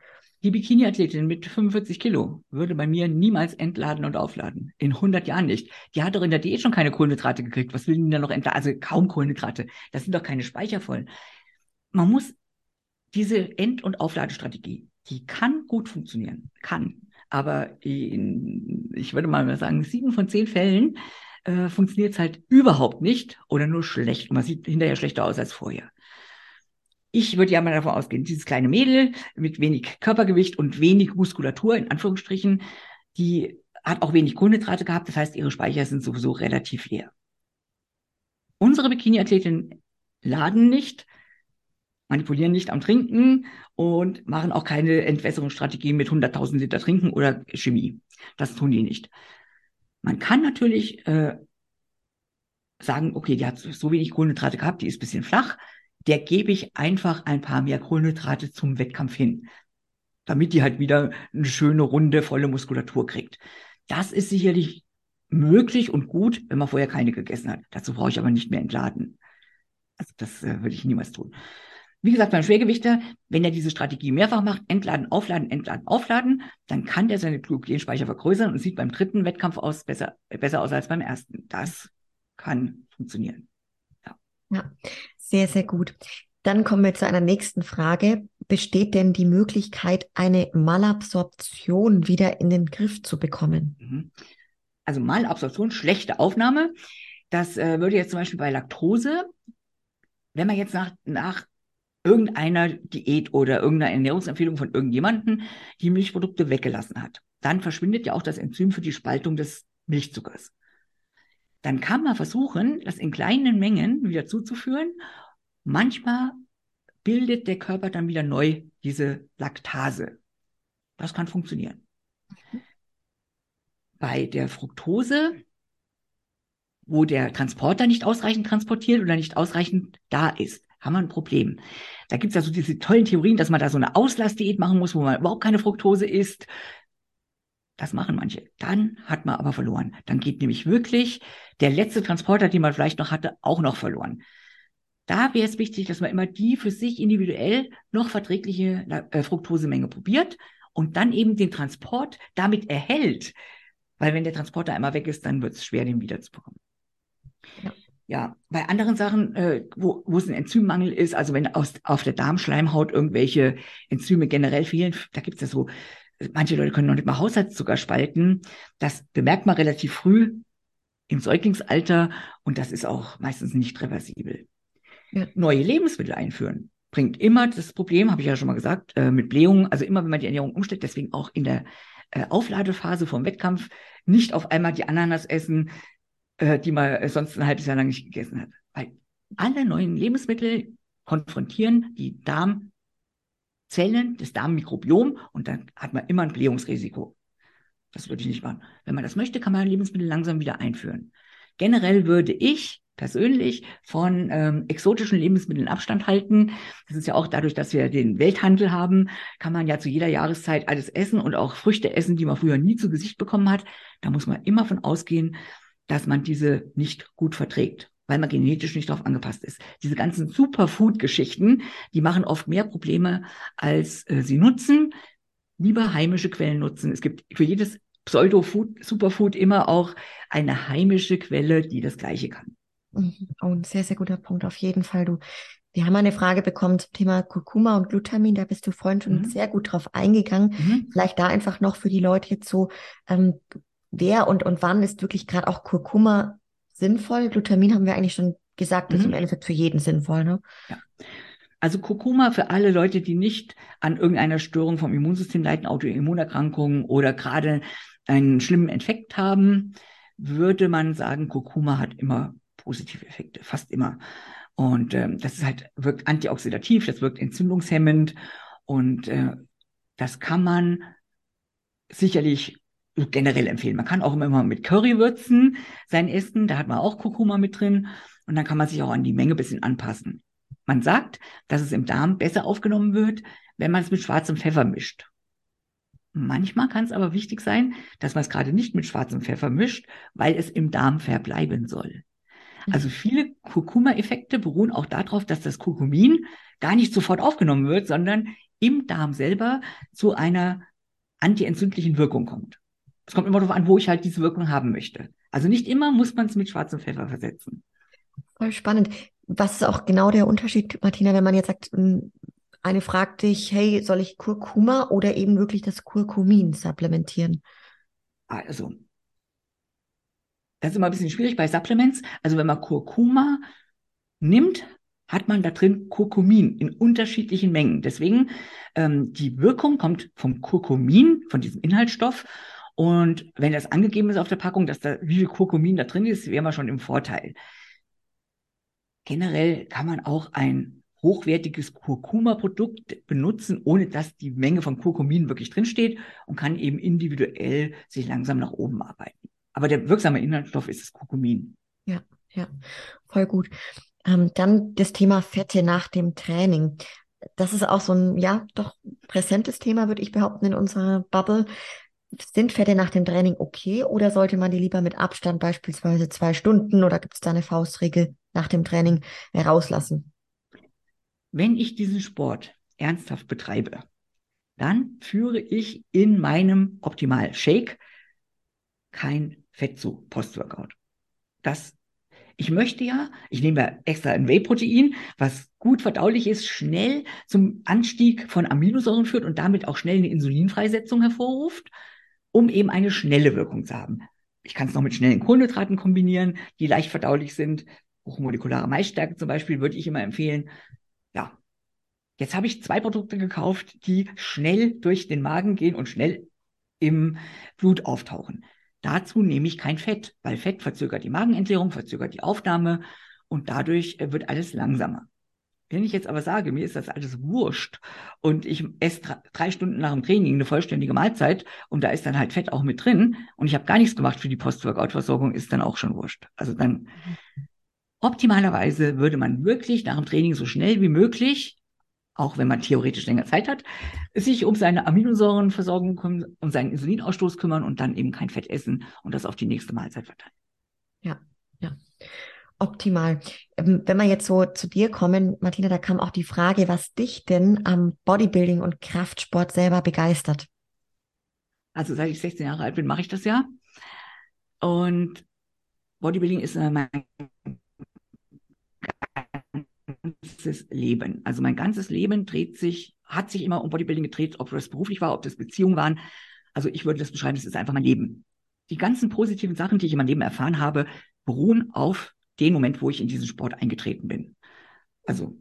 Die Bikini-Athletin mit 45 Kilo würde bei mir niemals entladen und aufladen. In 100 Jahren nicht. Die hat doch in der Diät schon keine Kohlenhydrate gekriegt. Was will denn da noch entladen? Also kaum Kohlenhydrate. Das sind doch keine Speicher voll. Man muss diese End- und Aufladestrategie, die kann gut funktionieren. Kann. Aber in, ich würde mal sagen, sieben von zehn Fällen äh, funktioniert es halt überhaupt nicht oder nur schlecht. Man sieht hinterher schlechter aus als vorher ich würde ja mal davon ausgehen, dieses kleine Mädel mit wenig Körpergewicht und wenig Muskulatur, in Anführungsstrichen, die hat auch wenig Kohlenhydrate gehabt. Das heißt, ihre Speicher sind sowieso relativ leer. Unsere Bikini-Athletinnen laden nicht, manipulieren nicht am Trinken und machen auch keine Entwässerungsstrategie mit 100.000 Liter Trinken oder Chemie. Das tun die nicht. Man kann natürlich äh, sagen, okay, die hat so wenig Kohlenhydrate gehabt, die ist bisschen flach der gebe ich einfach ein paar mehr Kohlenhydrate zum Wettkampf hin, damit die halt wieder eine schöne, runde, volle Muskulatur kriegt. Das ist sicherlich möglich und gut, wenn man vorher keine gegessen hat. Dazu brauche ich aber nicht mehr entladen. Also das äh, würde ich niemals tun. Wie gesagt, beim Schwergewichter, wenn er diese Strategie mehrfach macht, entladen, aufladen, entladen, aufladen, dann kann der seine Glykogenspeicher vergrößern und sieht beim dritten Wettkampf aus besser, besser aus als beim ersten. Das kann funktionieren. Ja. Sehr, sehr gut. Dann kommen wir zu einer nächsten Frage. Besteht denn die Möglichkeit, eine Malabsorption wieder in den Griff zu bekommen? Mhm. Also Malabsorption, schlechte Aufnahme. Das äh, würde jetzt zum Beispiel bei Laktose, wenn man jetzt nach, nach irgendeiner Diät oder irgendeiner Ernährungsempfehlung von irgendjemandem die Milchprodukte weggelassen hat, dann verschwindet ja auch das Enzym für die Spaltung des Milchzuckers dann kann man versuchen, das in kleinen Mengen wieder zuzuführen. Manchmal bildet der Körper dann wieder neu diese Laktase. Das kann funktionieren. Bei der Fructose, wo der Transporter nicht ausreichend transportiert oder nicht ausreichend da ist, haben wir ein Problem. Da gibt es ja so diese tollen Theorien, dass man da so eine Auslassdiät machen muss, wo man überhaupt keine Fructose isst. Das machen manche. Dann hat man aber verloren. Dann geht nämlich wirklich der letzte Transporter, den man vielleicht noch hatte, auch noch verloren. Da wäre es wichtig, dass man immer die für sich individuell noch verträgliche äh, Fructosemenge probiert und dann eben den Transport damit erhält. Weil wenn der Transporter einmal weg ist, dann wird es schwer, den wiederzubekommen. Ja. ja, bei anderen Sachen, äh, wo, wo es ein Enzymmangel ist, also wenn aus, auf der Darmschleimhaut irgendwelche Enzyme generell fehlen, da gibt es ja so manche Leute können noch nicht mal Haushaltszucker spalten. Das bemerkt man relativ früh im Säuglingsalter und das ist auch meistens nicht reversibel. Ja. Neue Lebensmittel einführen bringt immer das Problem, habe ich ja schon mal gesagt, äh, mit Blähungen, also immer wenn man die Ernährung umstellt, deswegen auch in der äh, Aufladephase vom Wettkampf nicht auf einmal die Ananas essen, äh, die man sonst ein halbes Jahr lang nicht gegessen hat. Weil alle neuen Lebensmittel konfrontieren die Darm Zellen, das Darmmikrobiom und dann hat man immer ein Blähungsrisiko. Das würde ich nicht machen. Wenn man das möchte, kann man Lebensmittel langsam wieder einführen. Generell würde ich persönlich von ähm, exotischen Lebensmitteln Abstand halten. Das ist ja auch dadurch, dass wir den Welthandel haben, kann man ja zu jeder Jahreszeit alles essen und auch Früchte essen, die man früher nie zu Gesicht bekommen hat. Da muss man immer von ausgehen, dass man diese nicht gut verträgt weil man genetisch nicht darauf angepasst ist. Diese ganzen Superfood-Geschichten, die machen oft mehr Probleme, als äh, sie nutzen. Lieber heimische Quellen nutzen. Es gibt für jedes Pseudo-Food, Superfood immer auch eine heimische Quelle, die das Gleiche kann. Mhm. Oh, ein sehr, sehr guter Punkt. Auf jeden Fall, du. Wir haben eine Frage bekommen zum Thema Kurkuma und Glutamin. Da bist du vorhin schon mhm. sehr gut drauf eingegangen. Mhm. Vielleicht da einfach noch für die Leute jetzt so, ähm, wer und, und wann ist wirklich gerade auch Kurkuma sinnvoll? Glutamin haben wir eigentlich schon gesagt, ist mhm. im Endeffekt für jeden sinnvoll, ne? Ja. Also Kurkuma für alle Leute, die nicht an irgendeiner Störung vom Immunsystem leiden, Autoimmunerkrankungen oder gerade einen schlimmen Effekt haben, würde man sagen, Kurkuma hat immer positive Effekte, fast immer. Und ähm, das ist halt, wirkt antioxidativ, das wirkt entzündungshemmend und äh, das kann man sicherlich generell empfehlen. Man kann auch immer mit Curry würzen sein Essen, da hat man auch Kurkuma mit drin und dann kann man sich auch an die Menge ein bisschen anpassen. Man sagt, dass es im Darm besser aufgenommen wird, wenn man es mit schwarzem Pfeffer mischt. Manchmal kann es aber wichtig sein, dass man es gerade nicht mit schwarzem Pfeffer mischt, weil es im Darm verbleiben soll. Mhm. Also viele Kurkuma-Effekte beruhen auch darauf, dass das Kurkumin gar nicht sofort aufgenommen wird, sondern im Darm selber zu einer antientzündlichen Wirkung kommt. Es kommt immer darauf an, wo ich halt diese Wirkung haben möchte. Also nicht immer muss man es mit schwarzem Pfeffer versetzen. Voll spannend. Was ist auch genau der Unterschied, Martina, wenn man jetzt sagt, hm, eine fragt dich, hey, soll ich Kurkuma oder eben wirklich das Kurkumin supplementieren? Also, das ist immer ein bisschen schwierig bei Supplements. Also wenn man Kurkuma nimmt, hat man da drin Kurkumin in unterschiedlichen Mengen. Deswegen, ähm, die Wirkung kommt vom Kurkumin, von diesem Inhaltsstoff. Und wenn das angegeben ist auf der Packung, dass da wie viel Kurkumin da drin ist, wäre man schon im Vorteil. Generell kann man auch ein hochwertiges Kurkuma-Produkt benutzen, ohne dass die Menge von Kurkumin wirklich drinsteht und kann eben individuell sich langsam nach oben arbeiten. Aber der wirksame Inhaltsstoff ist das Kurkumin. Ja, ja, voll gut. Ähm, dann das Thema Fette nach dem Training. Das ist auch so ein, ja, doch präsentes Thema, würde ich behaupten, in unserer Bubble. Sind Fette nach dem Training okay oder sollte man die lieber mit Abstand beispielsweise zwei Stunden oder gibt es da eine Faustregel nach dem Training herauslassen? Wenn ich diesen Sport ernsthaft betreibe, dann führe ich in meinem Optimal Shake kein Fett zu Postworkout. Das, ich möchte ja, ich nehme ja extra ein Whey-Protein, was gut verdaulich ist, schnell zum Anstieg von Aminosäuren führt und damit auch schnell eine Insulinfreisetzung hervorruft, um eben eine schnelle Wirkung zu haben. Ich kann es noch mit schnellen Kohlenhydraten kombinieren, die leicht verdaulich sind. Hochmolekulare Maisstärke zum Beispiel würde ich immer empfehlen. Ja, jetzt habe ich zwei Produkte gekauft, die schnell durch den Magen gehen und schnell im Blut auftauchen. Dazu nehme ich kein Fett, weil Fett verzögert die Magenentleerung, verzögert die Aufnahme und dadurch äh, wird alles langsamer. Wenn ich jetzt aber sage, mir ist das alles wurscht und ich esse drei Stunden nach dem Training eine vollständige Mahlzeit und da ist dann halt Fett auch mit drin und ich habe gar nichts gemacht für die Post-Workout-Versorgung, ist dann auch schon wurscht. Also dann optimalerweise würde man wirklich nach dem Training so schnell wie möglich auch wenn man theoretisch länger Zeit hat, sich um seine Aminosäurenversorgung, um seinen Insulinausstoß kümmern und dann eben kein Fett essen und das auf die nächste Mahlzeit verteilen. Ja, ja. Optimal. Ähm, wenn wir jetzt so zu dir kommen, Martina, da kam auch die Frage, was dich denn am Bodybuilding und Kraftsport selber begeistert. Also seit ich 16 Jahre alt bin, mache ich das ja. Und Bodybuilding ist mein ganzes Leben. Also mein ganzes Leben dreht sich, hat sich immer um Bodybuilding gedreht, ob das beruflich war, ob das Beziehungen waren. Also ich würde das beschreiben, das ist einfach mein Leben. Die ganzen positiven Sachen, die ich in meinem Leben erfahren habe, beruhen auf den Moment, wo ich in diesen Sport eingetreten bin. Also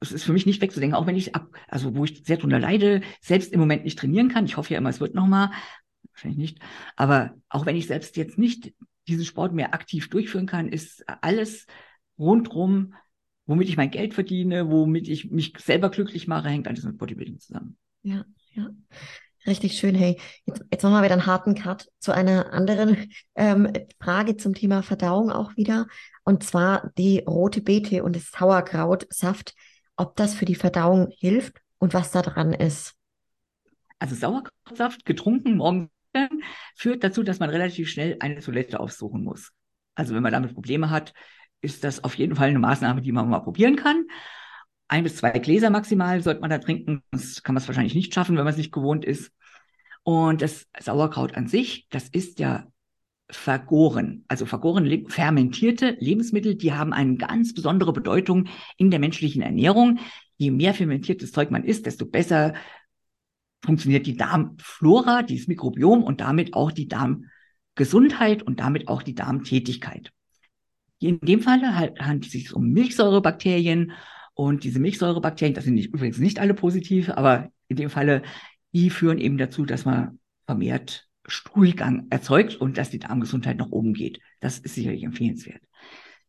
es ist für mich nicht wegzudenken, auch wenn ich ab, also wo ich sehr drunter leide, selbst im Moment nicht trainieren kann. Ich hoffe ja immer, es wird nochmal. Wahrscheinlich nicht. Aber auch wenn ich selbst jetzt nicht diesen Sport mehr aktiv durchführen kann, ist alles rundrum womit ich mein Geld verdiene, womit ich mich selber glücklich mache, hängt alles mit Bodybuilding zusammen. Ja, ja. Richtig schön. Hey, jetzt, jetzt machen wir wieder einen harten Cut zu einer anderen ähm, Frage zum Thema Verdauung auch wieder. Und zwar die rote Beete und das Sauerkrautsaft, ob das für die Verdauung hilft und was da dran ist. Also Sauerkrautsaft getrunken morgens führt dazu, dass man relativ schnell eine Toilette aufsuchen muss. Also wenn man damit Probleme hat, ist das auf jeden Fall eine Maßnahme, die man mal probieren kann. Ein bis zwei Gläser maximal sollte man da trinken. Das kann man es wahrscheinlich nicht schaffen, wenn man es nicht gewohnt ist. Und das Sauerkraut an sich, das ist ja vergoren, also vergoren fermentierte Lebensmittel, die haben eine ganz besondere Bedeutung in der menschlichen Ernährung. Je mehr fermentiertes Zeug man isst, desto besser funktioniert die Darmflora, dieses Mikrobiom und damit auch die Darmgesundheit und damit auch die Darmtätigkeit. In dem Fall handelt es sich um Milchsäurebakterien und diese Milchsäurebakterien, das sind nicht, übrigens nicht alle positiv, aber in dem Falle, die führen eben dazu, dass man vermehrt Stuhlgang erzeugt und dass die Darmgesundheit nach oben geht. Das ist sicherlich empfehlenswert.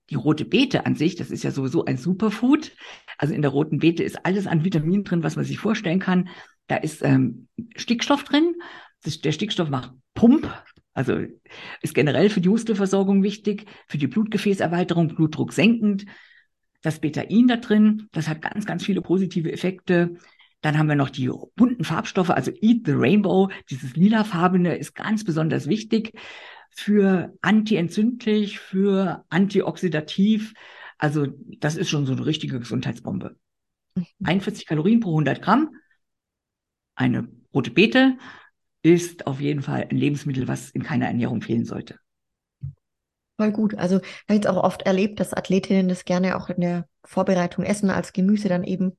Die rote Beete an sich, das ist ja sowieso ein Superfood. Also in der roten Beete ist alles an Vitaminen drin, was man sich vorstellen kann. Da ist ähm, Stickstoff drin. Das, der Stickstoff macht Pump, also ist generell für die Muskelversorgung wichtig, für die Blutgefäßerweiterung, Blutdruck senkend. Das Betain da drin, das hat ganz, ganz viele positive Effekte. Dann haben wir noch die bunten Farbstoffe, also Eat the Rainbow, dieses lilafarbene ist ganz besonders wichtig für antientzündlich, für antioxidativ. Also das ist schon so eine richtige Gesundheitsbombe. 41 mhm. Kalorien pro 100 Gramm, eine rote Beete ist auf jeden Fall ein Lebensmittel, was in keiner Ernährung fehlen sollte. Voll gut. Also ich habe jetzt auch oft erlebt, dass Athletinnen das gerne auch in der Vorbereitung essen, als Gemüse dann eben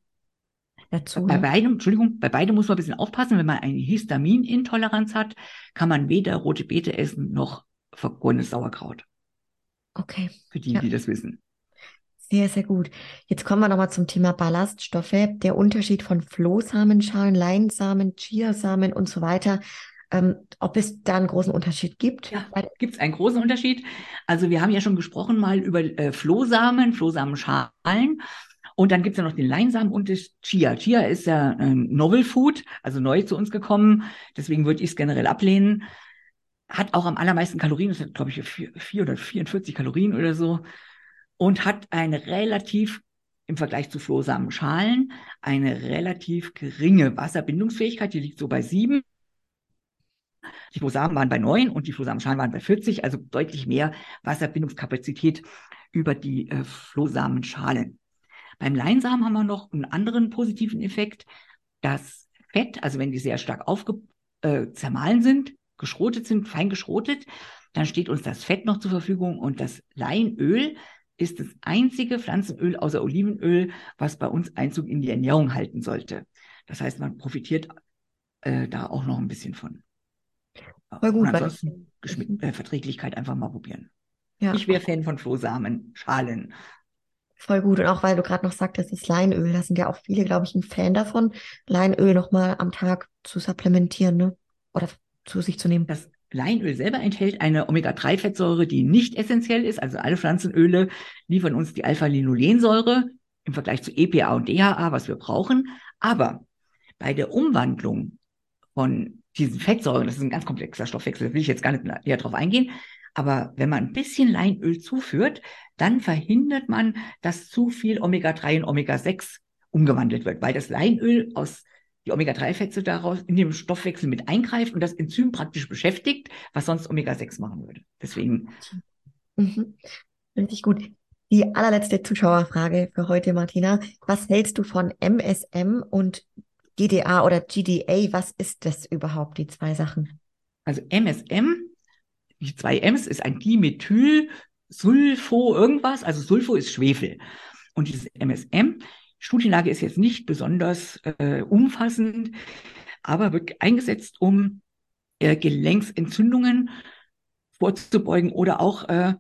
dazu. Bei ne? beidem, Entschuldigung, bei beidem muss man ein bisschen aufpassen. Wenn man eine Histaminintoleranz hat, kann man weder rote Beete essen noch vergorenes Sauerkraut. Okay. Für die, ja. die das wissen. Sehr, sehr gut. Jetzt kommen wir nochmal zum Thema Ballaststoffe. Der Unterschied von Flohsamenschalen, Leinsamen, Chiasamen und so weiter. Ähm, ob es da einen großen Unterschied gibt? Ja, gibt es einen großen Unterschied. Also wir haben ja schon gesprochen mal über äh, Flohsamen, Flohsamenschalen. Und dann gibt es ja noch den Leinsamen und das Chia. Chia ist ja ein Novel Food, also neu zu uns gekommen. Deswegen würde ich es generell ablehnen. Hat auch am allermeisten Kalorien, das sind, glaube ich, vier oder 44 Kalorien oder so. Und hat eine relativ, im Vergleich zu Flohsamenschalen, eine relativ geringe Wasserbindungsfähigkeit. Die liegt so bei sieben. Die Flohsamen waren bei neun und die Flohsamenschalen waren bei 40, also deutlich mehr Wasserbindungskapazität über die äh, Flohsamenschalen. Beim Leinsamen haben wir noch einen anderen positiven Effekt. Das Fett, also wenn die sehr stark aufge äh, zermahlen sind, geschrotet sind, fein geschrotet, dann steht uns das Fett noch zur Verfügung und das Leinöl ist das einzige Pflanzenöl außer Olivenöl, was bei uns Einzug in die Ernährung halten sollte. Das heißt, man profitiert äh, da auch noch ein bisschen von. Voll gut, und ansonsten äh, Verträglichkeit einfach mal probieren. Ja. Ich wäre Fan von Flohsamen, Schalen. Voll gut. Und auch weil du gerade noch sagtest, das Leinöl, da sind ja auch viele, glaube ich, ein Fan davon, Leinöl nochmal am Tag zu supplementieren, ne? Oder zu sich zu nehmen. Das Leinöl selber enthält eine Omega-3-Fettsäure, die nicht essentiell ist. Also alle Pflanzenöle liefern uns die Alpha-Linolensäure im Vergleich zu EPA und DHA, was wir brauchen. Aber bei der Umwandlung von diesen Fettsäuren, das ist ein ganz komplexer Stoffwechsel, da will ich jetzt gar nicht näher drauf eingehen, aber wenn man ein bisschen Leinöl zuführt, dann verhindert man, dass zu viel Omega-3 und Omega-6 umgewandelt wird, weil das Leinöl aus die Omega-3-Fette daraus in dem Stoffwechsel mit eingreift und das Enzym praktisch beschäftigt, was sonst Omega-6 machen würde. Deswegen. Mhm. Richtig gut. Die allerletzte Zuschauerfrage für heute, Martina. Was hältst du von MSM und GDA oder GDA? Was ist das überhaupt, die zwei Sachen? Also MSM, die zwei Ms, ist ein Dimethyl Sulfo irgendwas. Also Sulfo ist Schwefel. Und dieses MSM Studienlage ist jetzt nicht besonders äh, umfassend, aber wird eingesetzt, um äh, Gelenksentzündungen vorzubeugen oder auch äh,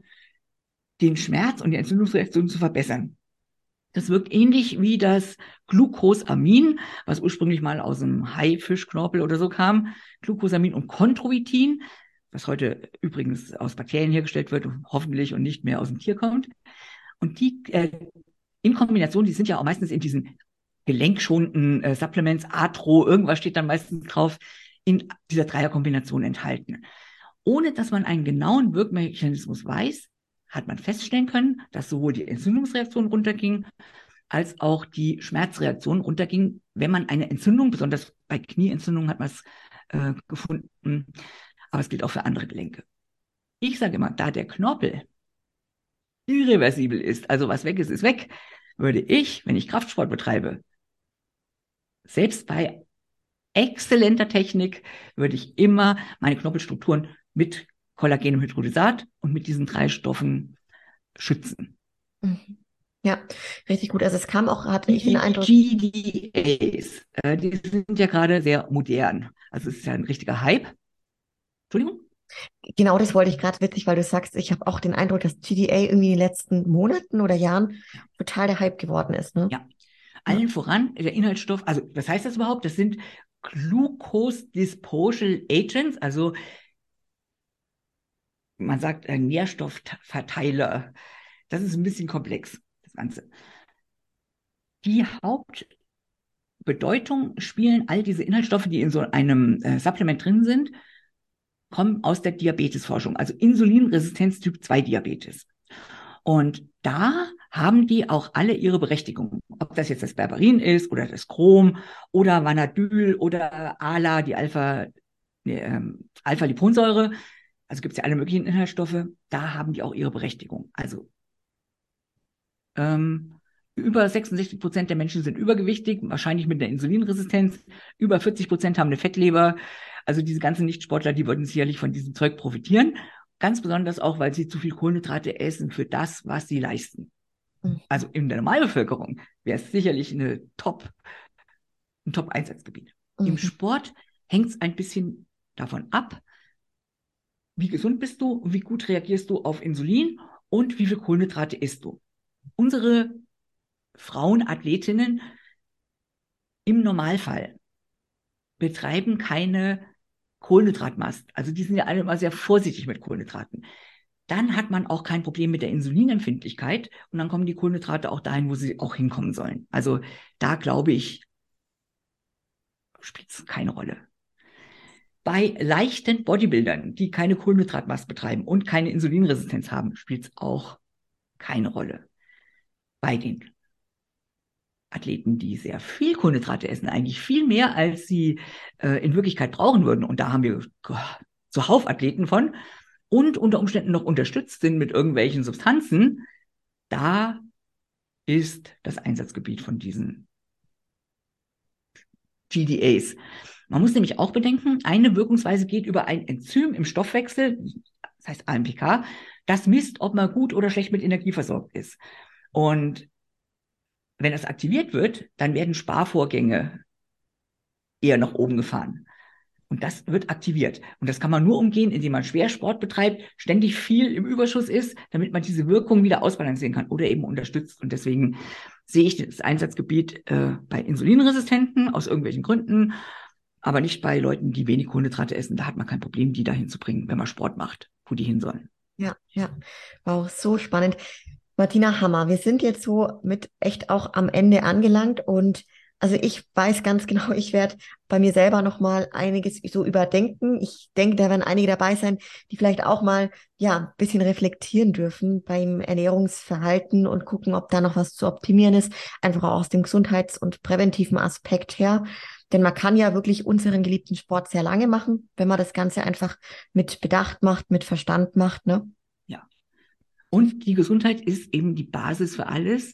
den Schmerz und die Entzündungsreaktion zu verbessern. Das wirkt ähnlich wie das Glucosamin, was ursprünglich mal aus dem Haifischknorpel oder so kam. Glucosamin und Chondroitin, was heute übrigens aus Bakterien hergestellt wird, hoffentlich und nicht mehr aus dem Tier kommt. Und die äh, in Kombination, die sind ja auch meistens in diesen gelenkschonenden äh, Supplements, Atro, irgendwas steht dann meistens drauf, in dieser Dreierkombination enthalten. Ohne dass man einen genauen Wirkmechanismus weiß, hat man feststellen können, dass sowohl die Entzündungsreaktion runterging, als auch die Schmerzreaktion runterging, wenn man eine Entzündung, besonders bei Knieentzündungen hat man es äh, gefunden, aber es gilt auch für andere Gelenke. Ich sage immer, da der Knorpel irreversibel ist, also was weg ist, ist weg, würde ich, wenn ich Kraftsport betreibe, selbst bei exzellenter Technik, würde ich immer meine Knorpelstrukturen mit Kollagen und Hydrolysat und mit diesen drei Stoffen schützen. Mhm. Ja, richtig gut. Also es kam auch, hatte ich den Eindruck. GDAs, äh, die sind ja gerade sehr modern. Also es ist ja ein richtiger Hype. Entschuldigung? Genau das wollte ich gerade witzig, weil du sagst, ich habe auch den Eindruck, dass GDA irgendwie in den letzten Monaten oder Jahren total der Hype geworden ist. Ne? Ja. Allen voran der Inhaltsstoff, also was heißt das überhaupt? Das sind Glucose Disposal Agents, also man sagt äh, Nährstoffverteiler. Das ist ein bisschen komplex, das Ganze. Die Hauptbedeutung spielen all diese Inhaltsstoffe, die in so einem äh, Supplement drin sind, kommen aus der Diabetesforschung, also Insulinresistenz Typ 2 Diabetes. Und da haben die auch alle ihre Berechtigung. Ob das jetzt das Berberin ist oder das Chrom oder Vanadyl oder ALA, die Alpha, nee, ähm, Alpha-Liponsäure. Also gibt es ja alle möglichen Inhaltsstoffe. Da haben die auch ihre Berechtigung. Also ähm, über 66 Prozent der Menschen sind übergewichtig, wahrscheinlich mit einer Insulinresistenz. Über 40 Prozent haben eine Fettleber. Also diese ganzen Nichtsportler, die würden sicherlich von diesem Zeug profitieren. Ganz besonders auch, weil sie zu viel Kohlenhydrate essen für das, was sie leisten. Mhm. Also in der Normalbevölkerung wäre es sicherlich eine Top, ein Top-Einsatzgebiet. Mhm. Im Sport hängt es ein bisschen davon ab, wie gesund bist du, wie gut reagierst du auf Insulin und wie viel Kohlenhydrate isst du. Unsere Frauenathletinnen im Normalfall betreiben keine Kohlenhydratmast. Also die sind ja alle immer sehr vorsichtig mit Kohlenhydraten. Dann hat man auch kein Problem mit der Insulinempfindlichkeit und dann kommen die Kohlenhydrate auch dahin, wo sie auch hinkommen sollen. Also da glaube ich, spielt es keine Rolle. Bei leichten Bodybuildern, die keine Kohlenhydratmast betreiben und keine Insulinresistenz haben, spielt es auch keine Rolle. Bei den Athleten, die sehr viel Kohlenhydrate essen, eigentlich viel mehr, als sie äh, in Wirklichkeit brauchen würden. Und da haben wir zuhauf Athleten von und unter Umständen noch unterstützt sind mit irgendwelchen Substanzen. Da ist das Einsatzgebiet von diesen GDAs. Man muss nämlich auch bedenken, eine Wirkungsweise geht über ein Enzym im Stoffwechsel, das heißt AMPK, das misst, ob man gut oder schlecht mit Energie versorgt ist. Und wenn das aktiviert wird, dann werden Sparvorgänge eher nach oben gefahren. Und das wird aktiviert. Und das kann man nur umgehen, indem man Schwersport betreibt, ständig viel im Überschuss ist, damit man diese Wirkung wieder ausbalancieren kann oder eben unterstützt. Und deswegen sehe ich das Einsatzgebiet äh, bei Insulinresistenten aus irgendwelchen Gründen, aber nicht bei Leuten, die wenig Kohlenhydrate essen. Da hat man kein Problem, die dahin zu bringen, wenn man Sport macht, wo die hin sollen. Ja, ja. Wow, so spannend. Martina Hammer, wir sind jetzt so mit echt auch am Ende angelangt und also ich weiß ganz <laughs> genau, ich werde bei mir selber noch mal einiges so überdenken. Ich denke, da werden einige dabei sein, die vielleicht auch mal ja ein bisschen reflektieren dürfen beim Ernährungsverhalten und gucken, ob da noch was zu optimieren ist, einfach auch aus dem Gesundheits- und präventiven Aspekt her. Denn man kann ja wirklich unseren geliebten Sport sehr lange machen, wenn man das Ganze einfach mit Bedacht macht, mit Verstand macht, ne? Und die Gesundheit ist eben die Basis für alles,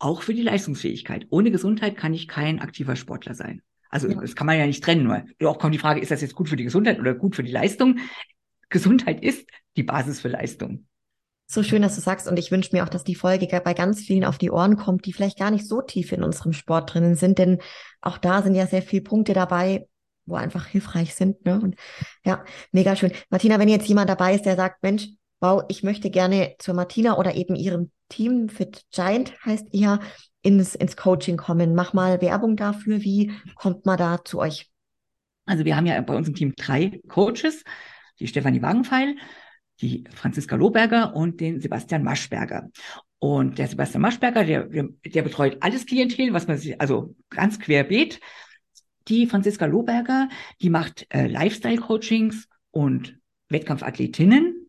auch für die Leistungsfähigkeit. Ohne Gesundheit kann ich kein aktiver Sportler sein. Also ja. das kann man ja nicht trennen. Nur auch kommt die Frage, ist das jetzt gut für die Gesundheit oder gut für die Leistung? Gesundheit ist die Basis für Leistung. So schön, dass du sagst. Und ich wünsche mir auch, dass die Folge bei ganz vielen auf die Ohren kommt, die vielleicht gar nicht so tief in unserem Sport drinnen sind. Denn auch da sind ja sehr viele Punkte dabei, wo einfach hilfreich sind. Ne? Und ja, mega schön. Martina, wenn jetzt jemand dabei ist, der sagt, Mensch, wow, ich möchte gerne zur Martina oder eben ihrem Team Fit Giant heißt ihr, ins, ins Coaching kommen. Mach mal Werbung dafür. Wie kommt man da zu euch? Also wir haben ja bei uns im Team drei Coaches, die Stefanie Wagenfeil, die Franziska Lohberger und den Sebastian Maschberger. Und der Sebastian Maschberger, der, der betreut alles Klientel, was man sich, also ganz querbeet. Die Franziska Lohberger, die macht äh, Lifestyle-Coachings und Wettkampfathletinnen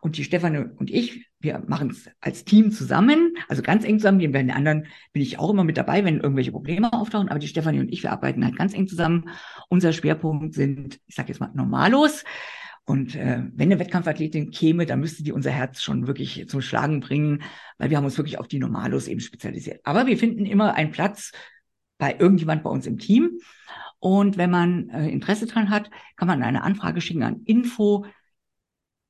und die Stefanie und ich, wir machen es als Team zusammen, also ganz eng zusammen. bei den anderen bin ich auch immer mit dabei, wenn irgendwelche Probleme auftauchen. Aber die Stefanie und ich, wir arbeiten halt ganz eng zusammen. Unser Schwerpunkt sind, ich sage jetzt mal, Normalos. Und äh, wenn eine Wettkampfathletin käme, dann müsste die unser Herz schon wirklich zum Schlagen bringen, weil wir haben uns wirklich auf die Normalos eben spezialisiert. Aber wir finden immer einen Platz bei irgendjemand bei uns im Team. Und wenn man äh, Interesse dran hat, kann man eine Anfrage schicken an info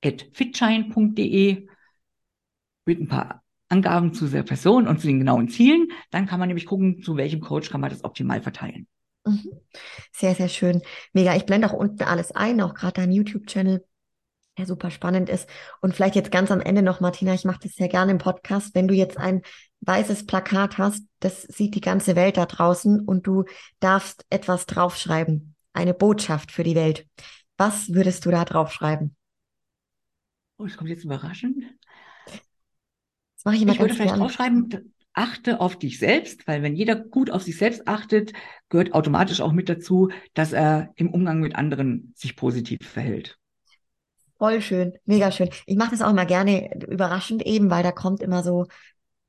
fitschein.de mit ein paar Angaben zu der Person und zu den genauen Zielen. Dann kann man nämlich gucken, zu welchem Coach kann man das optimal verteilen. Mhm. Sehr, sehr schön. Mega. Ich blende auch unten alles ein, auch gerade dein YouTube-Channel, der super spannend ist. Und vielleicht jetzt ganz am Ende noch, Martina, ich mache das sehr gerne im Podcast, wenn du jetzt ein weißes Plakat hast, das sieht die ganze Welt da draußen und du darfst etwas draufschreiben, eine Botschaft für die Welt. Was würdest du da draufschreiben? Oh, das kommt jetzt überraschend. Das mache ich immer Ich würde vielleicht gern. draufschreiben, achte auf dich selbst, weil wenn jeder gut auf sich selbst achtet, gehört automatisch auch mit dazu, dass er im Umgang mit anderen sich positiv verhält. Voll schön, mega schön. Ich mache das auch immer gerne überraschend eben, weil da kommt immer so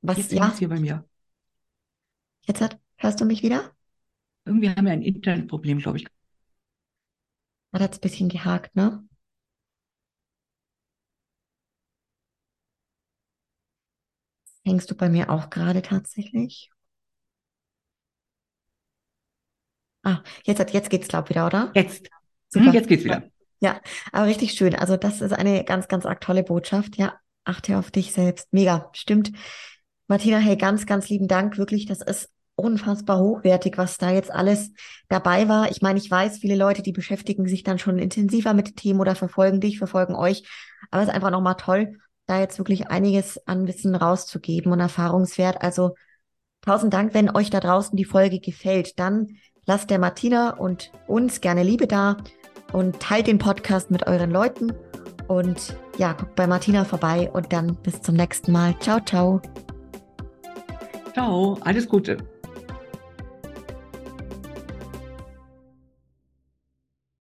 was, Jetzt ja, hier bei mir. jetzt hat, hörst du mich wieder? Irgendwie haben wir ein Internetproblem, glaube ich. Hat jetzt ein bisschen gehakt, ne? Hängst du bei mir auch gerade tatsächlich? Ah, jetzt hat, jetzt geht's, glaub wieder, oder? Jetzt. Super. Hm, jetzt geht's wieder. Ja, aber richtig schön. Also das ist eine ganz, ganz arg tolle Botschaft. Ja, achte auf dich selbst. Mega, stimmt. Martina, hey, ganz, ganz lieben Dank. Wirklich, das ist unfassbar hochwertig, was da jetzt alles dabei war. Ich meine, ich weiß, viele Leute, die beschäftigen sich dann schon intensiver mit Themen oder verfolgen dich, verfolgen euch. Aber es ist einfach nochmal toll, da jetzt wirklich einiges an Wissen rauszugeben und Erfahrungswert. Also tausend Dank, wenn euch da draußen die Folge gefällt. Dann lasst der Martina und uns gerne Liebe da und teilt den Podcast mit euren Leuten. Und ja, guckt bei Martina vorbei und dann bis zum nächsten Mal. Ciao, ciao. Ciao, alles Gute.